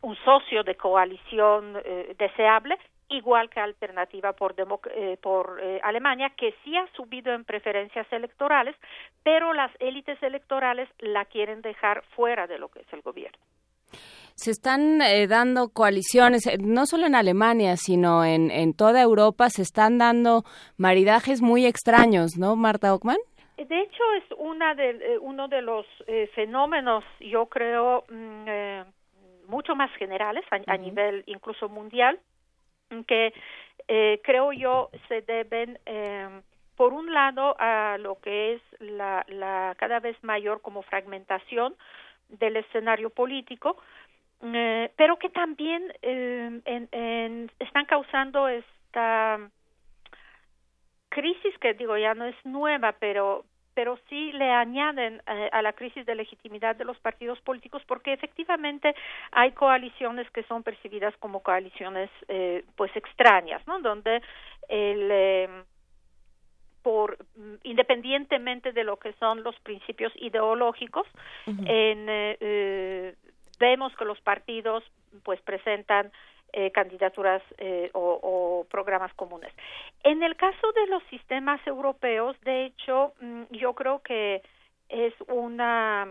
un socio de coalición deseable igual que Alternativa por, eh, por eh, Alemania, que sí ha subido en preferencias electorales, pero las élites electorales la quieren dejar fuera de lo que es el gobierno. Se están eh, dando coaliciones, no solo en Alemania, sino en, en toda Europa, se están dando maridajes muy extraños, ¿no, Marta Ockman? De hecho, es una de, uno de los fenómenos, yo creo, mm, mucho más generales a, nivel incluso mundial, que eh, creo yo se deben eh, por un lado a lo que es la, la cada vez mayor como fragmentación del escenario político eh, pero que también eh, en, en, están causando esta crisis que digo ya no es nueva pero pero sí le añaden eh, a la crisis de legitimidad de los partidos políticos porque efectivamente hay coaliciones que son percibidas como coaliciones eh, pues extrañas, ¿no? Donde el eh, por mm, independientemente de lo que son los principios ideológicos en, eh, vemos que los partidos pues presentan eh, candidaturas eh, o, programas comunes. En el caso de los sistemas europeos, de hecho, mm, yo creo que es una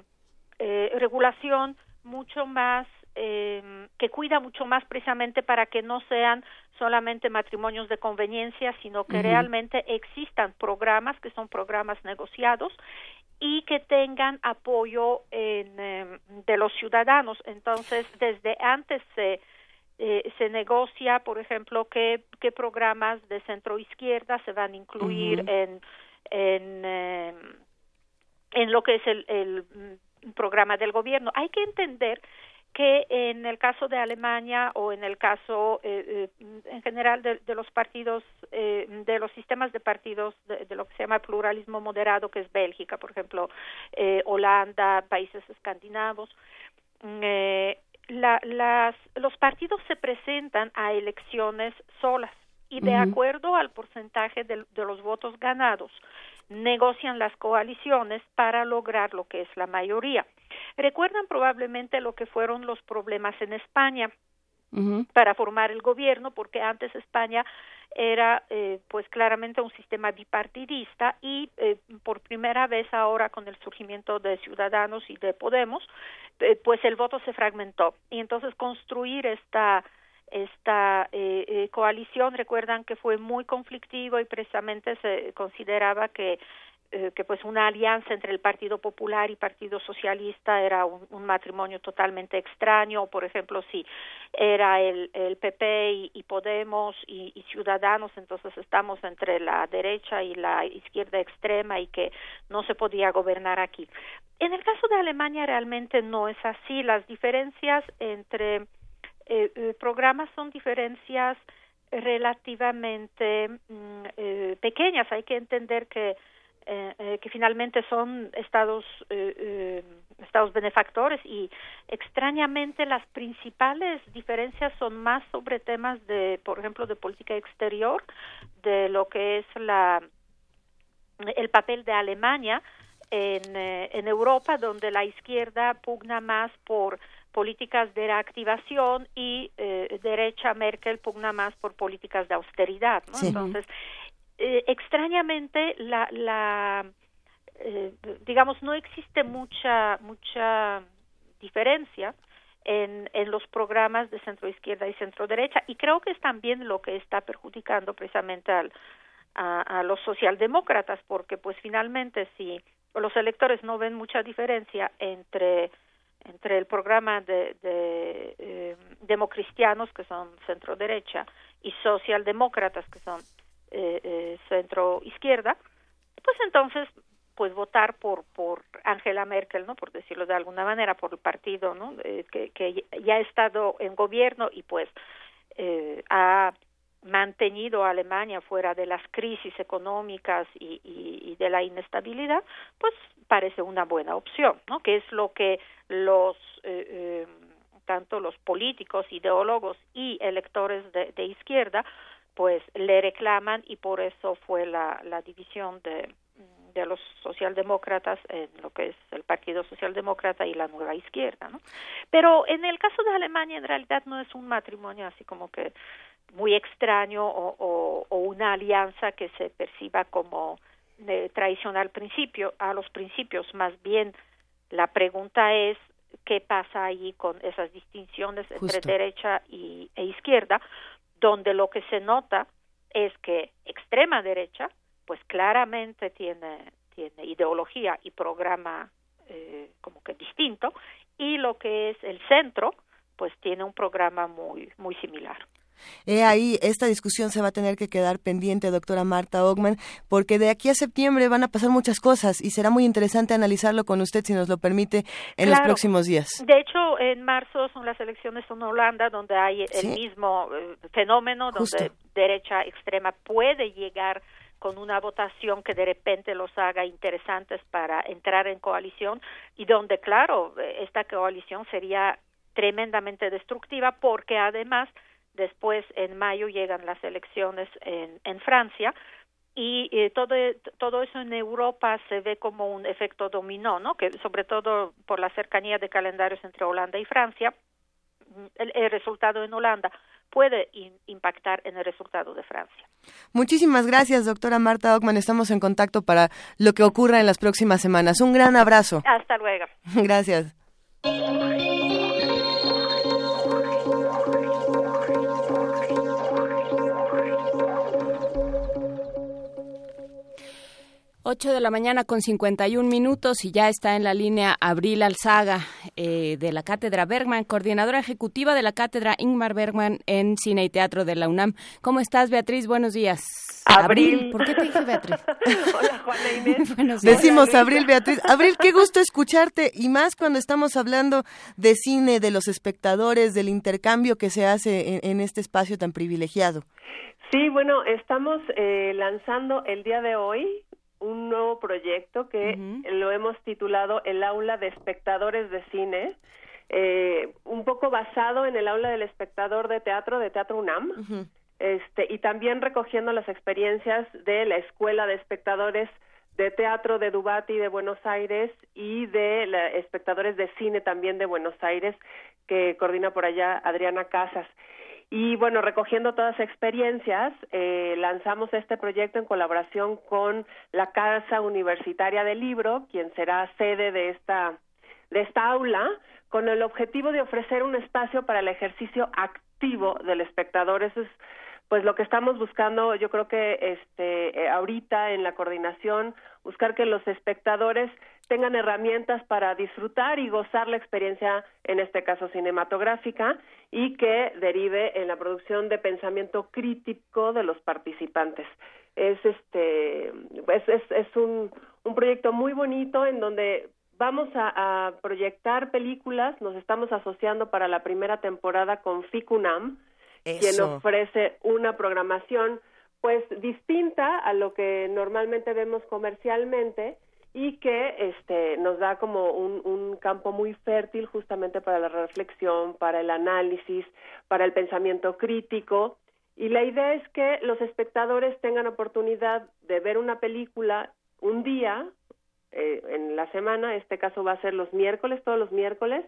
eh, regulación mucho más que cuida mucho más precisamente para que no sean solamente matrimonios de conveniencia, sino que realmente existan programas que son programas negociados y que tengan apoyo en, de los ciudadanos. Entonces, desde antes se eh, se negocia, por ejemplo, qué, qué programas de centro izquierda se van a incluir en en, em, en lo que es el, el mm, programa del gobierno. Hay que entender que en el caso de Alemania o en el caso eh, eh, en general de, de los partidos, eh, de los sistemas de partidos de, de, lo que se llama pluralismo moderado, que es Bélgica, por ejemplo, eh, Holanda, países escandinavos, mm, eh, la, las, los partidos se presentan a elecciones solas y de acuerdo al porcentaje de, de, los votos ganados negocian las coaliciones para lograr lo que es la mayoría. Recuerdan probablemente lo que fueron los problemas en España para formar el gobierno, porque antes España era eh, pues claramente un sistema bipartidista y eh, por primera vez ahora con el surgimiento de Ciudadanos y de Podemos eh, pues el voto se fragmentó. Y entonces construir esta esta eh, eh, coalición recuerdan que fue muy conflictivo y precisamente se consideraba que eh, que pues una alianza entre el Partido Popular y Partido Socialista era un, matrimonio totalmente extraño, por ejemplo, si era el, el PP y, Podemos y, y, Ciudadanos, entonces estamos entre la derecha y la izquierda extrema y que no se podía gobernar aquí. En el caso de Alemania realmente no es así, las diferencias entre eh, eh, programas son diferencias relativamente mm, eh, pequeñas, hay que entender que eh, eh, que finalmente son estados eh, estados benefactores y extrañamente las principales diferencias son más sobre temas de por ejemplo de política exterior de lo que es la el papel de Alemania en, en Europa donde la izquierda pugna más por políticas de reactivación y derecha Merkel pugna más por políticas de austeridad ¿no? entonces eh, extrañamente la, la eh, digamos no existe mucha mucha diferencia en, en los programas de centro izquierda y centro derecha. Y creo que es también lo que está perjudicando precisamente al, a, a los socialdemócratas porque pues finalmente si los electores no ven mucha diferencia entre entre el programa de, de eh, democristianos que son centro derecha y socialdemócratas que son eh, eh, centro izquierda, pues entonces pues votar por por Angela Merkel, ¿no? Por decirlo de alguna manera, por el partido, ¿no? Eh, que, que ya ha estado en gobierno y pues eh, ha mantenido a Alemania fuera de las crisis económicas y, y, de la inestabilidad, pues parece una buena opción, ¿no? Que es lo que los eh, eh, tanto los políticos, ideólogos y electores de izquierda pues le reclaman y por eso fue la, la división de, de los socialdemócratas en lo que es el Partido Socialdemócrata y la Nueva Izquierda, ¿no? Pero en el caso de Alemania en realidad no es un matrimonio así como que muy extraño o, una alianza que se perciba como de tradicional principio a los principios. Más bien la pregunta es qué pasa ahí con esas distinciones entre derecha y, e izquierda donde lo que se nota es que extrema derecha pues claramente tiene tiene ideología y programa eh, como que distinto y lo que es el centro pues tiene un programa muy muy similar He ahí, esta discusión se va a tener que quedar pendiente, doctora Marta Ogman, porque de aquí a septiembre van a pasar muchas cosas y será muy interesante analizarlo con usted, si nos lo permite, en los próximos días. De hecho, en marzo son las elecciones en Holanda, donde hay el mismo eh, fenómeno, donde derecha extrema puede llegar con una votación que de repente los haga interesantes para entrar en coalición y donde, claro, esta coalición sería tremendamente destructiva porque además Después, en mayo, llegan las elecciones en, en Francia y eh, todo, todo eso en Europa se ve como un efecto dominó, ¿no? Que sobre todo por la cercanía de calendarios entre Holanda y Francia, mm, el, resultado en Holanda puede impactar en el resultado de Francia. Muchísimas gracias, doctora Marta Ockman. Estamos en contacto para lo que ocurra en las próximas semanas. Un gran abrazo. Hasta luego. gracias. 8 de la mañana con 51 minutos y ya está en la línea Abril Alzaga eh, de la Cátedra Bergman, coordinadora ejecutiva de la Cátedra Ingmar Bergman en Cine y Teatro de la UNAM. ¿Cómo estás, Beatriz? Buenos días. Abril. ¿Por qué te dije Beatriz? Hola, Juana Inés. Buenos días. Decimos Abril, Beatriz. Abril, qué gusto escucharte y más cuando estamos hablando de cine, de los espectadores, del intercambio que se hace en, este espacio tan privilegiado. Sí, bueno, estamos eh, lanzando el día de hoy un nuevo proyecto que lo hemos titulado El aula de espectadores de cine, eh, un poco basado en el aula del espectador de teatro de Teatro UNAM, este, y también recogiendo las experiencias de la Escuela de Espectadores de Teatro de Dubati de Buenos Aires y de la, espectadores de cine también de Buenos Aires, que coordina por allá Adriana Casas. Y bueno, recogiendo todas experiencias, eh, lanzamos este proyecto en colaboración con la Casa Universitaria del Libro, quien será sede de esta, de esta aula, con el objetivo de ofrecer un espacio para el ejercicio activo del espectador. Eso es pues lo que estamos buscando, yo creo que este eh, ahorita en la coordinación, buscar que los espectadores tengan herramientas para disfrutar y gozar la experiencia, en este caso cinematográfica, y que derive en la producción de pensamiento crítico de los participantes. Es este es, es, es un, un proyecto muy bonito en donde vamos a, a, proyectar películas, nos estamos asociando para la primera temporada con FICUNAM, quien ofrece una programación pues distinta a lo que normalmente vemos comercialmente y que este nos da como un, un campo muy fértil justamente para la reflexión, para el análisis, para el pensamiento crítico. Y la idea es que los espectadores tengan oportunidad de ver una película un día eh, en la semana, este caso va a ser los miércoles, todos los miércoles,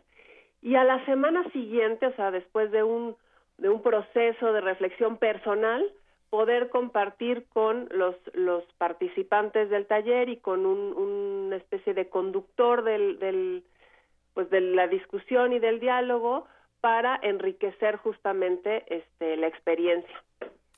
y a la semana siguiente, o sea, después de un de un proceso de reflexión personal, poder compartir con los, los participantes del taller y con un, una especie de conductor del, del, pues de la discusión y del diálogo para enriquecer justamente este, la experiencia.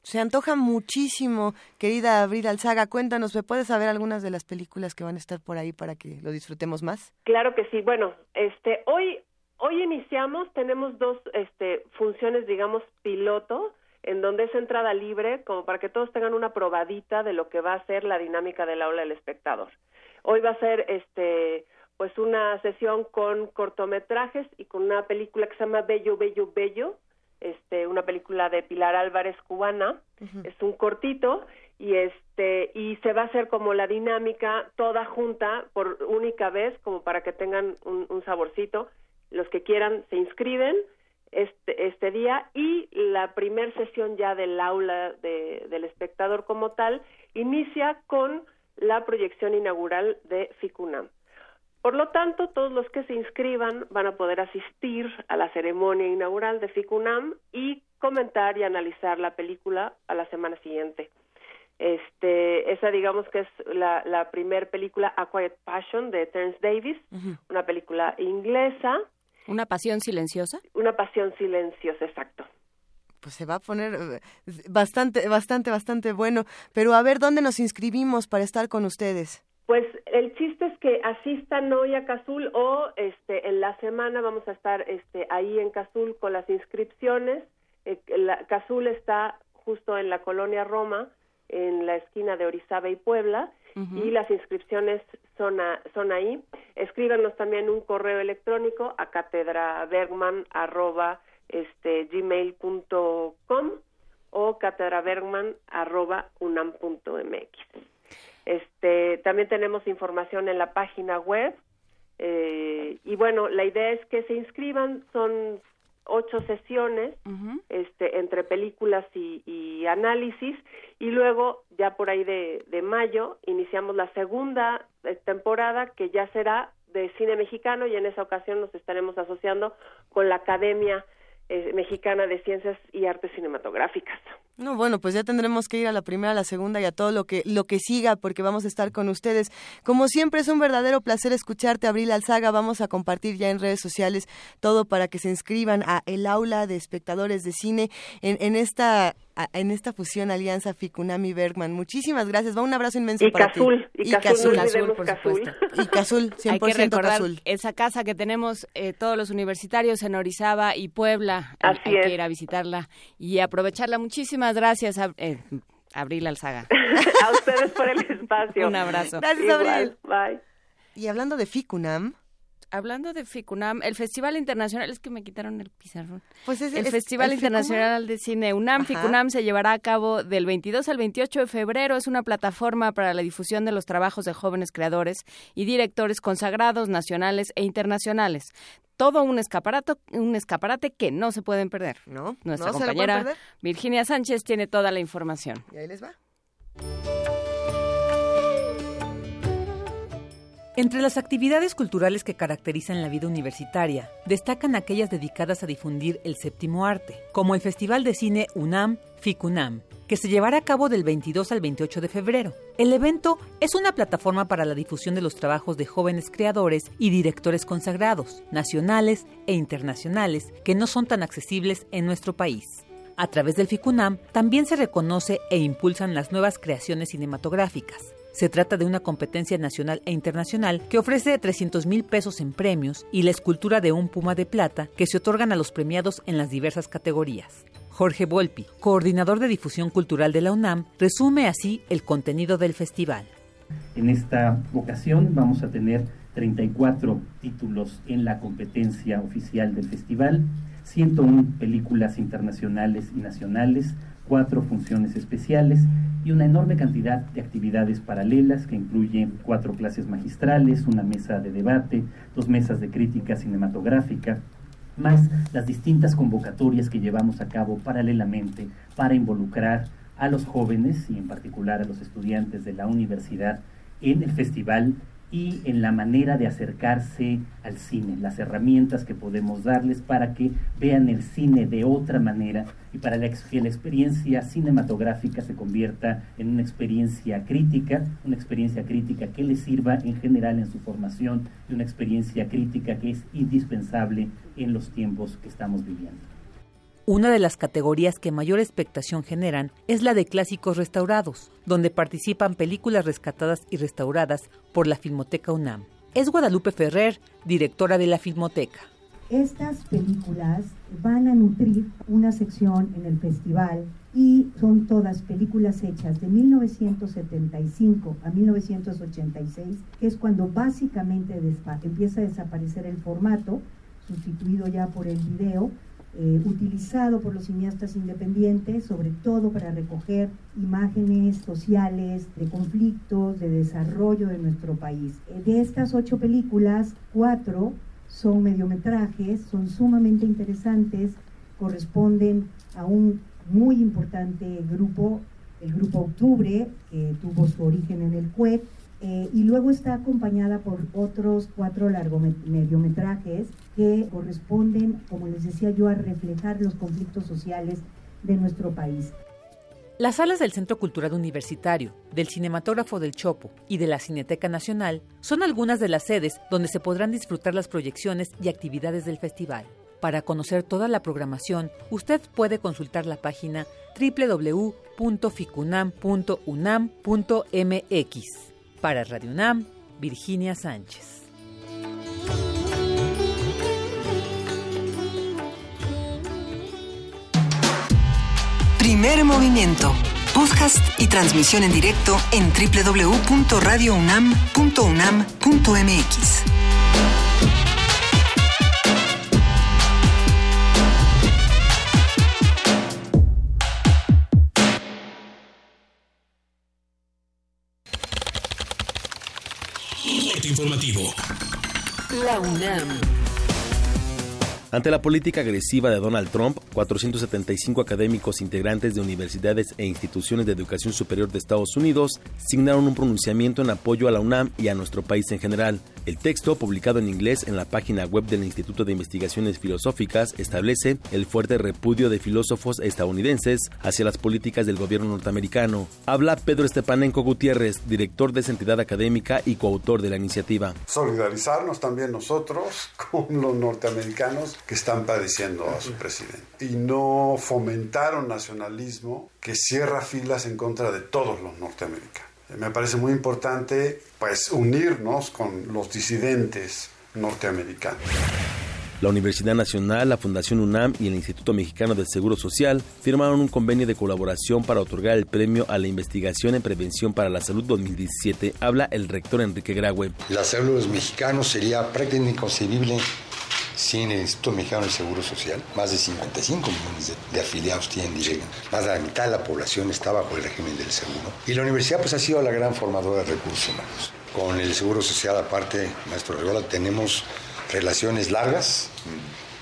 Se antoja muchísimo, querida Abril Alzaga. Cuéntanos, ¿me puedes saber algunas de las películas que van a estar por ahí para que lo disfrutemos más? Claro que sí. Bueno, este, hoy Hoy iniciamos, tenemos dos este, funciones, digamos, piloto, en donde es entrada libre, como para que todos tengan una probadita de lo que va a ser la dinámica del aula del espectador. Hoy va a ser este pues una sesión con cortometrajes y con una película que se llama Bello, Bello, Bello, este, una película de Pilar Álvarez cubana, es un cortito y este y se va a hacer como la dinámica toda junta por única vez como para que tengan un, un saborcito. Los que quieran se inscriben este, este día y la primer sesión ya del aula de, del espectador como tal inicia con la proyección inaugural de FICUNAM. Por lo tanto, todos los que se inscriban van a poder asistir a la ceremonia inaugural de FICUNAM y comentar y analizar la película a la semana siguiente. Este, esa digamos que es la, la primer película A Quiet Passion de Terence Davis, una película inglesa. ¿Una pasión silenciosa? Una pasión silenciosa, exacto. Pues se va a poner eh, bastante, bastante, bastante bueno. Pero a ver, ¿dónde nos inscribimos para estar con ustedes? Pues el chiste es que asistan hoy a Cazul o este en la semana vamos a estar este ahí en Cazul con las inscripciones. Eh, la, Cazul está justo en la colonia Roma en la esquina de Orizaba y Puebla y las inscripciones son, son ahí. Escríbanos también un correo electrónico a catedrabergman arroba este gmail.com o catedrabergman arroba unam.mx. Este, también tenemos información en la página web eh, y bueno, la idea es que se inscriban, son ocho sesiones este, entre películas y, análisis y luego ya por ahí de, de mayo iniciamos la segunda eh, temporada que ya será de cine mexicano y en esa ocasión nos estaremos asociando con la Academia eh, Mexicana de Ciencias y Artes Cinematográficas. No, bueno, pues ya tendremos que ir a la primera, a la segunda y a todo lo que lo que siga porque vamos a estar con ustedes. Como siempre es un verdadero placer escucharte, Abril Alzaga. Vamos a compartir ya en redes sociales todo para que se inscriban a el aula de espectadores de cine en, en esta en esta fusión alianza Ficunami Bergman. Muchísimas gracias. Va un abrazo inmenso y para ti. Y Cazul, Cazul, por supuesto. Y Cazul, 100% Hay que recordar Cazul. esa casa que tenemos eh, todos los universitarios en Orizaba y Puebla. Así Hay es. que ir a visitarla y aprovecharla. Muchísimas gracias, a, eh, Abril Alzaga. a ustedes por el espacio. Un abrazo. Gracias, Igual. Abril. Bye. Y hablando de Ficunam, Hablando de FICUNAM, el Festival Internacional, es que me quitaron el pizarrón. Pues es- el es- Festival el. Internacional de Cine UNAM, Ajá. FICUNAM, se llevará a cabo del 22 al 28 de febrero. Es una plataforma para la difusión de los trabajos de jóvenes creadores y directores consagrados nacionales e internacionales. Todo un escaparate, un escaparate que no se pueden perder. ¿no? Nuestra no se lo pueden compañera perder. Virginia Sánchez tiene toda la información. Y ahí les va. Entre las actividades culturales que caracterizan la vida universitaria, destacan aquellas dedicadas a difundir el séptimo arte, como el Festival de Cine UNAM FICUNAM, que se llevará a cabo del 22 al 28 de febrero. El evento es una plataforma para la difusión de los trabajos de jóvenes creadores y directores consagrados, nacionales e internacionales, que no son tan accesibles en nuestro país. A través del FICUNAM también se reconoce e impulsan las nuevas creaciones cinematográficas. Se trata de una competencia nacional e internacional que ofrece 300 mil pesos en premios y la escultura de un puma de plata que se otorgan a los premiados en las diversas categorías. Jorge Volpi, coordinador de difusión cultural de la UNAM, resume así el contenido del festival. En esta ocasión vamos a tener 34 títulos en la competencia oficial del festival, 101 películas internacionales y nacionales, cuatro funciones especiales y una enorme cantidad de actividades paralelas que incluyen cuatro clases magistrales, una mesa de debate, dos mesas de crítica cinematográfica, más las distintas convocatorias que llevamos a cabo paralelamente para involucrar a los jóvenes y en particular a los estudiantes de la universidad en el festival y en la manera de acercarse al cine, las herramientas que podemos darles para que vean el cine de otra manera y para que la experiencia cinematográfica se convierta en una experiencia crítica, una experiencia crítica que les sirva en general en su formación y una experiencia crítica que es indispensable en los tiempos que estamos viviendo. Una de las categorías que mayor expectación generan es la de clásicos restaurados, donde participan películas rescatadas y restauradas por la Filmoteca UNAM. Es Guadalupe Ferrer, directora de la Filmoteca. Estas películas van a nutrir una sección en el festival y son todas películas hechas de 1975 a 1986, que es cuando básicamente empieza a desaparecer el formato, sustituido ya por el video, eh, utilizado por los cineastas independientes, sobre todo para recoger imágenes sociales de conflictos, de desarrollo de nuestro país. Eh, De estas ocho películas, cuatro son mediometrajes, son sumamente interesantes, corresponden a un muy importante grupo, el grupo Octubre, que tuvo su origen en el CUET, eh, y luego está acompañada por otros cuatro largomediometrajes que corresponden, como les decía yo, a reflejar los conflictos sociales de nuestro país. Las salas del Centro Cultural Universitario, del Cinematógrafo del Chopo y de la Cineteca Nacional son algunas de las sedes donde se podrán disfrutar las proyecciones y actividades del festival. Para conocer toda la programación, usted puede consultar la página www.ficunam.unam.mx. Para Radio UNAM, Virginia Sánchez. Primer movimiento. Podcast y transmisión en directo en www.radiounam.unam.mx. informativo. La UNAM. Ante la política agresiva de Donald Trump, 475 académicos integrantes de universidades e instituciones de educación superior de Estados Unidos signaron un pronunciamiento en apoyo a la UNAM y a nuestro país en general. El texto, publicado en inglés en la página web del Instituto de Investigaciones Filosóficas, establece el fuerte repudio de filósofos estadounidenses hacia las políticas del gobierno norteamericano. Habla Pedro Estepanenco Gutiérrez, director de esa entidad académica y coautor de la iniciativa. Solidarizarnos también nosotros con los norteamericanos que están padeciendo a su presidente y no fomentar un nacionalismo que cierra filas en contra de todos los norteamericanos. Me parece muy importante pues unirnos con los disidentes norteamericanos. La Universidad Nacional, la Fundación UNAM y el Instituto Mexicano del Seguro Social firmaron un convenio de colaboración para otorgar el premio a la investigación en prevención para la salud 2017. Habla el rector Enrique Graue. La salud de los mexicanos sería prácticamente inconcebible sin el Instituto Mexicano del Seguro Social, más de 55 millones de, afiliados tienen directo. Más de la mitad de la población está bajo el régimen del seguro. Y la universidad pues ha sido la gran formadora de recursos humanos. Con el Seguro Social, aparte, maestro Regola, tenemos relaciones largas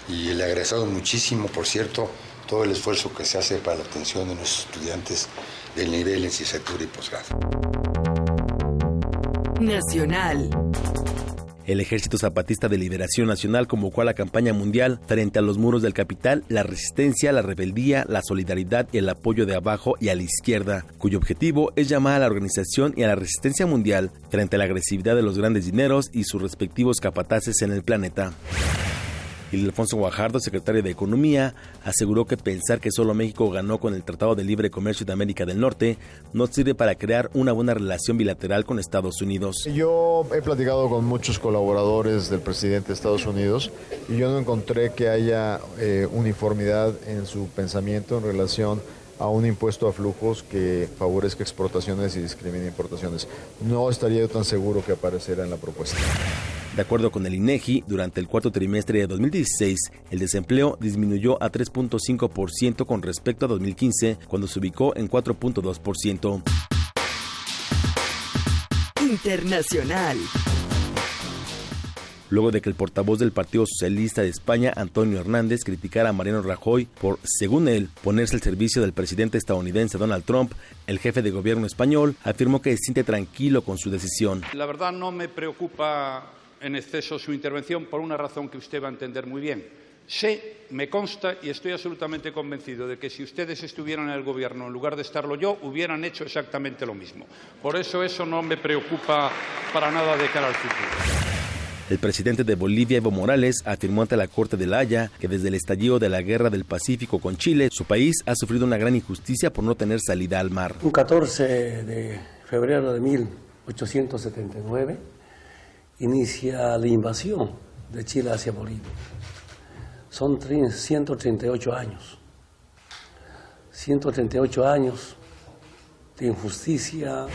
y le agradezco muchísimo, por cierto, todo el esfuerzo que se hace para la atención de nuestros estudiantes del nivel en licenciatura y posgrado. Nacional. El Ejército Zapatista de Liberación Nacional convocó a la campaña mundial frente a los muros del capital, la resistencia, la rebeldía, la solidaridad y el apoyo de abajo y a la izquierda, cuyo objetivo es llamar a la organización y a la resistencia mundial frente a la agresividad de los grandes dineros y sus respectivos capataces en el planeta. Alfonso Guajardo, secretario de Economía, aseguró que pensar que solo México ganó con el Tratado de Libre Comercio de América del Norte no sirve para crear una buena relación bilateral con Estados Unidos. Yo he platicado con muchos colaboradores del presidente de Estados Unidos y yo no encontré que haya eh, uniformidad en su pensamiento en relación a un impuesto a flujos que favorezca exportaciones y discrimine importaciones. No estaría yo tan seguro que apareciera en la propuesta. De acuerdo con el INEGI, durante el cuarto trimestre de 2016, el desempleo disminuyó a 3.5% con respecto a 2015, cuando se ubicó en 4.2%. Internacional luego de que el portavoz del Partido Socialista de España, Antonio Hernández, criticara a Mariano Rajoy por, según él, ponerse al servicio del presidente estadounidense Donald Trump, el jefe de gobierno español afirmó que se siente tranquilo con su decisión. La verdad no me preocupa en exceso su intervención por una razón que usted va a entender muy bien. Sé, me consta y estoy absolutamente convencido de que si ustedes estuvieran en el Gobierno en lugar de estarlo yo, hubieran hecho exactamente lo mismo. Por eso eso no me preocupa para nada de cara al futuro. El presidente de Bolivia, Evo Morales, afirmó ante la Corte de la Haya que desde el estallido de la Guerra del Pacífico con Chile, su país ha sufrido una gran injusticia por no tener salida al mar. Un 14 de febrero de 1879 inicia la invasión de Chile hacia Bolivia. Son 138 años. 138 años de injusticia.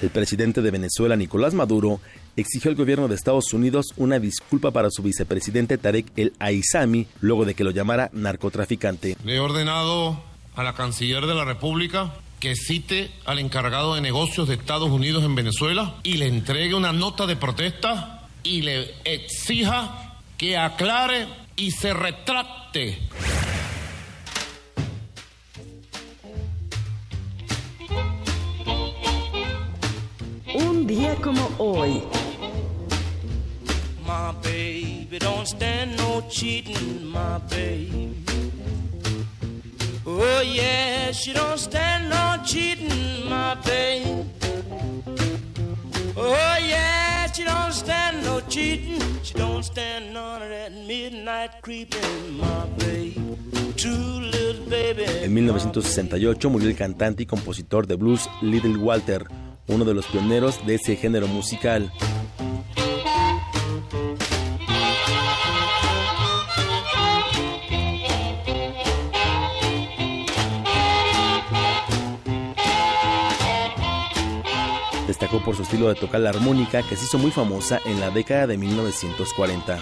El presidente de Venezuela, Nicolás Maduro, exigió al gobierno de Estados Unidos una disculpa para su vicepresidente Tarek El Aizami luego de que lo llamara narcotraficante. Le he ordenado a la canciller de la República que cite al encargado de negocios de Estados Unidos en Venezuela y le entregue una nota de protesta y le exija que aclare y se retracte Un día como hoy. My baby don't stand no cheating, my baby. Oh yeah, she don't stand no cheating, my baby. Oh yeah, she don't stand no cheating. She don't stand none of that midnight creeping, my baby. En 1968 murió el cantante y compositor de blues Little Walter, uno de los pioneros de ese género musical. Destacó por su estilo de tocar la armónica que se hizo muy famosa en la década de 1940.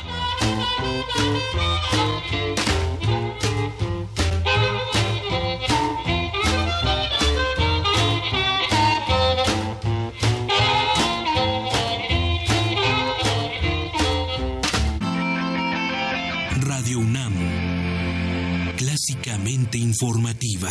Radio UNAM. Clásicamente informativa.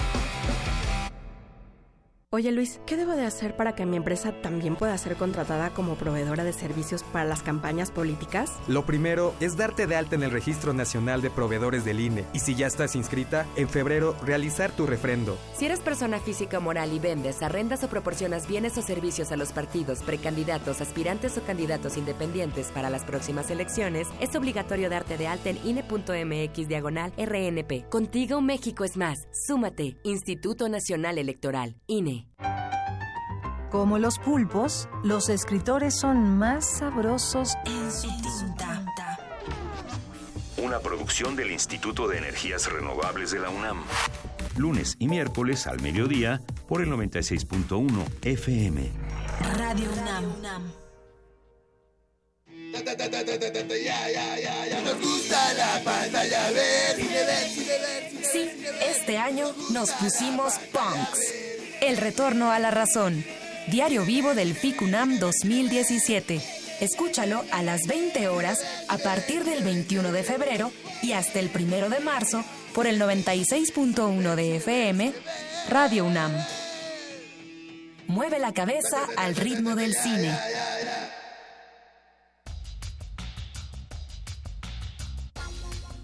Oye Luis, ¿qué debo de hacer para que mi empresa también pueda ser contratada como proveedora de servicios para las campañas políticas? Lo primero es darte de alta en el Registro Nacional de Proveedores del INE y si ya estás inscrita, en febrero realizar tu refrendo. Si eres persona física o moral y vendes, arrendas o proporcionas bienes o servicios a los partidos, precandidatos, aspirantes o candidatos independientes para las próximas elecciones, es obligatorio darte de alta en INE.mx diagonal RNP. Contigo México es más. Súmate. Instituto Nacional Electoral. INE. Como los pulpos, los escritores son más sabrosos en su tinta. Una producción del Instituto de Energías Renovables de la UNAM. Lunes y miércoles al mediodía por el 96.1 FM. Radio UNAM. Nos gusta la pantalla verde. Sí, este año nos pusimos punks. El retorno a la razón. Diario vivo del FICUNAM 2017. Escúchalo a las 20 horas a partir del 21 de febrero y hasta el 1 de marzo por el 96.1 de FM, Radio UNAM. Mueve la cabeza al ritmo del cine.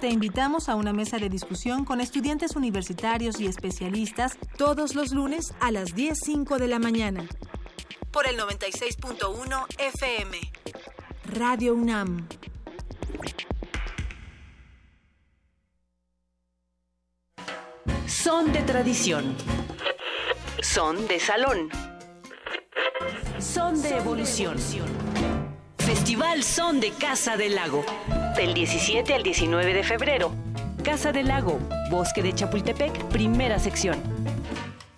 Te invitamos a una mesa de discusión con estudiantes universitarios y especialistas todos los lunes a las 10.05 de la mañana. Por el 96.1 FM. Radio UNAM. Son de tradición. Son de salón. Son de evolución. Festival Son de Casa del Lago. Del 17 al 19 de febrero. Casa del Lago, Bosque de Chapultepec, primera sección.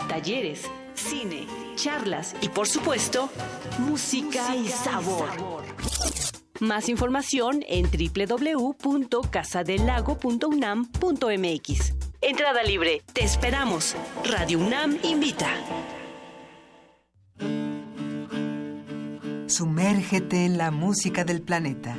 Talleres, cine, charlas y por supuesto, música, y sabor. Más información en www.casadelago.unam.mx. Entrada libre. Te esperamos. Radio UNAM invita. Sumérgete en la música del planeta.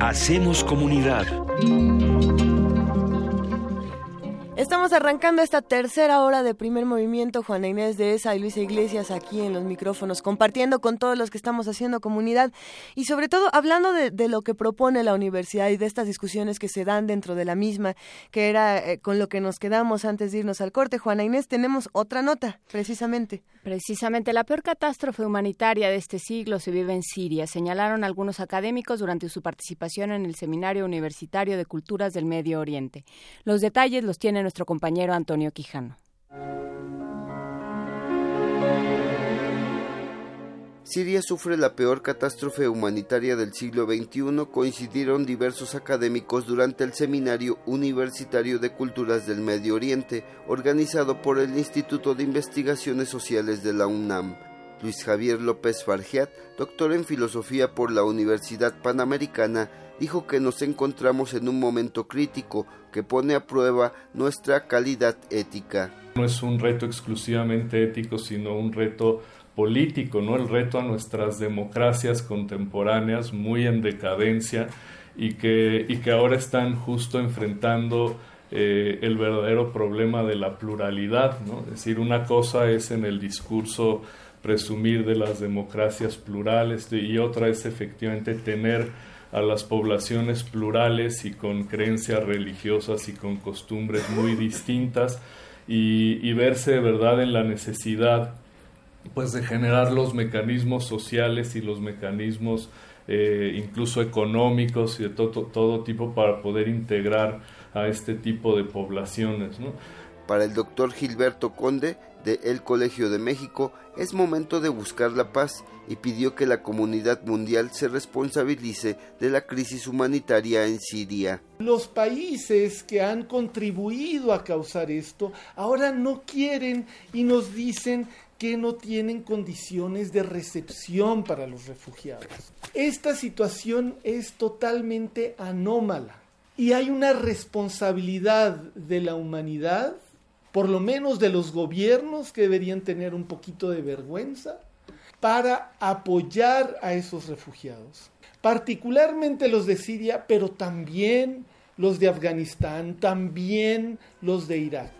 Hacemos comunidad. Estamos arrancando esta tercera hora de primer movimiento, Juana Inés de Esa y Luisa Iglesias aquí en los micrófonos, compartiendo con todos los que estamos haciendo comunidad y sobre todo hablando de, lo que propone la universidad y de estas discusiones que se dan dentro de la misma, que era eh, con lo que nos quedamos antes de irnos al corte. Juana Inés, tenemos otra nota, precisamente. Precisamente la peor catástrofe humanitaria de este siglo se vive en Siria, señalaron algunos académicos durante su participación en el Seminario Universitario de Culturas del Medio Oriente. Los detalles los tiene nuestro compañero Antonio Quijano. Siria sufre la peor catástrofe humanitaria del siglo XXI, coincidieron diversos académicos durante el Seminario Universitario de Culturas del Medio Oriente, organizado por el Instituto de Investigaciones Sociales de la UNAM. Luis Javier López Fargiat, doctor en filosofía por la Universidad Panamericana, dijo que nos encontramos en un momento crítico que pone a prueba nuestra calidad ética. No es un reto exclusivamente ético, sino un reto político, ¿no? El reto a nuestras democracias contemporáneas muy en decadencia y que, y que ahora están justo enfrentando eh, el verdadero problema de la pluralidad, ¿no? Es decir, una cosa es en el discurso presumir de las democracias plurales y otra es efectivamente tener a las poblaciones plurales y con creencias religiosas y con costumbres muy distintas y, y verse de verdad en la necesidad pues de generar los mecanismos sociales y los mecanismos eh, incluso económicos y de todo, todo tipo para poder integrar a este tipo de poblaciones. Para el doctor Gilberto Conde de El Colegio de México es momento de buscar la paz y pidió que la comunidad mundial se responsabilice de la crisis humanitaria en Siria. Los países que han contribuido a causar esto ahora no quieren y nos dicen que no tienen condiciones de recepción para los refugiados. Esta situación es totalmente anómala y hay una responsabilidad de la humanidad, por lo menos de los gobiernos que deberían tener un poquito de vergüenza, para apoyar a esos refugiados, particularmente los de Siria, pero también los de Afganistán, también los de Irak.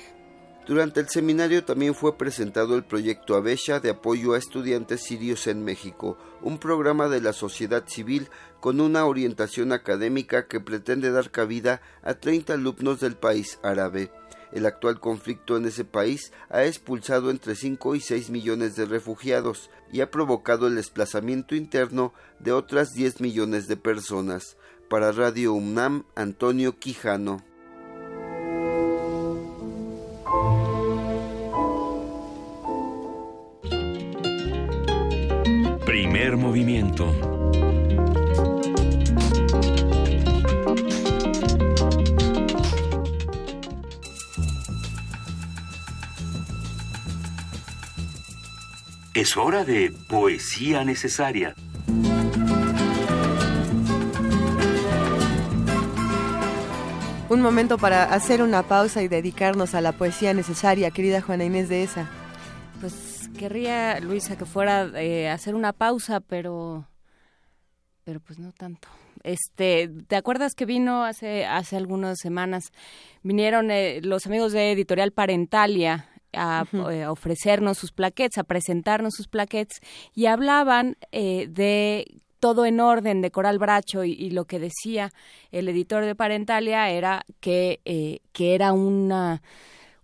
Durante el seminario también fue presentado el proyecto Avesha de apoyo a estudiantes sirios en México, un programa de la sociedad civil con una orientación académica que pretende dar cabida a 30 alumnos del país árabe. El actual conflicto en ese país ha expulsado entre 5 y 6 millones de refugiados y ha provocado el desplazamiento interno de otras 10 millones de personas. Para Radio UNAM, Antonio Quijano. Primer movimiento. Es hora de poesía necesaria. Un momento para hacer una pausa y dedicarnos a la poesía necesaria, querida Juana Inés de esa. Pues querría, Luisa, que fuera eh, hacer una pausa, pero pero pues no tanto. Este, ¿te acuerdas que vino hace hace algunas semanas vinieron eh, los amigos de Editorial Parentalia a, eh, ofrecernos sus plaquettes, a presentarnos sus plaquettes y hablaban eh, de todo en orden de Coral Bracho y, lo que decía el editor de Parentalia era que, eh, que era una,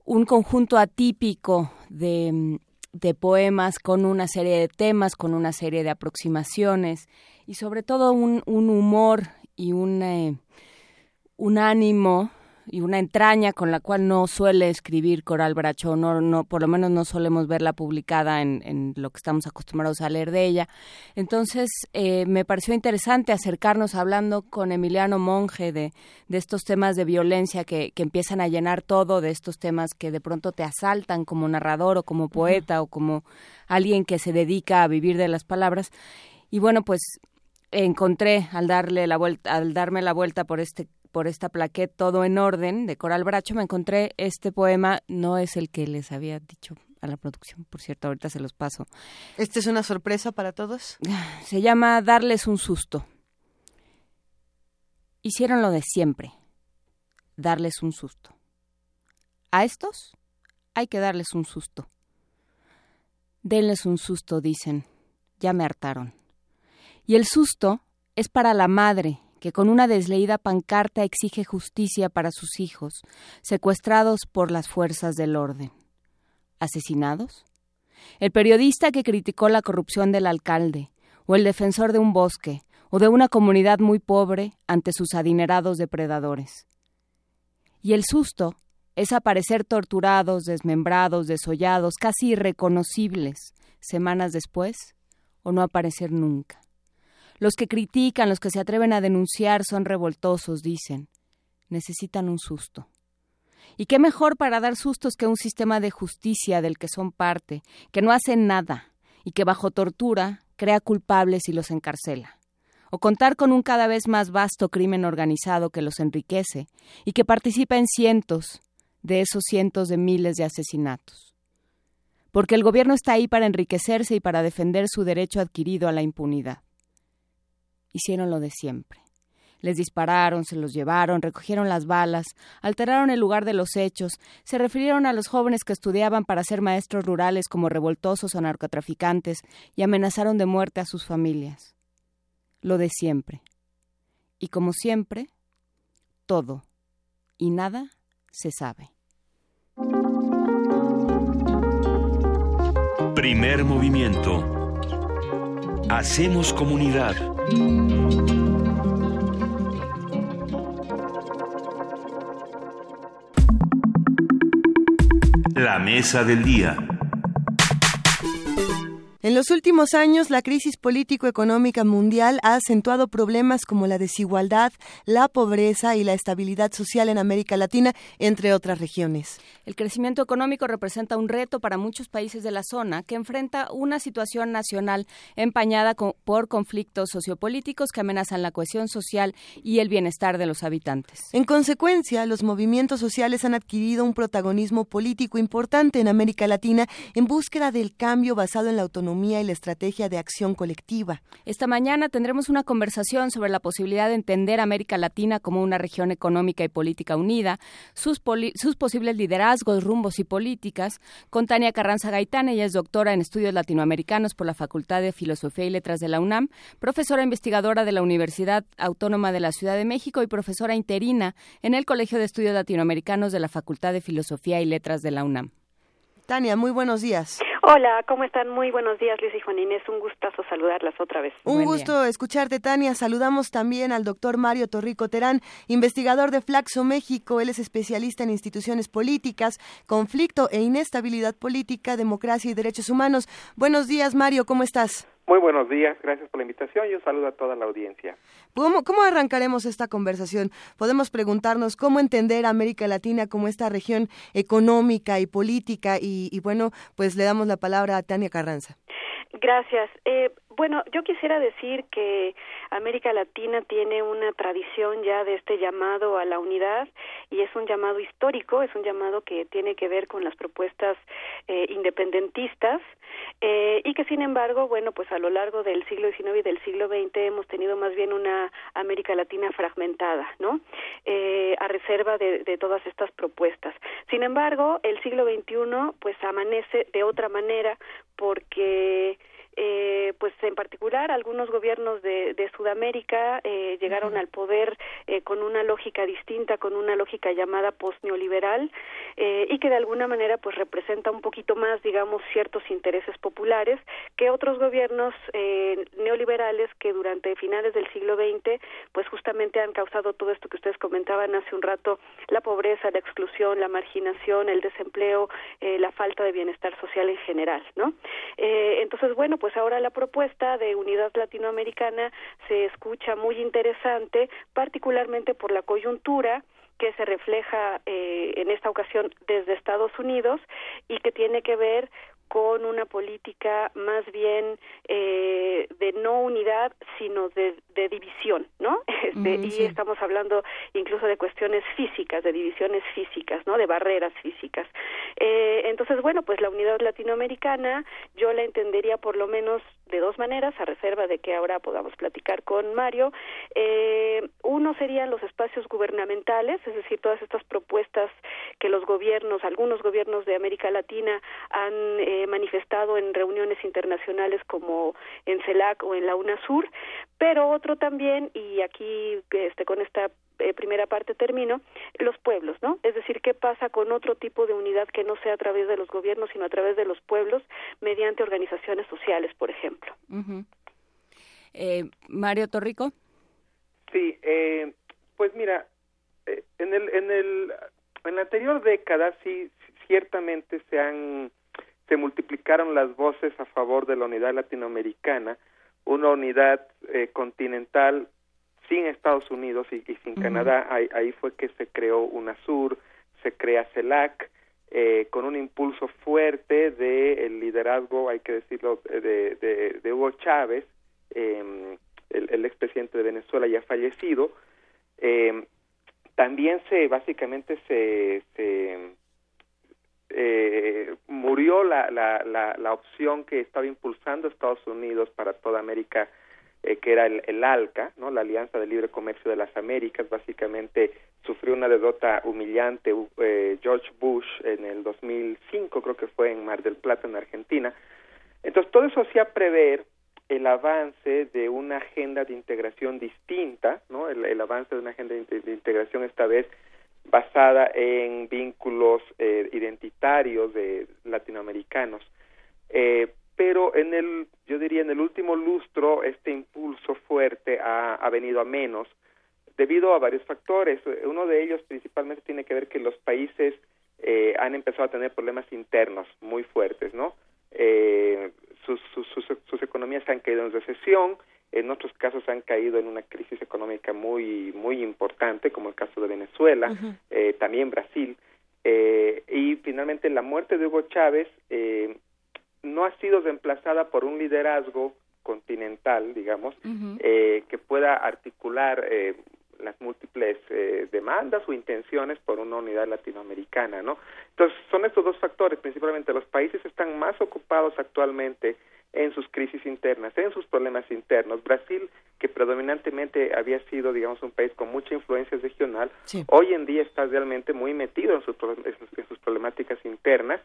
un conjunto atípico de, de poemas con una serie de temas, con una serie de aproximaciones y sobre todo un, un humor y un, un ánimo y una entraña con la cual no suele escribir Coral Bracho, no, no, por lo menos no solemos verla publicada en, en lo que estamos acostumbrados a leer de ella. Entonces, eh, me pareció interesante acercarnos hablando con Emiliano Monge de, de estos temas de violencia que, que, empiezan a llenar todo, de estos temas que de pronto te asaltan como narrador o como poeta o como alguien que se dedica a vivir de las palabras. Y bueno, pues encontré al darle la vuelta, al darme la vuelta por este por esta plaqueta Todo en Orden de Coral Bracho, me encontré este poema, no es el que les había dicho a la producción, por cierto, ahorita se los paso. ¿Este es una sorpresa para todos? Se llama Darles un susto. Hicieron lo de siempre, darles un susto. A estos hay que darles un susto. Denles un susto, dicen. Ya me hartaron. Y el susto es para la madre que con una desleída pancarta exige justicia para sus hijos, secuestrados por las fuerzas del orden. ¿Asesinados? El periodista que criticó la corrupción del alcalde, o el defensor de un bosque, o de una comunidad muy pobre ante sus adinerados depredadores. Y el susto es aparecer torturados, desmembrados, desollados, casi irreconocibles, semanas después, o no aparecer nunca. Los que critican, los que se atreven a denunciar son revoltosos, dicen. Necesitan un susto. ¿Y qué mejor para dar sustos que un sistema de justicia del que son parte, que no hace nada y que bajo tortura crea culpables y los encarcela? O contar con un cada vez más vasto crimen organizado que los enriquece y que participa en cientos de esos cientos de miles de asesinatos. Porque el gobierno está ahí para enriquecerse y para defender su derecho adquirido a la impunidad hicieron lo de siempre. Les dispararon, se los llevaron, recogieron las balas, alteraron el lugar de los hechos, se refirieron a los jóvenes que estudiaban para ser maestros rurales como revoltosos o narcotraficantes y amenazaron de muerte a sus familias. Lo de siempre. Y como siempre, todo y nada se sabe. Primer movimiento. Hacemos comunidad. La mesa del día. En los últimos años, la crisis político-económica mundial ha acentuado problemas como la desigualdad, la pobreza y la estabilidad social en América Latina, entre otras regiones. El crecimiento económico representa un reto para muchos países de la zona que enfrenta una situación nacional empañada por conflictos sociopolíticos que amenazan la cohesión social y el bienestar de los habitantes. En consecuencia, los movimientos sociales han adquirido un protagonismo político importante en América Latina en búsqueda del cambio basado en la autonomía y la estrategia de acción colectiva. Esta mañana tendremos una conversación sobre la posibilidad de entender América Latina como una región económica y política unida, sus, sus posibles liderazgos, rumbos y políticas, con Tania Carranza Gaitán. Ella es doctora en estudios latinoamericanos por la Facultad de Filosofía y Letras de la UNAM, profesora investigadora de la Universidad Autónoma de la Ciudad de México y profesora interina en el Colegio de Estudios Latinoamericanos de la Facultad de Filosofía y Letras de la UNAM. Tania, muy buenos días. Hola, ¿cómo están? Muy buenos días, Luis y Juan Inés. Un gustazo saludarlas otra vez. Un gusto escucharte, Tania. Saludamos también al doctor Mario Torrico Terán, investigador de Flaxo México. Él es especialista en instituciones políticas, conflicto e inestabilidad política, democracia y derechos humanos. Buenos días, Mario. ¿Cómo estás? Muy buenos días, gracias por la invitación y un saludo a toda la audiencia. ¿Cómo, ¿Cómo, arrancaremos esta conversación? Podemos preguntarnos cómo entender a América Latina como esta región económica y política y, y bueno, pues le damos la palabra a Tania Carranza. Gracias. Eh, Bueno, yo quisiera decir que América Latina tiene una tradición ya de este llamado a la unidad y es un llamado histórico, es un llamado que tiene que ver con las propuestas eh, independentistas eh, y que sin embargo, bueno, pues a lo largo del siglo XIX y del siglo XX hemos tenido más bien una América Latina fragmentada, ¿no? Eh, a reserva de, de todas estas propuestas. Sin embargo, el siglo XXI pues amanece de otra manera porque eh, pues en particular algunos gobiernos de, de Sudamérica eh, llegaron al poder eh, con una lógica distinta, con una lógica llamada postneoliberal eh, y que de alguna manera pues representa un poquito más, digamos, ciertos intereses populares que otros gobiernos eh, neoliberales que durante finales del siglo XX pues justamente han causado todo esto que ustedes comentaban hace un rato, la pobreza, la exclusión, la marginación, el desempleo, eh, la falta de bienestar social en general, ¿no? Eh, entonces, bueno, pues ahora la propuesta de unidad latinoamericana se escucha muy interesante, particularmente por la coyuntura que se refleja eh, en esta ocasión desde Estados Unidos y que tiene que ver con una política más bien eh, de no unidad, sino de, de división, ¿no? Este, Mm, y sí. estamos hablando incluso de cuestiones físicas, de divisiones físicas, ¿no? De barreras físicas. Eh, entonces, bueno, pues la unidad latinoamericana yo la entendería por lo menos de dos maneras, a reserva de que ahora podamos platicar con Mario. Eh, uno serían los espacios gubernamentales, es decir, todas estas propuestas que los gobiernos, algunos gobiernos de América Latina han eh, manifestado en reuniones internacionales como en CELAC o en la UNASUR, pero otro también, y aquí este, con esta eh, primera parte termino, los pueblos, ¿no? Es decir, ¿qué pasa con otro tipo de unidad que no sea a través de los gobiernos, sino a través de los pueblos, mediante organizaciones sociales, por ejemplo? Eh, Mario Torrico. Sí, eh, pues mira, eh, en el en el en la anterior década sí ciertamente se han se multiplicaron las voces a favor de la unidad latinoamericana, una unidad eh, continental sin Estados Unidos y, y sin. Canadá, ahí, ahí fue que se creó UNASUR, se crea CELAC, eh, con un impulso fuerte de el liderazgo, hay que decirlo, de, de, de Hugo Chávez, eh, el, el expresidente de Venezuela ya fallecido. Eh, también se, básicamente se, se eh, murió la, la, la, la opción que estaba impulsando Estados Unidos para toda América, eh, que era el, el ALCA, ¿no? la Alianza de Libre Comercio de las Américas, básicamente sufrió una derrota humillante eh, George Bush en el 2005, creo que fue en Mar del Plata, en Argentina. Entonces, todo eso hacía prever el avance de una agenda de integración distinta, ¿no? El, avance de una agenda de integración esta vez basada en vínculos eh, identitarios de latinoamericanos. Eh, pero en el, yo diría, en el último lustro, este impulso fuerte ha, ha venido a menos debido a varios factores. Uno de ellos principalmente tiene que ver que los países eh, han empezado a tener problemas internos muy fuertes, ¿no? Eh, sus, sus, sus, sus economías han caído en recesión, en otros casos han caído en una crisis económica muy muy importante, como el caso de Venezuela, eh, también Brasil, eh, y finalmente la muerte de Hugo Chávez eh, no ha sido reemplazada por un liderazgo continental, digamos, eh, que pueda articular eh, las múltiples eh, demandas o intenciones por una unidad latinoamericana, ¿no? Entonces, son estos dos factores, principalmente los países están más ocupados actualmente en sus crisis internas, en sus problemas internos. Brasil, que predominantemente había sido, digamos, un país con mucha influencia regional, hoy en día está realmente muy metido en sus, pro- en sus, en sus problemáticas internas,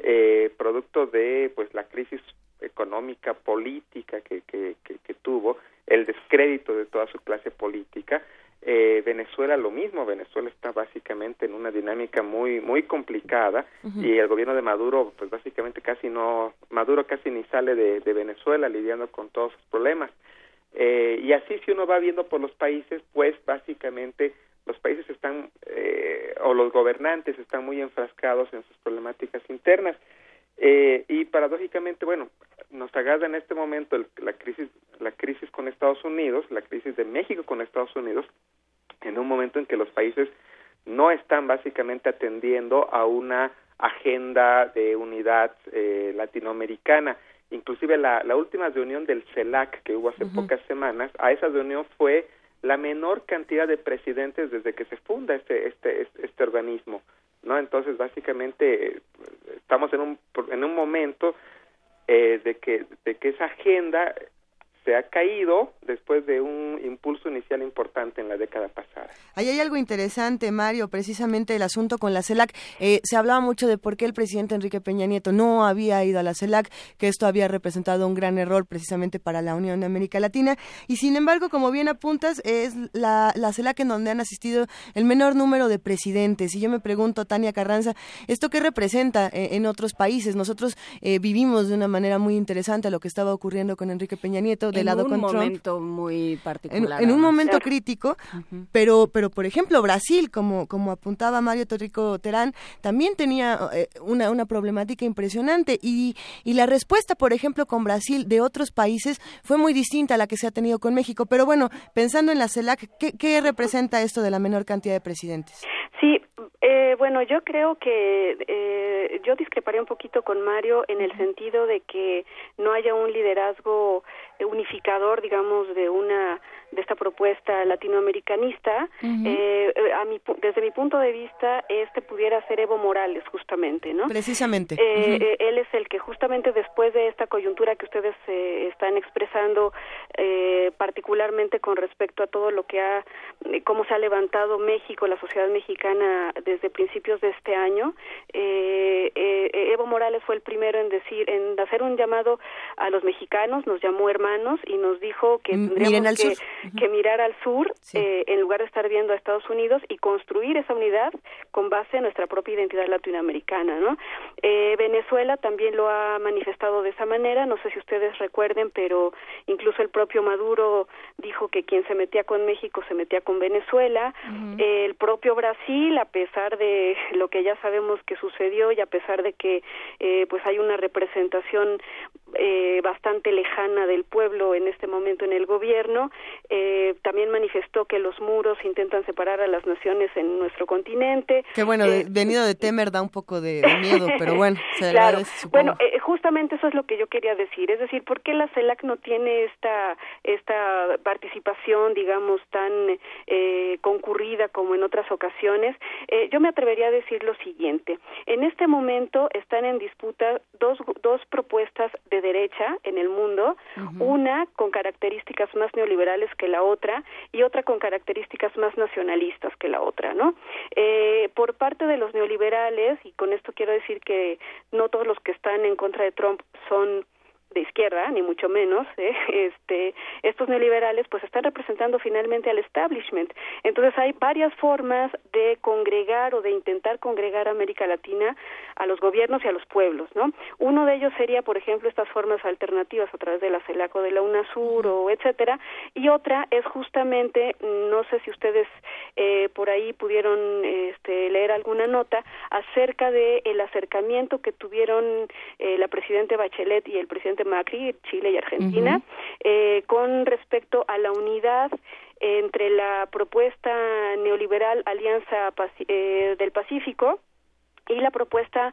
eh, producto de, pues, la crisis económica, política que, que, que, que tuvo, el descrédito de toda su clase política. Eh, Venezuela lo mismo, Venezuela está básicamente en una dinámica muy muy complicada y el gobierno de Maduro pues básicamente casi no Maduro casi ni sale de, de Venezuela lidiando con todos sus problemas. Eh, y así si uno va viendo por los países pues básicamente los países están eh, o los gobernantes están muy enfrascados en sus problemáticas internas eh, y paradójicamente bueno nos agarra en este momento el- la crisis la crisis con Estados Unidos la crisis de México con Estados Unidos en un momento en que los países no están básicamente atendiendo a una agenda de unidad eh, latinoamericana. Inclusive la, la última reunión del CELAC que hubo hace pocas semanas, a esa reunión fue la menor cantidad de presidentes desde que se funda este, este, este, este organismo, ¿no? Entonces, básicamente, estamos en un, en un momento eh, de, que, de que esa agenda se ha caído después de un impulso inicial importante en la década pasada. Ahí hay algo interesante, Mario, precisamente el asunto con la CELAC. Eh, se hablaba mucho de por qué el presidente Enrique Peña Nieto no había ido a la CELAC, que esto había representado un gran error precisamente para la Unión de América Latina. Y sin embargo, como bien apuntas, es la, la CELAC en donde han asistido el menor número de presidentes. Y yo me pregunto, Tania Carranza, ¿esto qué representa eh, en otros países? Nosotros eh, vivimos de una manera muy interesante lo que estaba ocurriendo con Enrique Peña Nieto en lado un momento muy particular. En, un momento crítico, pero, pero por ejemplo Brasil, como, como apuntaba Mario Torrico Terán, también tenía eh, una, una problemática impresionante y, y la respuesta, por ejemplo, con Brasil de otros países fue muy distinta a la que se ha tenido con México. Pero bueno, pensando en la CELAC, ¿qué, qué representa esto de la menor cantidad de presidentes? Sí, eh, bueno, yo creo que eh, yo discreparía un poquito con Mario en el sentido de que no haya un liderazgo unificador, digamos, de una de esta propuesta latinoamericanista, eh, eh, a mi, desde mi punto de vista, este pudiera ser Evo Morales, justamente, ¿no? Precisamente. Eh, él es el que justamente después de esta coyuntura que ustedes están expresando, particularmente con respecto a todo lo que ha, cómo se ha levantado México, la sociedad mexicana desde principios de este año, Evo Morales fue el primero en decir, en hacer un llamado a los mexicanos, nos llamó hermanos y nos dijo que tendríamos que que mirar al sur eh, en lugar de estar viendo a Estados Unidos y construir esa unidad con base en nuestra propia identidad latinoamericana, ¿no? Eh, Venezuela también lo ha manifestado de esa manera, no sé si ustedes recuerden, pero incluso el propio Maduro dijo que quien se metía con México se metía con Venezuela, el propio Brasil, a pesar de lo que ya sabemos que sucedió y a pesar de que eh, pues hay una representación eh, bastante lejana del pueblo en este momento en el gobierno, eh, también manifestó que los muros intentan separar a las naciones en nuestro continente. Que bueno, eh, venido de Temer da un poco de, miedo, pero bueno, se claro. Bueno, eh, justamente eso es lo que yo quería decir, es decir, ¿por qué la CELAC no tiene esta esta participación, digamos, tan concurrida como en otras ocasiones? yo me atrevería a decir lo siguiente: en este momento están en disputa dos dos propuestas de derecha en el mundo, una con características más neoliberales que la otra y otra con características más nacionalistas que la otra, ¿no? Eh, por parte de los neoliberales, y con esto quiero decir que no todos los que están en contra de Trump son de izquierda, ni mucho menos, ¿eh? este, estos neoliberales pues están representando finalmente al establishment. Entonces hay varias formas de congregar o de intentar congregar América Latina a los gobiernos y a los pueblos, ¿no? Uno de ellos sería, por ejemplo, estas formas alternativas a través de la CELAC o de la UNASUR o etcétera, y otra es justamente, no sé si ustedes eh, por ahí pudieron este, leer alguna nota acerca de el acercamiento que tuvieron eh, la presidenta Bachelet y el presidente Macri, Chile y Argentina, eh, con respecto a la unidad entre la propuesta neoliberal Alianza eh, del Pacífico y la propuesta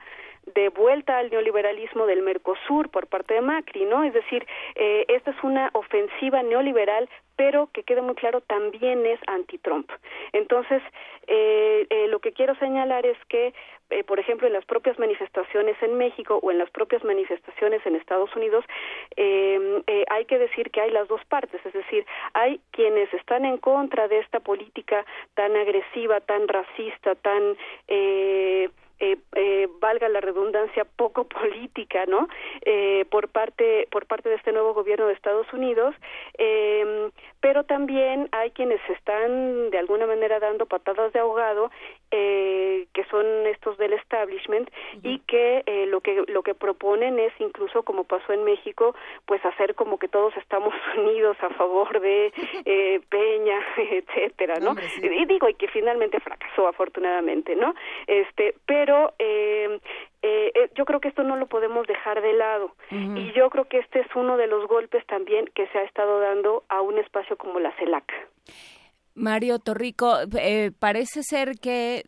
de vuelta al neoliberalismo del Mercosur por parte de Macri, ¿no? Es decir, eh, esta es una ofensiva neoliberal pero que quede muy claro también es anti-Trump. Entonces, eh, eh, lo que quiero señalar es que, eh, por ejemplo, en las propias manifestaciones en México o en las propias manifestaciones en Estados Unidos, hay que decir que hay las dos partes, es decir, hay quienes están en contra de esta política tan agresiva, tan racista, tan eh, eh, valga la redundancia poco política no eh, por parte por parte de este nuevo gobierno de Estados Unidos eh, pero también hay quienes están de alguna manera dando patadas de ahogado eh, que son estos del establishment y que eh, lo que lo que proponen es incluso como pasó en México pues hacer como que todos estamos unidos a favor de eh, Peña etcétera no, y digo y que finalmente fracasó afortunadamente no este pero eh, eh, yo creo que esto no lo podemos dejar de lado y yo creo que este es uno de los golpes también que se ha estado dando a un espacio como la CELAC. Mario Torrico, eh, parece ser que,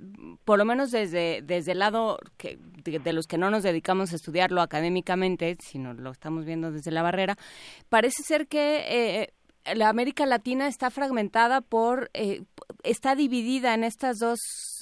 por lo menos desde, desde el lado que, de, los que no nos dedicamos a estudiarlo académicamente, sino lo estamos viendo desde la barrera, parece ser que eh, la América Latina está fragmentada por, eh, está dividida en estas dos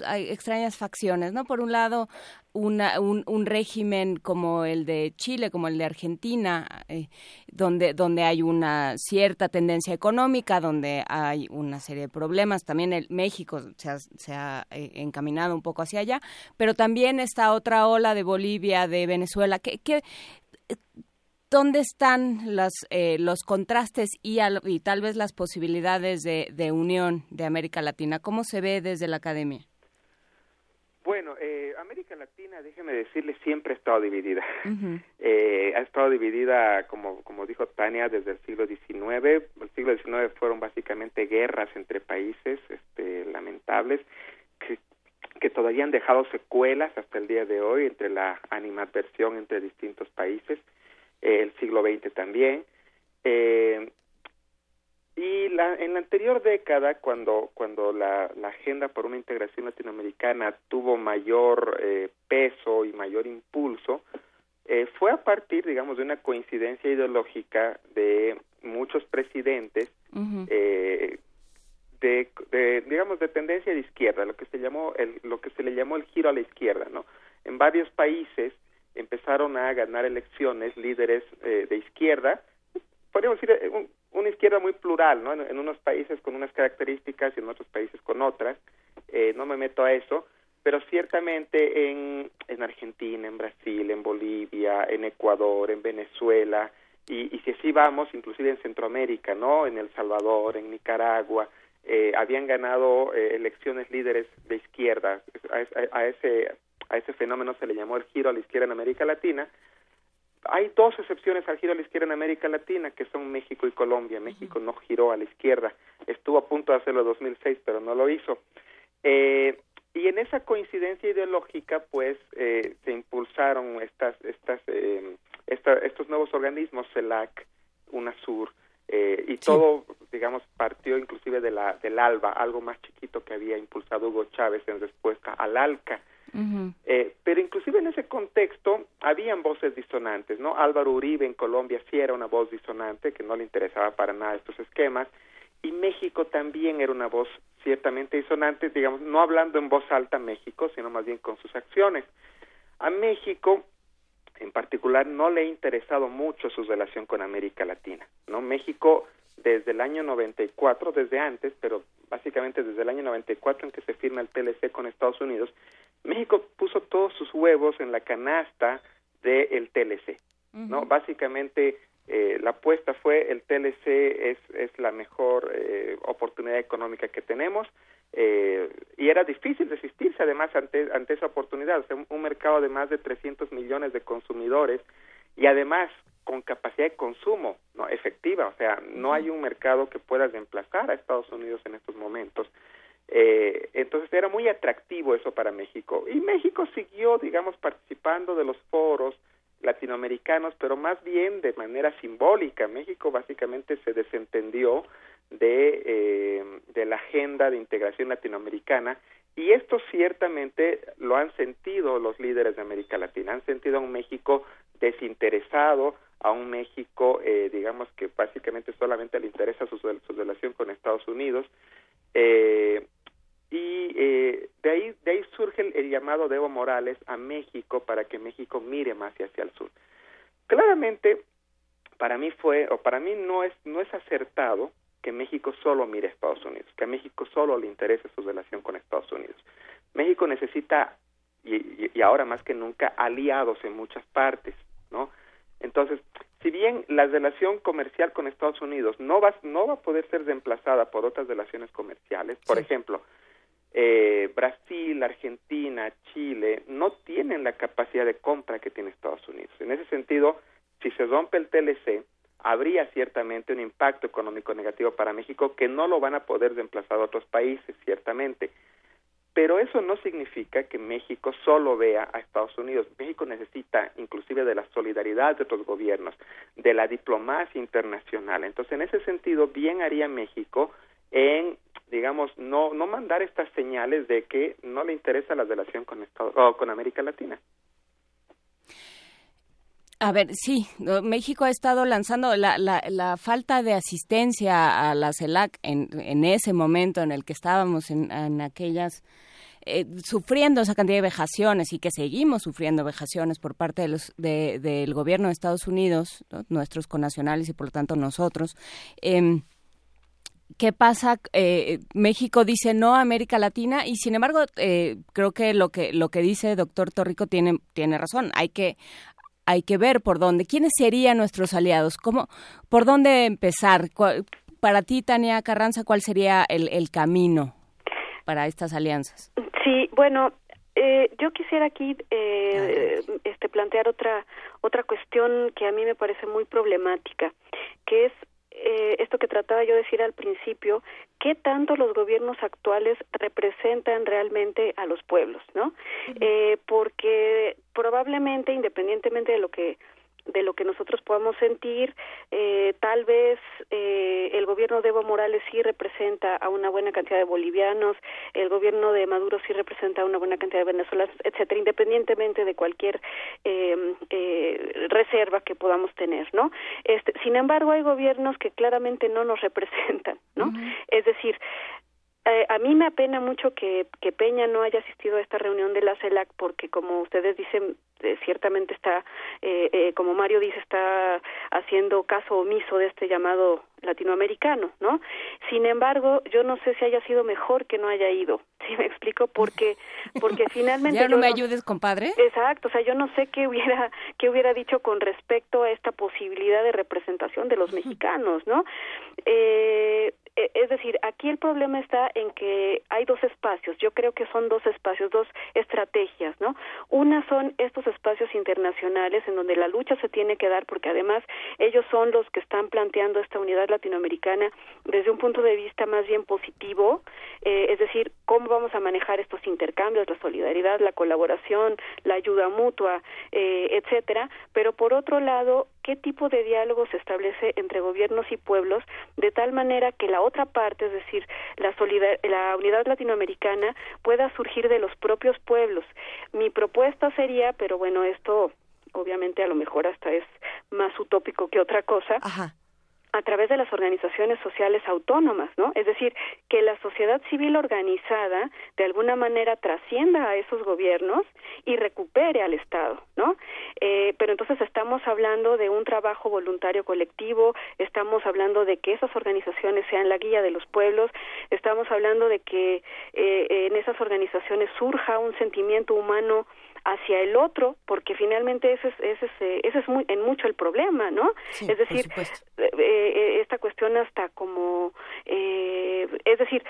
extrañas facciones, ¿no? Por un lado, una, un, un, régimen como el de Chile, como el de Argentina, eh, donde, donde hay una cierta tendencia económica, donde hay una serie de problemas. También el México se ha, se ha eh, encaminado un poco hacia allá, pero también esta otra ola de Bolivia, de Venezuela, que, que ¿Dónde están las, eh, los contrastes y, y, tal vez las posibilidades de, de, unión de América Latina? ¿Cómo se ve desde la academia? Bueno, eh, América Latina, déjeme decirle, siempre ha estado dividida. eh, ha estado dividida, como, como dijo Tania, desde el siglo XIX. El siglo XIX fueron básicamente guerras entre países este, lamentables que, que todavía han dejado secuelas hasta el día de hoy entre la animadversión entre distintos países el siglo XX también. Eh, y la, en la anterior década, cuando, cuando la, la agenda por una integración latinoamericana tuvo mayor eh, peso y mayor impulso, eh, fue a partir, digamos, de una coincidencia ideológica de muchos presidentes eh, de, de, digamos, de tendencia de izquierda, lo que se llamó el, lo que se le llamó el giro a la izquierda, ¿no? En varios países empezaron a ganar elecciones líderes eh, de izquierda, podríamos decir eh, una izquierda muy plural, ¿no? En, unos países con unas características y en otros países con otras. Eh, no me meto a eso, pero ciertamente en, en Argentina, en Brasil, en Bolivia, en Ecuador, en Venezuela, y, y si así vamos, inclusive en Centroamérica, ¿no? En El Salvador, en Nicaragua, eh, habían ganado eh, elecciones líderes de izquierda. A, ese a ese fenómeno se le llamó el giro a la izquierda en América Latina. Hay dos excepciones al giro a la izquierda en América Latina, que son México y Colombia. México no giró a la izquierda, estuvo a punto de hacerlo en 2006, pero no lo hizo. Eh, y en esa coincidencia ideológica, pues, eh, se impulsaron estas, estas, eh, estos nuevos organismos, CELAC, UNASUR, eh, y todo, digamos, partió inclusive de la, del ALBA, algo más chiquito que había impulsado Hugo Chávez en respuesta al ALCA, eh, pero inclusive en ese contexto habían voces disonantes, ¿no? Álvaro Uribe en Colombia sí era una voz disonante que no le interesaba para nada estos esquemas y México también era una voz ciertamente disonante, digamos, no hablando en voz alta México, sino más bien con sus acciones. A México en particular no le ha interesado mucho su relación con América Latina, ¿no? México desde el año 94, desde antes, pero básicamente desde el año 94 en que se firma el TLC con Estados Unidos, México puso todos sus huevos en la canasta del TLC, ¿no? Básicamente eh, la apuesta fue el TLC es, es la mejor eh, oportunidad económica que tenemos eh, y era difícil resistirse además ante, ante esa oportunidad, o sea, un, mercado de más de 300 millones de consumidores y además con capacidad de consumo no efectiva, o sea, no hay un mercado que pueda reemplazar a Estados Unidos en estos momentos. Eh, entonces era muy atractivo eso para México. Y México siguió, digamos, participando de los foros latinoamericanos, pero más bien de manera simbólica. México básicamente se desentendió de, eh, de la agenda de integración latinoamericana y esto ciertamente lo han sentido los líderes de América Latina, han sentido a un México desinteresado, a un México, eh, digamos que básicamente solamente le interesa su, su relación con Estados Unidos, eh, y eh, de ahí de ahí surge el, llamado de Evo Morales a México para que México mire más hacia el sur. Claramente para mí fue o para mí no es no es acertado que México solo mire a Estados Unidos, que a México solo le interese su relación con Estados Unidos. México necesita y, y ahora más que nunca aliados en muchas partes, ¿no? Entonces, si bien la relación comercial con Estados Unidos no va, no va a poder ser reemplazada por otras relaciones comerciales, por ejemplo, eh, Brasil, Argentina, Chile no tienen la capacidad de compra que tiene Estados Unidos. En ese sentido, si se rompe el TLC, habría ciertamente un impacto económico negativo para México que no lo van a poder reemplazar otros países, ciertamente. Pero eso no significa que México solo vea a Estados Unidos. México necesita inclusive de la solidaridad de otros gobiernos, de la diplomacia internacional. Entonces, en ese sentido, bien haría México en digamos, no, no mandar estas señales de que no le interesa la relación con, Estados, o con América Latina. A ver, sí, México ha estado lanzando la, la, la falta de asistencia a la CELAC en, en, ese momento en el que estábamos en, en aquellas eh, sufriendo esa cantidad de vejaciones y que seguimos sufriendo vejaciones por parte de los, de, del gobierno de Estados Unidos, nuestros connacionales y por lo tanto nosotros. Eh, ¿Qué pasa? Eh, México dice no a América Latina y sin embargo eh, creo que lo que lo que dice doctor Torrico tiene tiene razón. Hay que hay que ver por dónde. ¿Quiénes serían nuestros aliados? ¿Cómo, ¿Por dónde empezar? Para ti, Tania Carranza, ¿cuál sería el, el camino para estas alianzas? Sí, bueno, eh, yo quisiera aquí eh, este, plantear otra otra cuestión que a mí me parece muy problemática, que es eh, esto que trataba yo de decir al principio, qué tanto los gobiernos actuales representan realmente a los pueblos, ¿no? eh, porque probablemente, independientemente de lo que de lo que nosotros podamos sentir, eh, tal vez eh, el gobierno de Evo Morales sí representa a una buena cantidad de bolivianos, el gobierno de Maduro sí representa a una buena cantidad de venezolanos, etcétera, independientemente de cualquier eh, eh, reserva que podamos tener, ¿no? Este, sin embargo, hay gobiernos que claramente no nos representan, ¿no? Uh -huh. Es decir, eh, a mí me apena mucho que, que Peña no haya asistido a esta reunión de la CELAC porque, como ustedes dicen, eh, ciertamente está, eh, eh, como Mario dice, está haciendo caso omiso de este llamado latinoamericano, ¿no? Sin embargo, yo no sé si haya sido mejor que no haya ido, ¿sí me explico? Porque, porque finalmente... ¿Ya no me ayudes, compadre? Exacto, o sea, yo no sé qué hubiera, qué hubiera dicho con respecto a esta posibilidad de representación de los mexicanos, ¿no? Eh, es decir, aquí el problema está en que hay dos espacios, yo creo que son dos espacios, dos estrategias, ¿no? Una son estos espacios internacionales en donde la lucha se tiene que dar porque además ellos son los que están planteando esta unidad latinoamericana desde un punto de vista más bien positivo, eh, es decir, cómo vamos a manejar estos intercambios, la solidaridad, la colaboración, la ayuda mutua, eh, etcétera, pero por otro lado, qué tipo de diálogo se establece entre gobiernos y pueblos de tal manera que la otra parte, es decir, la, la unidad latinoamericana, pueda surgir de los propios pueblos. Mi propuesta sería, pero bueno, esto obviamente a lo mejor hasta es más utópico que otra cosa, Ajá a través de las organizaciones sociales autónomas, ¿no? Es decir, que la sociedad civil organizada de alguna manera trascienda a esos gobiernos y recupere al Estado, ¿no? Eh, pero entonces estamos hablando de un trabajo voluntario colectivo, estamos hablando de que esas organizaciones sean la guía de los pueblos, estamos hablando de que eh, en esas organizaciones surja un sentimiento humano hacia el otro, porque finalmente ese es, ese es, ese es muy, en mucho el problema, ¿no? Sí, es decir, eh, esta cuestión hasta como, eh, es decir,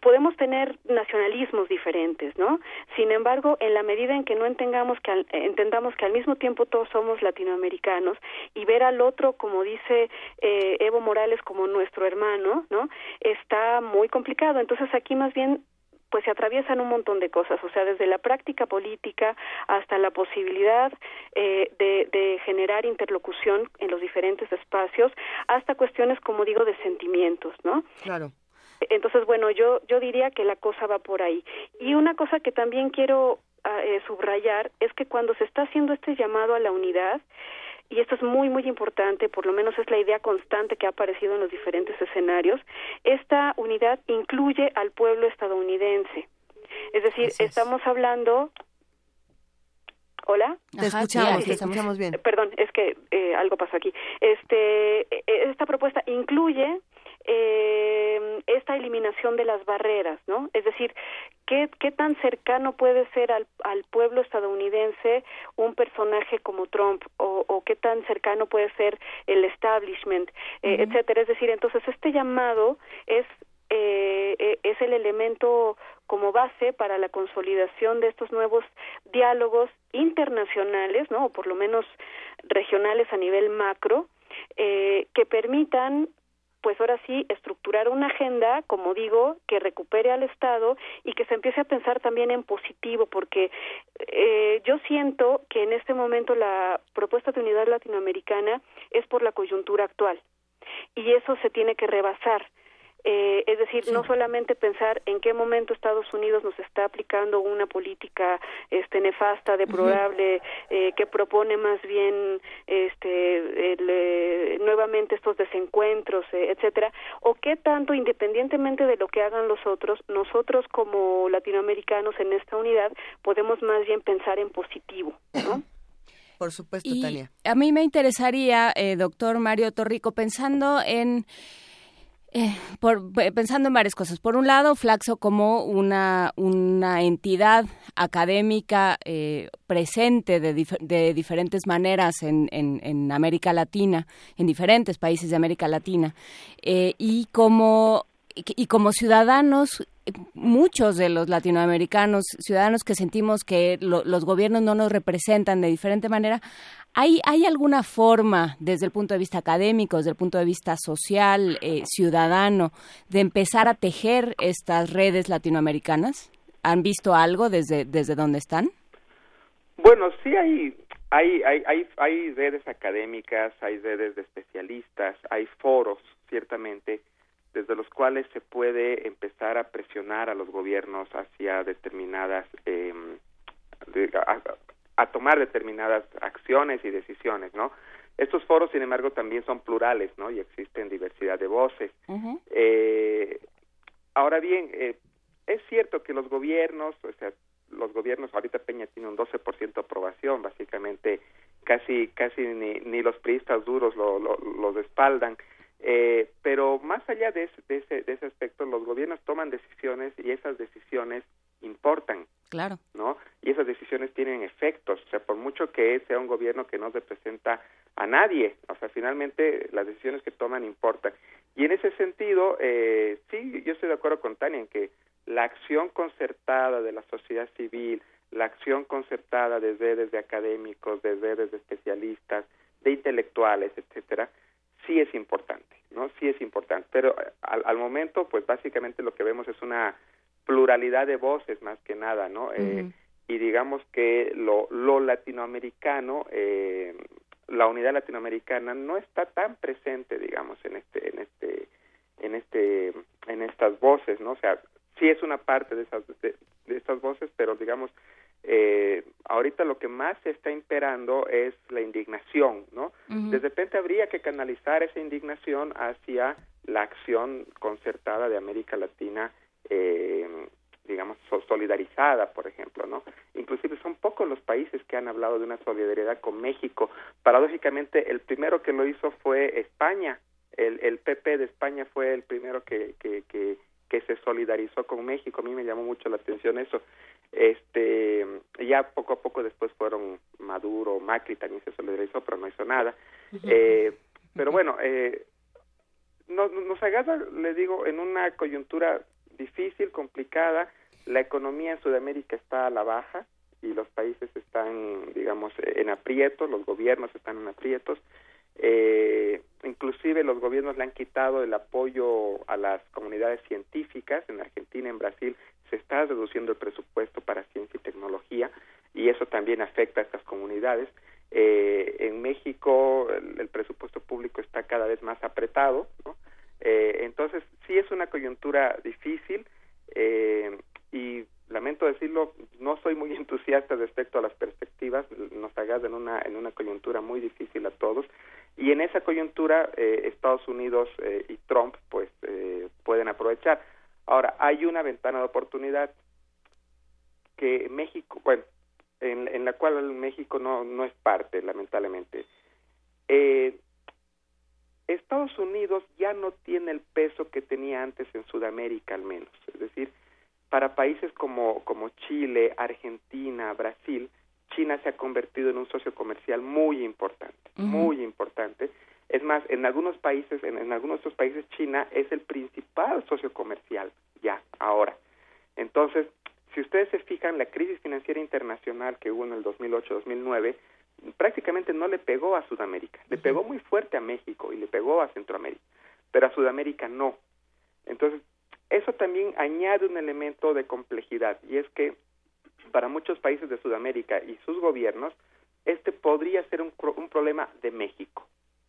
podemos tener nacionalismos diferentes, ¿no? Sin embargo, en la medida en que no entendamos que al, entendamos que al mismo tiempo todos somos latinoamericanos y ver al otro, como dice eh, Evo Morales, como nuestro hermano, ¿no? Está muy complicado. Entonces aquí más bien pues se atraviesan un montón de cosas, o sea, desde la práctica política hasta la posibilidad eh, de, de, generar interlocución en los diferentes espacios, hasta cuestiones, como digo, de sentimientos, ¿no? Claro. Entonces, bueno, yo yo diría que la cosa va por ahí. Y una cosa que también quiero eh, subrayar es que cuando se está haciendo este llamado a la unidad, y esto es muy, muy importante, por lo menos es la idea constante que ha aparecido en los diferentes escenarios, esta unidad incluye al pueblo estadounidense. Es decir, es. estamos hablando... Hola. Te escuchamos, te escuchamos bien. Perdón, es que eh, algo pasó aquí. Este, esta propuesta incluye eh, esta eliminación de las barreras, ¿no? Es decir, ¿qué, qué tan cercano puede ser al, al pueblo estadounidense un personaje como Trump o, o qué tan cercano puede ser el establishment, eh, uh -huh. etcétera? Es decir, entonces este llamado es eh, es el elemento como base para la consolidación de estos nuevos diálogos internacionales, ¿no? O por lo menos regionales a nivel macro, eh, que permitan pues ahora sí estructurar una agenda, como digo, que recupere al Estado y que se empiece a pensar también en positivo, porque eh, yo siento que en este momento la propuesta de unidad latinoamericana es por la coyuntura actual y eso se tiene que rebasar. Eh, es decir, no solamente pensar en qué momento Estados Unidos nos está aplicando una política este nefasta, deplorable, eh, que propone más bien este eh, nuevamente estos desencuentros, etcétera, o qué tanto independientemente de lo que hagan los otros, nosotros como latinoamericanos en esta unidad podemos más bien pensar en positivo, ¿no? Por supuesto, Tania. A mí me interesaría, doctor Mario Torrico, pensando en eh, por, pensando en varias cosas. Por un lado, Flaxo como una, una entidad académica eh, presente de, de, diferentes maneras en, en, América Latina, en diferentes países de América Latina, eh, y como y como ciudadanos, muchos de los latinoamericanos, ciudadanos que sentimos que los gobiernos no nos representan de diferente manera, ¿Hay, ¿Hay alguna forma, desde el punto de vista académico, desde el punto de vista social, eh, ciudadano, de empezar a tejer estas redes latinoamericanas? ¿Han visto algo desde, desde dónde están? Bueno, sí hay, hay, hay, hay, hay redes académicas, hay redes de especialistas, hay foros, ciertamente, desde los cuales se puede empezar a presionar a los gobiernos hacia determinadas eh, a tomar determinadas acciones y decisiones, ¿no? Estos foros, sin embargo, también son plurales, ¿no? Y existen diversidad de voces. eh, ahora bien, eh, es cierto que los gobiernos, o sea, los gobiernos, ahorita Peña tiene un 12% de aprobación, básicamente casi casi ni, ni los priistas duros lo, lo, los respaldan. Eh, pero más allá de ese, de, ese, de ese aspecto, los gobiernos toman decisiones y esas decisiones importan. Claro. ¿No? Y esas decisiones tienen efectos. O sea, por mucho que sea un gobierno que no representa a nadie, o sea, finalmente las decisiones que toman importan. Y en ese sentido, eh, sí, yo estoy de acuerdo con Tania en que la acción concertada de la sociedad civil, la acción concertada de redes de académicos, de redes de especialistas, de intelectuales, etcétera, sí es importante, ¿no? Sí es importante. Pero eh, al, al momento, pues básicamente lo que vemos es una pluralidad de voces más que nada, ¿no? eh, y digamos que lo, lo latinoamericano, eh, la unidad latinoamericana no está tan presente, digamos, en este, en este, en este, en estas voces, ¿no? O sea, sí es una parte de esas, de, estas voces, pero digamos, eh, ahorita lo que más se está imperando es la indignación, ¿no? De repente habría que canalizar esa indignación hacia la acción concertada de América Latina eh, digamos, solidarizada, por ejemplo, ¿no? Inclusive son pocos los países que han hablado de una solidaridad con México. Paradójicamente, el primero que lo hizo fue España. El, el PP de España fue el primero que, que, que, que se solidarizó con México. A mí me llamó mucho la atención eso. Este, ya poco a poco después fueron Maduro, Macri también se solidarizó, pero no hizo nada. Eh, pero bueno, eh, nos, nos agarra, le digo, en una coyuntura difícil, complicada. La economía en Sudamérica está a la baja y los países están, digamos, en aprietos, los gobiernos están en aprietos. Eh, inclusive los gobiernos le han quitado el apoyo a las comunidades científicas. En Argentina, en Brasil, se está reduciendo el presupuesto para ciencia y tecnología y eso también afecta a estas comunidades. Eh, en México el, el, presupuesto público está cada vez más apretado, ¿no? Eh, entonces, sí es una coyuntura difícil eh, y lamento decirlo, no soy muy entusiasta respecto a las perspectivas, nos agarra en una, en una coyuntura muy difícil a todos y en esa coyuntura eh, Estados Unidos eh, y Trump pues eh, pueden aprovechar. Ahora, hay una ventana de oportunidad que México, bueno, en, en la cual México no, no es parte, lamentablemente. Eh, Estados Unidos ya no tiene el peso que tenía antes en Sudamérica al menos, es decir, para países como, como Chile, Argentina, Brasil, China se ha convertido en un socio comercial muy importante, uh -huh. muy importante. Es más, en algunos países, en, en algunos de estos países, China es el principal socio comercial ya, ahora. Entonces, si ustedes se fijan, la crisis financiera internacional que hubo en el 2008-2009 prácticamente no le pegó a Sudamérica, le pegó muy fuerte a México y le pegó a Centroamérica, pero a Sudamérica no. Entonces, eso también añade un elemento de complejidad y es que para muchos países de Sudamérica y sus gobiernos, este podría ser un, un problema de México.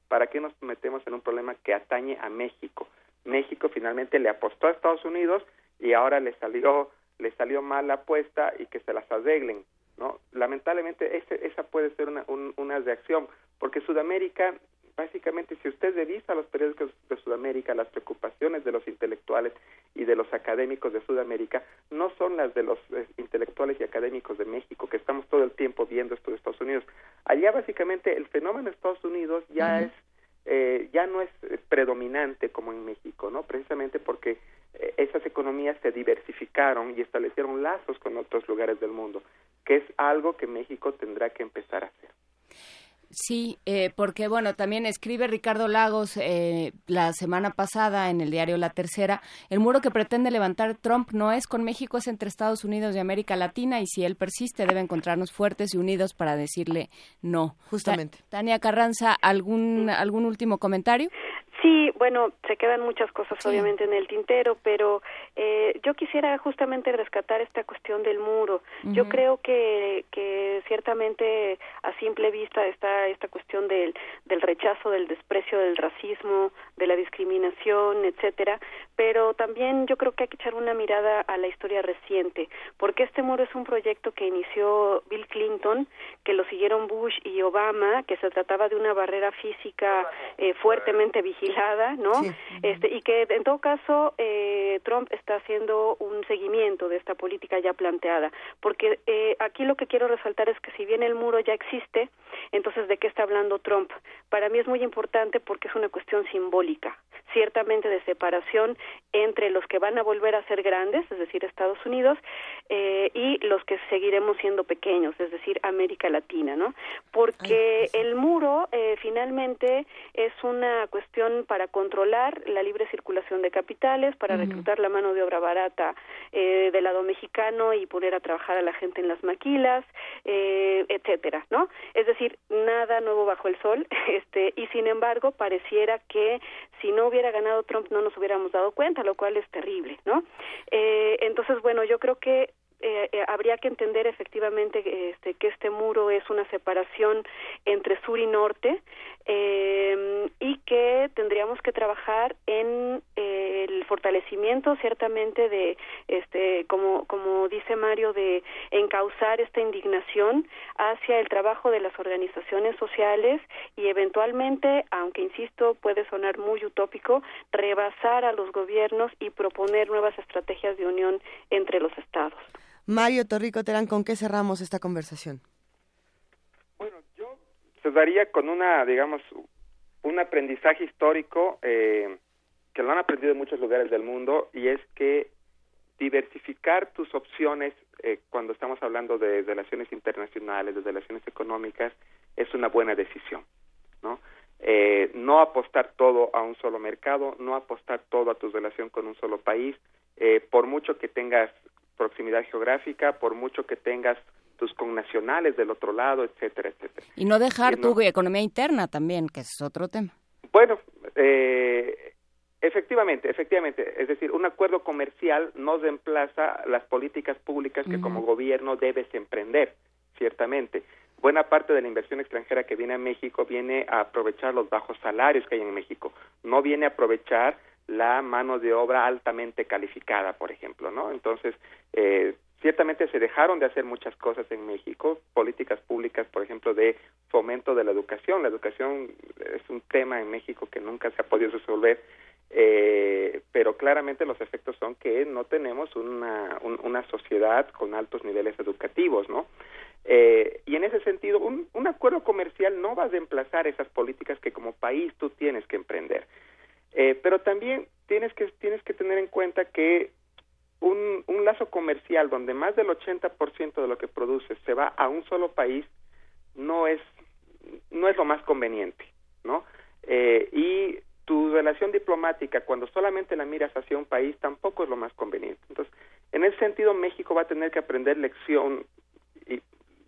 ¿Para qué nos metemos en un problema que atañe a México? México finalmente le apostó a Estados Unidos y ahora le salió le salió mal la apuesta y que se las arreglen, ¿no? Lamentablemente ese, esa puede ser una, una reacción, porque Sudamérica, básicamente, si usted revisa los periódicos de Sudamérica, las preocupaciones de los intelectuales y de los académicos de Sudamérica no son las de los eh, intelectuales y académicos de México, que estamos todo el tiempo viendo esto de Estados Unidos. Allá básicamente el fenómeno de Estados Unidos ya es eh, ya no es predominante como en México, ¿no? Precisamente porque eh, esas economías se diversificaron y establecieron lazos con otros lugares del mundo, que es algo que México tendrá que empezar a hacer. Sí, eh, porque bueno, también escribe Ricardo Lagos eh, la semana pasada en el diario La Tercera, el muro que pretende levantar Trump no es con México, es entre Estados Unidos y América Latina y si él persiste debe encontrarnos fuertes y unidos para decirle no. Justamente. Tania Carranza, ¿algún, algún último comentario? Sí, bueno, se quedan muchas cosas obviamente en el tintero, pero eh, yo quisiera justamente rescatar esta cuestión del muro. Yo creo que, que ciertamente a simple vista está esta cuestión del, del rechazo, del desprecio, del racismo, de la discriminación, etcétera, pero también yo creo que hay que echar una mirada a la historia reciente, porque este muro es un proyecto que inició Bill Clinton, que lo siguieron Bush y Obama, que se trataba de una barrera física eh, fuertemente ¿no? Este y que en todo caso eh, Trump está haciendo un seguimiento de esta política ya planteada, porque eh, aquí lo que quiero resaltar es que si bien el muro ya existe, entonces de qué está hablando Trump? Para mí es muy importante porque es una cuestión simbólica, ciertamente de separación entre los que van a volver a ser grandes, es decir, Estados Unidos, eh, y los que seguiremos siendo pequeños, es decir, América Latina, ¿no? Porque el muro eh, finalmente es una cuestión para controlar la libre circulación de capitales, para reclutar la mano de obra barata eh, del lado mexicano y poner a trabajar a la gente en las maquilas, eh, etcétera, ¿no? Es decir, nada nuevo bajo el sol, este, y sin embargo pareciera que si no hubiera ganado Trump no nos hubiéramos dado cuenta, lo cual es terrible, ¿no? Eh, entonces, bueno, yo creo que eh, eh, habría que entender efectivamente este, que este muro es una separación entre sur y norte eh, y que tendríamos que trabajar en eh, el fortalecimiento ciertamente de este como como dice Mario de encauzar esta indignación hacia el trabajo de las organizaciones sociales y eventualmente aunque insisto puede sonar muy utópico rebasar a los gobiernos y proponer nuevas estrategias de unión entre los estados Mario Torrico Terán, ¿con qué cerramos esta conversación? Bueno, yo cerraría con una, digamos, un aprendizaje histórico eh, que lo han aprendido en muchos lugares del mundo y es que diversificar tus opciones eh, cuando estamos hablando de relaciones internacionales, de relaciones económicas, es una buena decisión, ¿no? Eh, no apostar todo a un solo mercado, no apostar todo a tu relación con un solo país, eh, por mucho que tengas proximidad geográfica, por mucho que tengas tus connacionales del otro lado, etcétera, etcétera. Y no dejar tu economía interna también, que es otro tema. Bueno, eh, efectivamente, efectivamente, es decir, un acuerdo comercial no reemplaza las políticas públicas que como gobierno debes emprender, ciertamente. Buena parte de la inversión extranjera que viene a México viene a aprovechar los bajos salarios que hay en México, no viene a aprovechar la mano de obra altamente calificada, por ejemplo, ¿no? Entonces, eh, ciertamente se dejaron de hacer muchas cosas en México, políticas públicas, por ejemplo, de fomento de la educación. La educación es un tema en México que nunca se ha podido resolver, eh, pero claramente los efectos son que no tenemos una, una sociedad con altos niveles educativos, ¿no? Eh, y en ese sentido, un, un acuerdo comercial no va a reemplazar esas políticas que como país tú tienes que emprender. Eh, pero también tienes que, tienes que tener en cuenta que un, un lazo comercial donde más del 80% de lo que produces se va a un solo país no es, no es lo más conveniente, ¿no? Eh, y tu relación diplomática, cuando solamente la miras hacia un país, tampoco es lo más conveniente. Entonces, en ese sentido, México va a tener que aprender lección y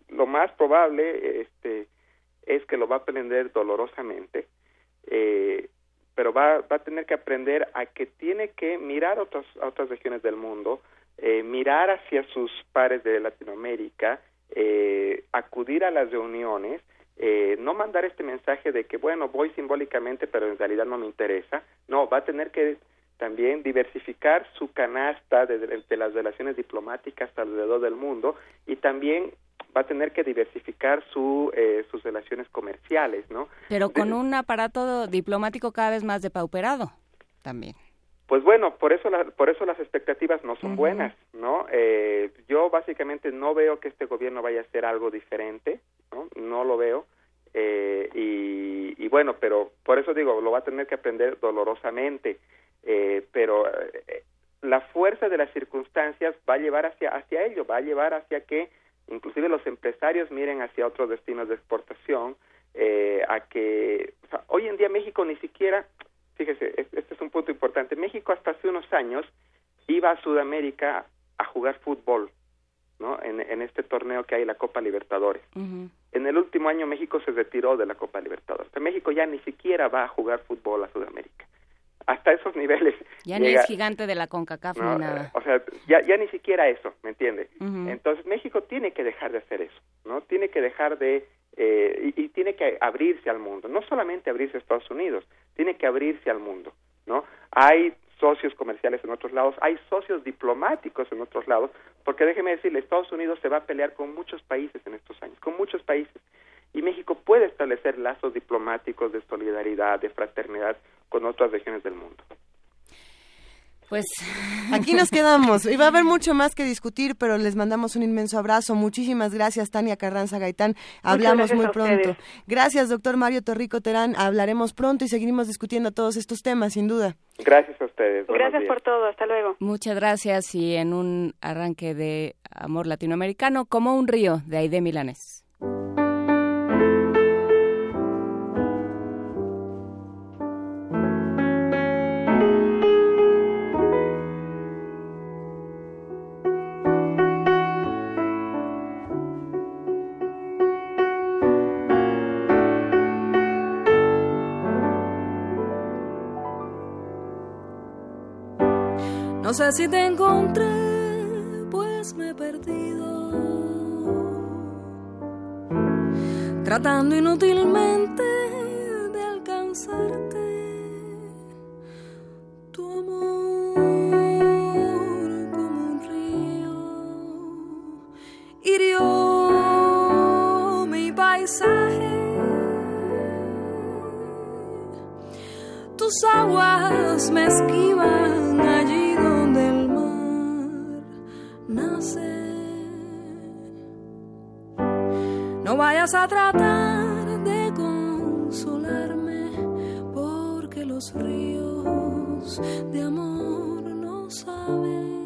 lo más probable este, es que lo va a aprender dolorosamente. Eh, pero va, va a tener que aprender a que tiene que mirar otras, a otras regiones del mundo, eh, mirar hacia sus pares de Latinoamérica, eh, acudir a las reuniones, eh, no mandar este mensaje de que, bueno, voy simbólicamente, pero en realidad no me interesa. No, va a tener que también diversificar su canasta de, de, las relaciones diplomáticas alrededor del mundo y también va a tener que diversificar su, eh, sus relaciones comerciales, ¿no? Pero con un aparato diplomático cada vez más depauperado también. Pues bueno, por eso, la, por eso las expectativas no son buenas, ¿no? Eh, yo básicamente no veo que este gobierno vaya a hacer algo diferente, ¿no? No lo veo. Eh, y, y, bueno, pero por eso digo, lo va a tener que aprender dolorosamente, eh, pero eh, la fuerza de las circunstancias va a llevar hacia, hacia ello, va a llevar hacia que inclusive los empresarios miren hacia otros destinos de exportación, eh, a que o sea, hoy en día México ni siquiera, fíjese, este es un punto importante, México hasta hace unos años iba a Sudamérica a jugar fútbol, ¿no? En, en este torneo que hay, la Copa Libertadores. En el último año México se retiró de la Copa Libertadores. O sea, México ya ni siquiera va a jugar fútbol a Sudamérica. Hasta esos niveles. Ya ni es gigante de la CONCACAF no, ni nada. eh, O sea, ya, ya ni siquiera eso, ¿me entiende? Entonces México tiene que dejar de hacer eso, ¿no? Tiene que dejar de eh, y, y tiene que abrirse al mundo, no solamente abrirse a Estados Unidos, tiene que abrirse al mundo, ¿no? Hay socios comerciales en otros lados, hay socios diplomáticos en otros lados, porque déjeme decirle, Estados Unidos se va a pelear con muchos países en estos años, con muchos países, y México puede establecer lazos diplomáticos de solidaridad, de fraternidad con otras regiones del mundo. Pues Aquí nos quedamos. Y va a haber mucho más que discutir, pero les mandamos un inmenso abrazo. Muchísimas gracias, Tania Carranza Gaitán. Hablamos muy pronto. Gracias, doctor Mario Torrico Terán. Hablaremos pronto y seguiremos discutiendo todos estos temas, sin duda. Gracias a ustedes. buenos Gracias días. por todo. Hasta luego. Muchas gracias y en un arranque de amor latinoamericano como un río de Aide Milanés. No sé si te encontré, pues me he perdido. Tratando inútilmente de alcanzarte. Tu amor como un río hirió mi paisaje. Tus aguas me esquivan No vayas a tratar de consolarme, porque los ríos de amor no saben.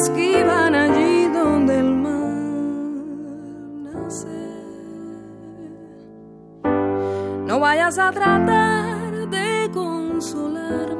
Esquivan allí donde el mar nace. No vayas a tratar de consolarme,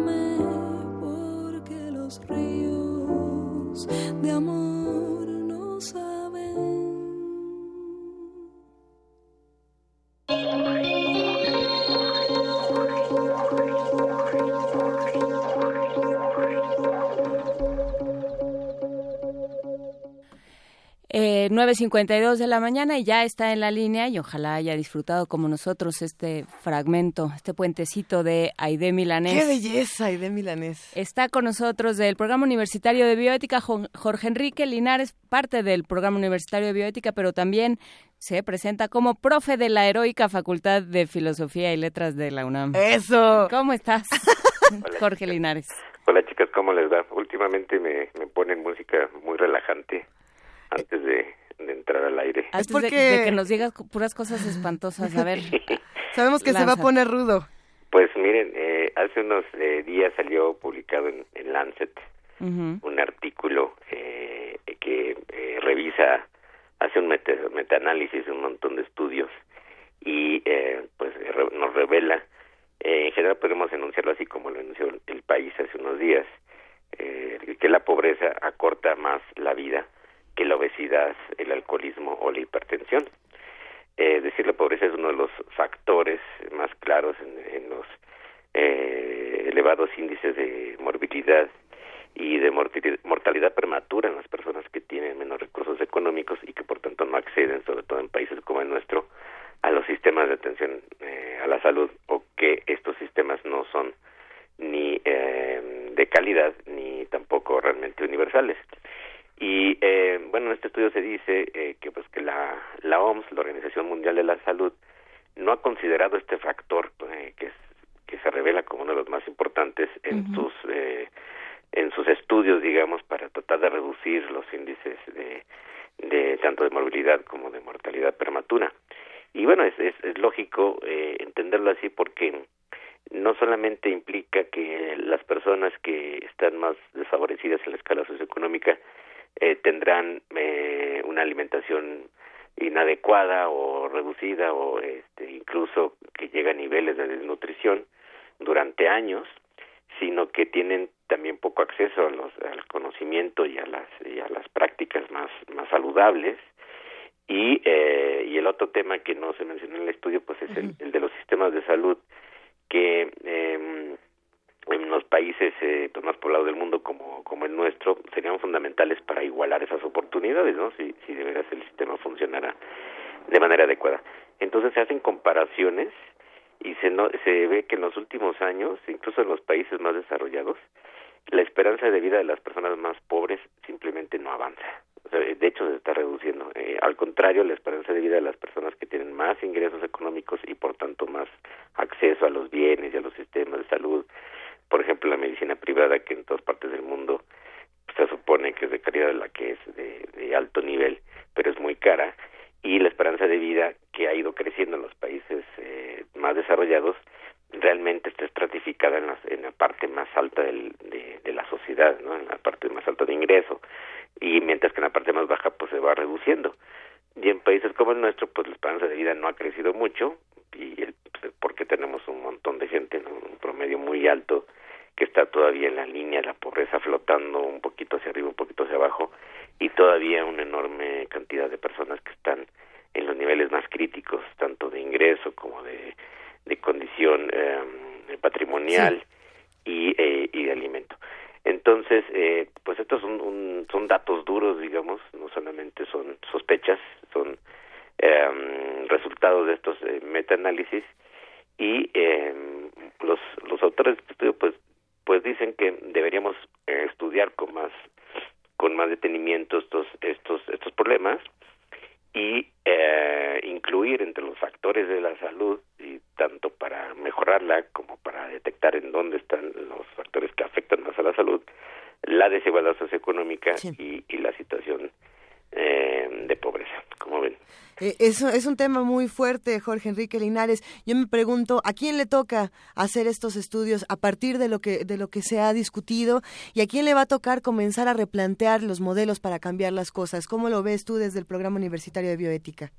9.52 de la mañana y ya está en la línea y ojalá haya disfrutado como nosotros este fragmento, este puentecito de Aide Milanés. ¡Qué belleza, Aide Milanés! Está con nosotros del Programa Universitario de Bioética Jo- Jorge Enrique Linares, parte del Programa Universitario de Bioética, pero también se presenta como profe de la heroica Facultad de Filosofía y Letras de la UNAM. ¡Eso! ¿Cómo estás, Jorge Linares? Hola chicas, ¿cómo les va? Últimamente me, me ponen música muy relajante antes de, de entrar al aire. Antes de- porque- de, que nos digas puras cosas espantosas, a ver. Sabemos que se va a poner rudo. Pues miren, eh, hace unos eh, días salió publicado en, en Lancet un artículo eh, que eh, revisa, hace un meta, metaanálisis un montón de estudios y eh, pues re- nos revela, eh, en general podemos enunciarlo así como lo enunció el país hace unos días, eh, que la pobreza acorta más la vida la obesidad, el alcoholismo o la hipertensión. Eh, decir la pobreza es uno de los factores más claros en, los eh, elevados índices de morbilidad y de mortalidad prematura en las personas que tienen menos recursos económicos y que por tanto no acceden, sobre todo en países como el nuestro, a los sistemas de atención eh, a la salud o que estos sistemas no son ni eh, de calidad ni tampoco realmente universales. Y eh, bueno, en este estudio se dice eh, que pues que la, la OMS, la Organización Mundial de la Salud, no ha considerado este factor eh, que es, que se revela como uno de los más importantes en sus eh, en sus estudios, digamos, para tratar de reducir los índices de, de tanto de morbilidad como de mortalidad prematura. Y bueno, es, es, es lógico eh, entenderlo así porque no solamente implica que las personas que están más desfavorecidas en la escala socioeconómica eh, tendrán eh, una alimentación inadecuada o reducida o este, incluso que llega a niveles de desnutrición durante años, sino que tienen también poco acceso a los, al conocimiento y a las y a las prácticas más más saludables. Y eh, y el otro tema que no se mencionó en el estudio pues es el, el de los sistemas de salud que eh, en los países eh, pues, más poblados del mundo como, como el nuestro serían fundamentales para igualar esas oportunidades, ¿no? Si, si de veras el sistema funcionara de manera adecuada. Entonces se hacen comparaciones y se, no, se ve que en los últimos años, incluso en los países más desarrollados, la esperanza de vida de las personas más pobres simplemente no avanza. de hecho, se está reduciendo. Eh, al contrario, la esperanza de vida de las personas que tienen más ingresos económicos y por tanto más acceso a los bienes y a los sistemas de salud, por ejemplo, la medicina privada que en todas partes del mundo se supone que es de calidad la que es de, de alto nivel, pero es muy cara, y la esperanza de vida que ha ido creciendo en los países eh, más desarrollados realmente está estratificada en, las, en la parte más alta del, de, la sociedad, ¿no? en la parte más alta de ingreso, y mientras que en la parte más baja pues se va reduciendo. Y en países como el nuestro pues la esperanza de vida no ha crecido mucho, y el, pues, porque tenemos un montón de gente, ¿no? un promedio muy alto que está todavía en la línea de la pobreza flotando un poquito hacia arriba, un poquito hacia abajo, y todavía una enorme cantidad de personas que están en los niveles más críticos, tanto de ingreso como de, de condición eh, patrimonial sí. y, eh, y de alimento. Entonces, eh, pues estos son, un, son datos duros, digamos, no solamente son sospechas, son eh, resultados de estos eh, metaanálisis y eh, los, los autores de este estudio pues pues dicen que deberíamos eh, estudiar con más con más detenimiento estos estos estos problemas y eh, incluir entre los factores de la salud y tanto para mejorarla como para detectar en dónde están los factores que afectan más a la salud la desigualdad socioeconómica sí. y, y, la situación eh, de pobreza como ven eh, es, es, un tema muy fuerte, Jorge Enrique Linares. Yo me pregunto, ¿a quién le toca hacer estos estudios a partir de lo que de lo que se ha discutido y a quién le va a tocar comenzar a replantear los modelos para cambiar las cosas? ¿Cómo lo ves tú desde el Programa Universitario de Bioética?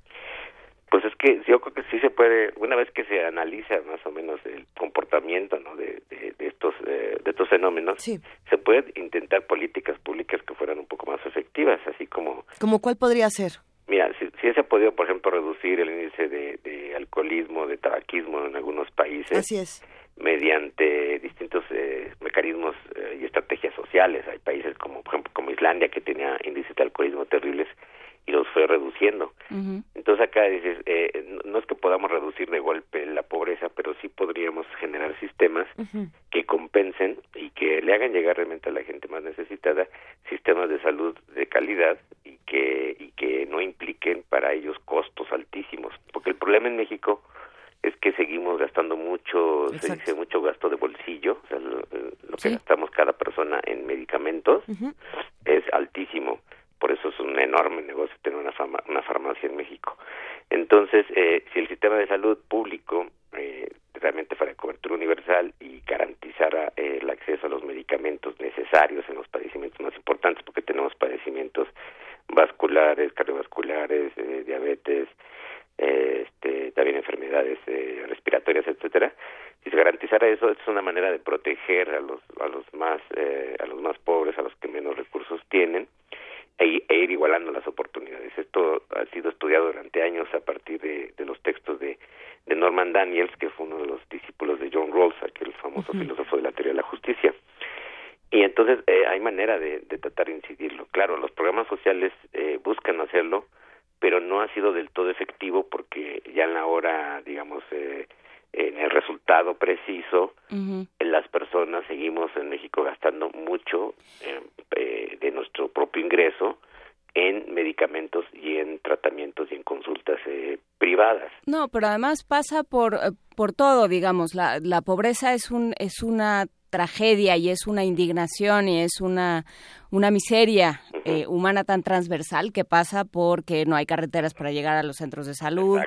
Pues es que yo creo que sí se puede, una vez que se analiza más o menos el comportamiento ¿no? de, de, de estos eh, de estos fenómenos, sí. se puede intentar políticas públicas que fueran un poco más efectivas, así como... ¿Como cuál podría ser? Mira, si, si se ha podido, por ejemplo, reducir el índice de, de, alcoholismo, de tabaquismo en algunos países. Así es. Mediante distintos eh, mecanismos eh, y estrategias sociales. Hay países como, por ejemplo, como Islandia, que tenía índices de alcoholismo terribles y los fue reduciendo. Uh -huh. Entonces acá dices, eh, no es que podamos reducir de golpe la pobreza, pero sí podríamos generar sistemas uh -huh. que compensen y que le hagan llegar realmente a la gente más necesitada sistemas de salud de calidad y que y que no impliquen para ellos costos altísimos, porque el problema en México es que seguimos gastando mucho, Exacto. se dice mucho gasto de bolsillo, o sea, lo, lo que sí. gastamos cada persona en medicamentos uh -huh. es altísimo por eso es un enorme negocio tener una, farmacia en México. Entonces, eh, si el sistema de salud público eh, realmente fuera cobertura universal y garantizara eh, el acceso a los medicamentos necesarios en los padecimientos más importantes, porque tenemos padecimientos vasculares, cardiovasculares, eh, diabetes, eh, este, también enfermedades eh, respiratorias, etcétera. Si se garantizara eso, es una manera de proteger a los a los más pobres, a los que menos recursos tienen e, e ir igualando las oportunidades. Esto ha sido estudiado durante años a partir de, de los textos de, de Norman Daniels, que fue uno de los discípulos de John Rawls, aquel famoso filósofo de la teoría de la justicia. Y entonces eh, hay manera de, de, tratar de incidirlo. Claro, los programas sociales eh, buscan hacerlo, pero no ha sido del todo efectivo porque ya en la hora, digamos, eh, en el resultado preciso, las personas seguimos en México gastando mucho eh, de nuestro propio ingreso en medicamentos y en tratamientos y en consultas eh, privadas. No, pero además pasa por eh, por todo, digamos, la, la pobreza es un es una tragedia y es una indignación y es una, una miseria eh, humana tan transversal que pasa porque no hay carreteras para llegar a los centros de salud,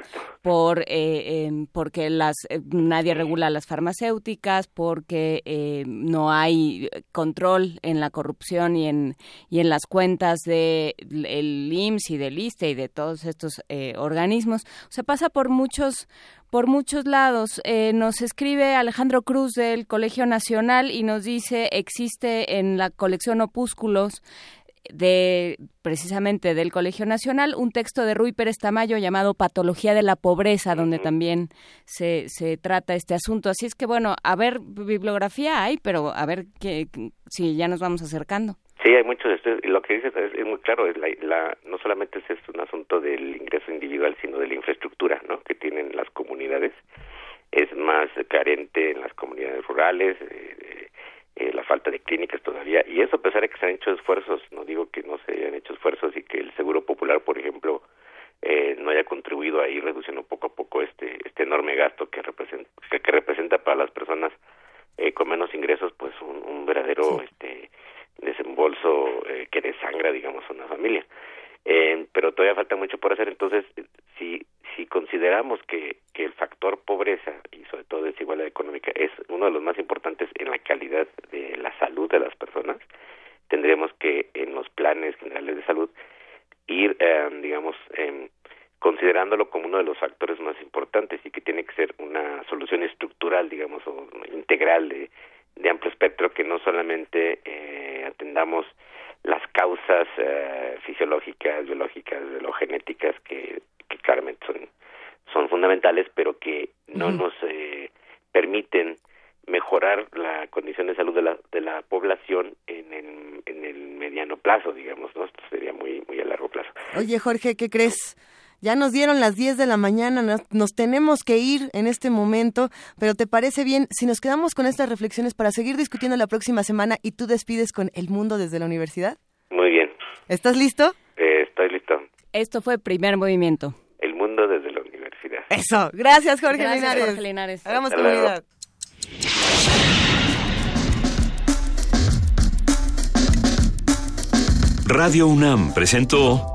por eh, em, porque las eh, nadie regula las farmacéuticas, porque no hay control en la corrupción y en y en las cuentas de el IMSS y del ISTE y de todos estos organismos. O sea, pasa por muchos por muchos lados. Eh, nos escribe Alejandro Cruz del Colegio Nacional y nos dice existe en la colección Opúsculos de precisamente del Colegio Nacional un texto de Rui Pérez Tamayo llamado Patología de la Pobreza donde también se, se trata este asunto. Así es que bueno a ver bibliografía hay pero a ver que si ya nos vamos acercando Sí, hay muchos estudios y lo que dices es, muy claro, es la, no solamente es un asunto del ingreso individual, sino de la infraestructura ¿no? que tienen las comunidades. Es más carente en las comunidades rurales, eh, eh, la falta de clínicas todavía, y eso a pesar de que se han hecho esfuerzos, no digo que no se hayan hecho esfuerzos y que el Seguro Popular, por ejemplo, eh, no haya contribuido a ir reduciendo poco a poco este este enorme gasto que representa que, representa para las personas con menos ingresos pues un, un verdadero este desembolso eh, que desangra, digamos, a una familia. Eh, pero todavía falta mucho por hacer. Entonces, si, si consideramos que, que el factor pobreza y sobre todo desigualdad económica es uno de los más importantes en la calidad de la salud de las personas, tendremos que en los planes generales de salud ir, eh, digamos, eh, considerándolo como uno de los factores más importantes y que tiene que ser una solución estructural, digamos, o integral de, de amplio espectro que no solamente eh, atendamos las causas eh, fisiológicas, biológicas, genéticas que, que claramente son, son fundamentales, pero que no nos eh, permiten mejorar la condición de salud de la, de la población en el, en el mediano plazo, digamos, ¿no? Esto sería muy, muy a largo plazo. Oye, Jorge, ¿qué crees? Ya nos dieron las 10 de la mañana, nos, tenemos que ir en este momento, pero ¿te parece bien si nos quedamos con estas reflexiones para seguir discutiendo la próxima semana y tú despides con El Mundo desde la universidad? Muy bien. ¿Estás listo? Eh, estoy listo. Esto fue Primer Movimiento. El Mundo desde la universidad. Eso. Gracias, Jorge Gracias, Linares. Jorge Linares. Hagamos comunidad. Radio UNAM presentó